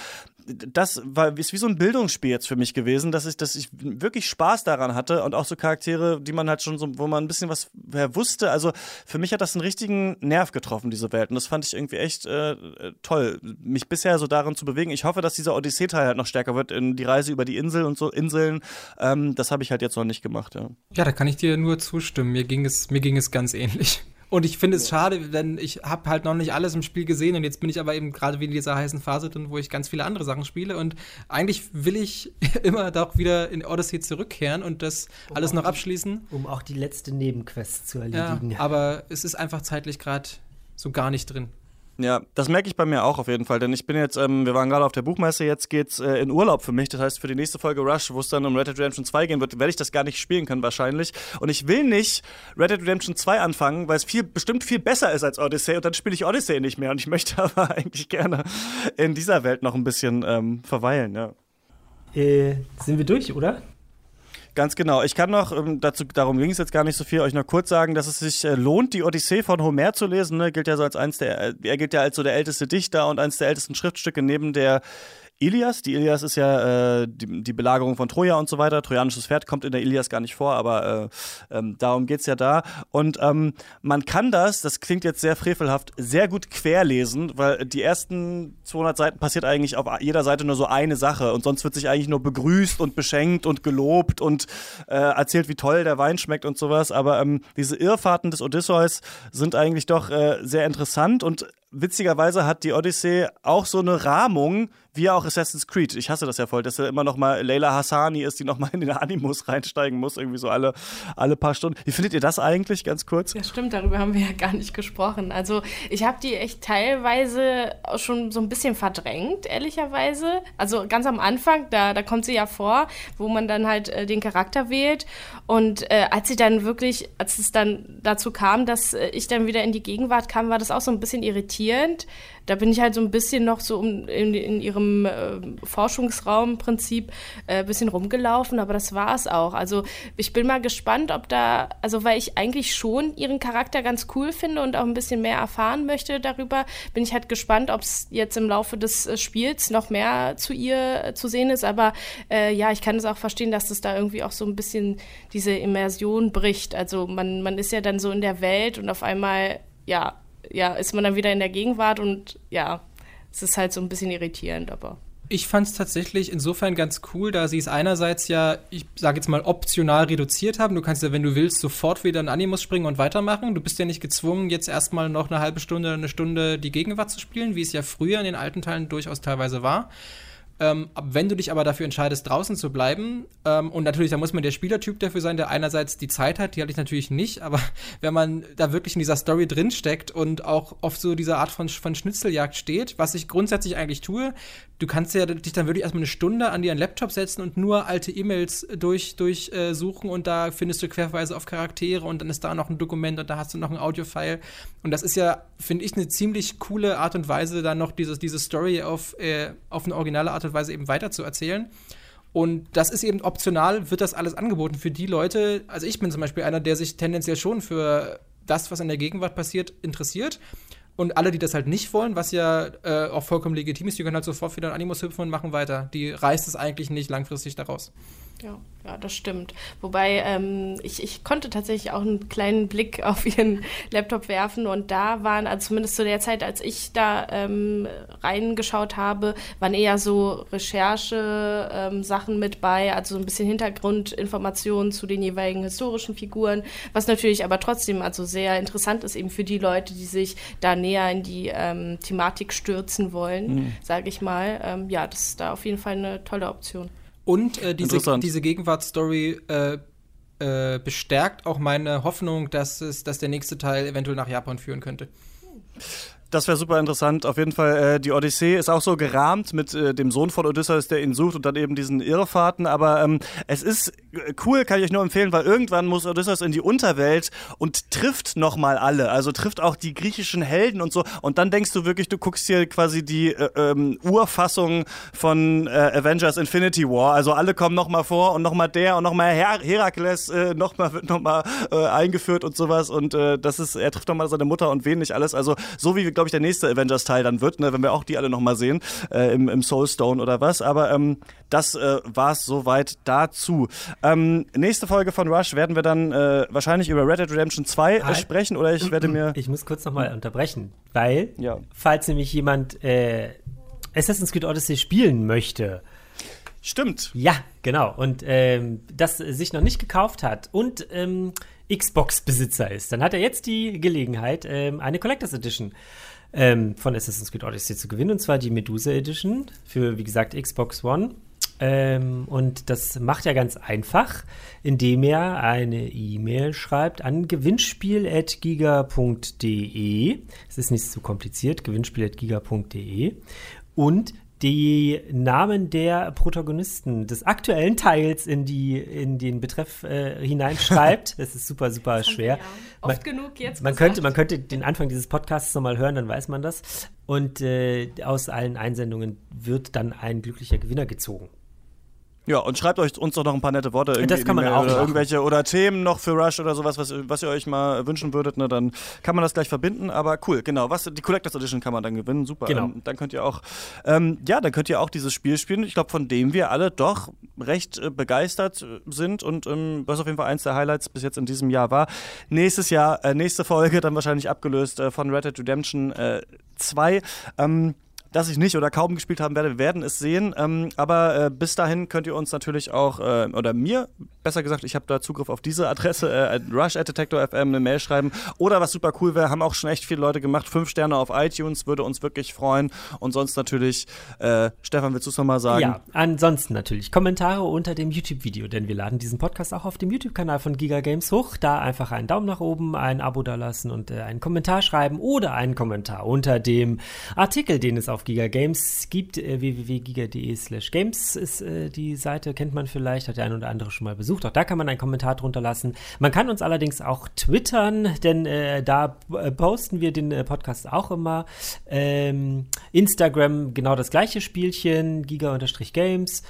das war ist wie so ein Bildungsspiel jetzt für mich gewesen, dass ich, dass ich wirklich Spaß daran hatte und auch so Charaktere, die man halt schon so, wo man ein bisschen was wusste. Also für mich hat das einen richtigen Nerv getroffen, diese Welt. Und das fand ich irgendwie echt äh, toll, mich bisher so darin zu bewegen. Ich hoffe, dass dieser Odyssee-Teil halt noch stärker wird in die Reise über die Insel und so Inseln. Ähm, das habe ich halt jetzt noch nicht gemacht, ja. Ja, da kann ich dir nur zustimmen. Mir ging es, mir ging es ganz ähnlich. Und ich finde es schade, denn ich habe halt noch nicht alles im Spiel gesehen und jetzt bin ich aber eben gerade wie in dieser heißen Phase drin, wo ich ganz viele andere Sachen spiele und eigentlich will ich *laughs* immer doch wieder in Odyssey zurückkehren und das um alles noch abschließen. Die, um auch die letzte Nebenquest zu erledigen. Ja, aber es ist einfach zeitlich gerade so gar nicht drin. Ja, das merke ich bei mir auch auf jeden Fall, denn ich bin jetzt, ähm, wir waren gerade auf der Buchmesse, jetzt geht's äh, in Urlaub für mich. Das heißt, für die nächste Folge Rush, wo es dann um Red Dead Redemption 2 gehen wird, werde ich das gar nicht spielen können wahrscheinlich. Und ich will nicht Red Dead Redemption 2 anfangen, weil es viel, bestimmt viel besser ist als Odyssey und dann spiele ich Odyssey nicht mehr. Und ich *laughs* möchte aber eigentlich gerne in dieser Welt noch ein bisschen ähm, verweilen, ja. Äh, sind wir durch, oder? Ganz genau. Ich kann noch, ähm, dazu, darum ging es jetzt gar nicht so viel, euch noch kurz sagen, dass es sich äh, lohnt, die Odyssee von Homer zu lesen. Ne? Gilt ja so als eins der, äh, er gilt ja als so der älteste Dichter und eines der ältesten Schriftstücke neben der Ilias. Die Ilias ist ja äh, die, die, Belagerung von Troja und so weiter. Trojanisches Pferd kommt in der Ilias gar nicht vor, aber äh, ähm, darum geht's ja da. Und ähm, man kann das, das klingt jetzt sehr frevelhaft, sehr gut querlesen, weil die ersten 200 Seiten passiert eigentlich auf jeder Seite nur so eine Sache und sonst wird sich eigentlich nur begrüßt und beschenkt und gelobt und äh, erzählt, wie toll der Wein schmeckt und sowas. Aber ähm, diese Irrfahrten des Odysseus sind eigentlich doch äh, sehr interessant und witzigerweise hat die Odyssey auch so eine Rahmung, wie auch Assassin's Creed. Ich hasse das ja voll, dass er immer noch mal Leila Hassani ist, die noch mal in den Animus reinsteigen muss, irgendwie so alle, alle paar Stunden. Wie findet ihr das eigentlich, ganz kurz? Ja, stimmt, darüber haben wir ja gar nicht gesprochen. Also ich habe die echt teilweise schon so ein bisschen verdrängt, ehrlicherweise. Also ganz am Anfang, da, da kommt sie ja vor, wo man dann halt äh, den Charakter wählt. Und äh, als sie dann wirklich, als es dann dazu kam, dass äh, ich dann wieder in die Gegenwart kam, war das auch so ein bisschen irritierend da bin ich halt so ein bisschen noch so in, in ihrem äh, Forschungsraum ein äh, bisschen rumgelaufen, aber das war es auch. Also ich bin mal gespannt, ob da, also weil ich eigentlich schon ihren Charakter ganz cool finde und auch ein bisschen mehr erfahren möchte darüber, bin ich halt gespannt, ob es jetzt im Laufe des äh, Spiels noch mehr zu ihr äh, zu sehen ist. Aber äh, ja, ich kann es auch verstehen, dass das da irgendwie auch so ein bisschen diese Immersion bricht. Also man, man ist ja dann so in der Welt und auf einmal, ja, ja, ist man dann wieder in der Gegenwart und ja, es ist halt so ein bisschen irritierend, aber. Ich fand es tatsächlich insofern ganz cool, da sie es einerseits ja, ich sage jetzt mal, optional reduziert haben. Du kannst ja, wenn du willst, sofort wieder in Animus springen und weitermachen. Du bist ja nicht gezwungen, jetzt erstmal noch eine halbe Stunde, eine Stunde die Gegenwart zu spielen, wie es ja früher in den alten Teilen durchaus teilweise war. Ähm, wenn du dich aber dafür entscheidest, draußen zu bleiben, ähm, und natürlich, da muss man der Spielertyp dafür sein, der einerseits die Zeit hat, die hatte ich natürlich nicht, *laughs* aber wenn man da wirklich in dieser Story drinsteckt und auch auf so dieser Art von, von Schnitzeljagd steht, was ich grundsätzlich eigentlich tue, du kannst ja dich dann wirklich erstmal eine Stunde an dir einen Laptop setzen und nur alte E-Mails durchsuchen durch, äh, und da findest du querweise auf Charaktere und dann ist da noch ein Dokument und da hast du noch ein Audiofile. Und das ist ja, finde ich, eine ziemlich coole Art und Weise, dann noch dieses, diese Story auf, äh, auf eine originale Art und Weise eben weiter zu erzählen. Und das ist eben optional, wird das alles angeboten für die Leute. Also ich bin zum Beispiel einer, der sich tendenziell schon für das, was in der Gegenwart passiert, interessiert. Und alle, die das halt nicht wollen, was ja äh, auch vollkommen legitim ist, die können halt sofort wieder in Animus hüpfen und machen weiter. Die reißt es eigentlich nicht langfristig daraus. Ja, ja, das stimmt. Wobei ähm, ich, ich konnte tatsächlich auch einen kleinen Blick *laughs* auf ihren Laptop werfen und da waren, also zumindest zu der Zeit, als ich da ähm, reingeschaut habe, waren eher so Recherche-Sachen ähm, mit bei, also so ein bisschen Hintergrundinformationen zu den jeweiligen historischen Figuren, was natürlich aber trotzdem also sehr interessant ist eben für die Leute, die sich da näher in die ähm, Thematik stürzen wollen, mhm. sage ich mal. Ähm, ja, das ist da auf jeden Fall eine tolle Option. Und äh, diese, diese Gegenwartsstory äh, äh, bestärkt auch meine Hoffnung, dass, es, dass der nächste Teil eventuell nach Japan führen könnte. Das wäre super interessant. Auf jeden Fall, äh, die Odyssee ist auch so gerahmt mit äh, dem Sohn von Odysseus, der ihn sucht und dann eben diesen Irrfahrten. Aber ähm, es ist äh, cool, kann ich euch nur empfehlen, weil irgendwann muss Odysseus in die Unterwelt und trifft nochmal alle. Also trifft auch die griechischen Helden und so. Und dann denkst du wirklich, du guckst hier quasi die äh, ähm, Urfassung von äh, Avengers Infinity War. Also alle kommen nochmal vor und nochmal der und nochmal Her Herakles äh, nochmal wird nochmal äh, eingeführt und sowas. Und das ist, er trifft nochmal seine Mutter und wen nicht alles. Also so wie glaube ich, der nächste Avengers-Teil dann wird, ne, wenn wir auch die alle nochmal sehen, äh, im, im Soulstone oder was. Aber ähm, das äh, war es soweit dazu. Ähm, nächste Folge von Rush werden wir dann äh, wahrscheinlich über Red Dead Redemption 2 äh, sprechen oder ich werde mir. Ich muss kurz nochmal unterbrechen, weil, ja. falls nämlich jemand äh, Assassin's Creed Odyssey spielen möchte, Stimmt. Ja, genau. Und ähm, das sich noch nicht gekauft hat und ähm, Xbox-Besitzer ist, dann hat er jetzt die Gelegenheit, ähm, eine Collectors Edition ähm, von Assassin's Creed Odyssey zu gewinnen, und zwar die Medusa Edition für, wie gesagt, Xbox One. Ähm, und das macht er ganz einfach, indem er eine E-Mail schreibt an gewinnspiel.giga.de. Es ist nicht so kompliziert, gewinnspiel.giga.de. Und die Namen der Protagonisten des aktuellen Teils in, die, in den Betreff äh, hineinschreibt. *laughs* Das ist super, super schwer. Ja. Oft man, genug jetzt. Man könnte, man könnte den Anfang dieses Podcasts nochmal hören, dann weiß man das. Und äh, aus allen Einsendungen wird dann ein glücklicher Gewinner gezogen. Ja, und schreibt euch uns doch noch ein paar nette Worte. Das kann man auch oder irgendwelche oder Themen noch für Rush oder sowas, was, was ihr euch mal wünschen würdet, ne, dann kann man das gleich verbinden. Aber cool, genau. Was die Collectors Edition kann man dann gewinnen, super. Genau. Ähm, dann könnt ihr auch, ähm, ja, dann könnt ihr auch dieses Spiel spielen. Ich glaube, von dem wir alle doch recht äh, begeistert äh, sind und ähm, was auf jeden Fall eins der Highlights bis jetzt in diesem Jahr war. Nächstes Jahr, äh, nächste Folge dann wahrscheinlich abgelöst äh, von Red Dead Redemption äh, 2. Ähm, dass ich nicht oder kaum gespielt haben werde. Wir werden es sehen. Ähm, aber äh, bis dahin könnt ihr uns natürlich auch, äh, oder mir, besser gesagt, ich habe da Zugriff auf diese Adresse, äh, rush at detector.fm, eine Mail schreiben. Oder was super cool wäre, haben auch schon echt viele Leute gemacht. Fünf Sterne auf iTunes, würde uns wirklich freuen. Und sonst natürlich, äh, Stefan, willst du es nochmal sagen? Ja, ansonsten natürlich Kommentare unter dem YouTube-Video, denn wir laden diesen Podcast auch auf dem YouTube-Kanal von Giga Games hoch. Da einfach einen Daumen nach oben, ein Abo da lassen und äh, einen Kommentar schreiben oder einen Kommentar unter dem Artikel, den es auf Giga Games gibt. Äh, www.giga.de slash games ist äh, die Seite, kennt man vielleicht, hat der ein oder andere schon mal besucht. Auch da kann man einen Kommentar drunter lassen. Man kann uns allerdings auch twittern, denn äh, da äh, posten wir den äh, Podcast auch immer. Ähm, Instagram genau das gleiche Spielchen, giga-games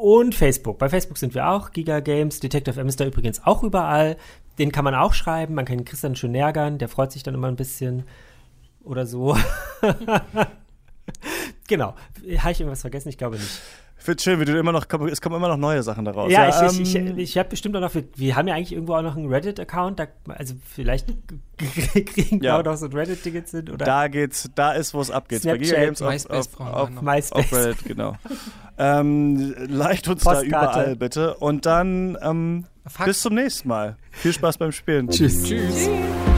und Facebook. Bei Facebook sind wir auch, Giga Games. Detective M ist da übrigens auch überall. Den kann man auch schreiben. Man kann Christian schön ärgern. Der freut sich dann immer ein bisschen oder so. *laughs* *laughs* genau. Habe ich irgendwas vergessen? Ich glaube nicht. Ich finde schön, wie du immer noch, es kommen immer noch neue Sachen daraus. Ja, ja ich, ich, ähm, ich, ich habe bestimmt auch noch, wir, wir, haben ja eigentlich irgendwo auch noch einen Reddit-Account, also vielleicht *laughs* kriegen wir ja. auch noch so Reddit-Tickets hin. Oder? Da geht's, da ist, wo es abgeht. Snapchat, Bei MySpace auf, auf, auf, MySpace. auf Reddit, genau. ähm, leicht uns Postkarte. da überall bitte und dann ähm, bis zum nächsten Mal. Viel Spaß beim Spielen. Tschüss. Tschüss. Tschüss.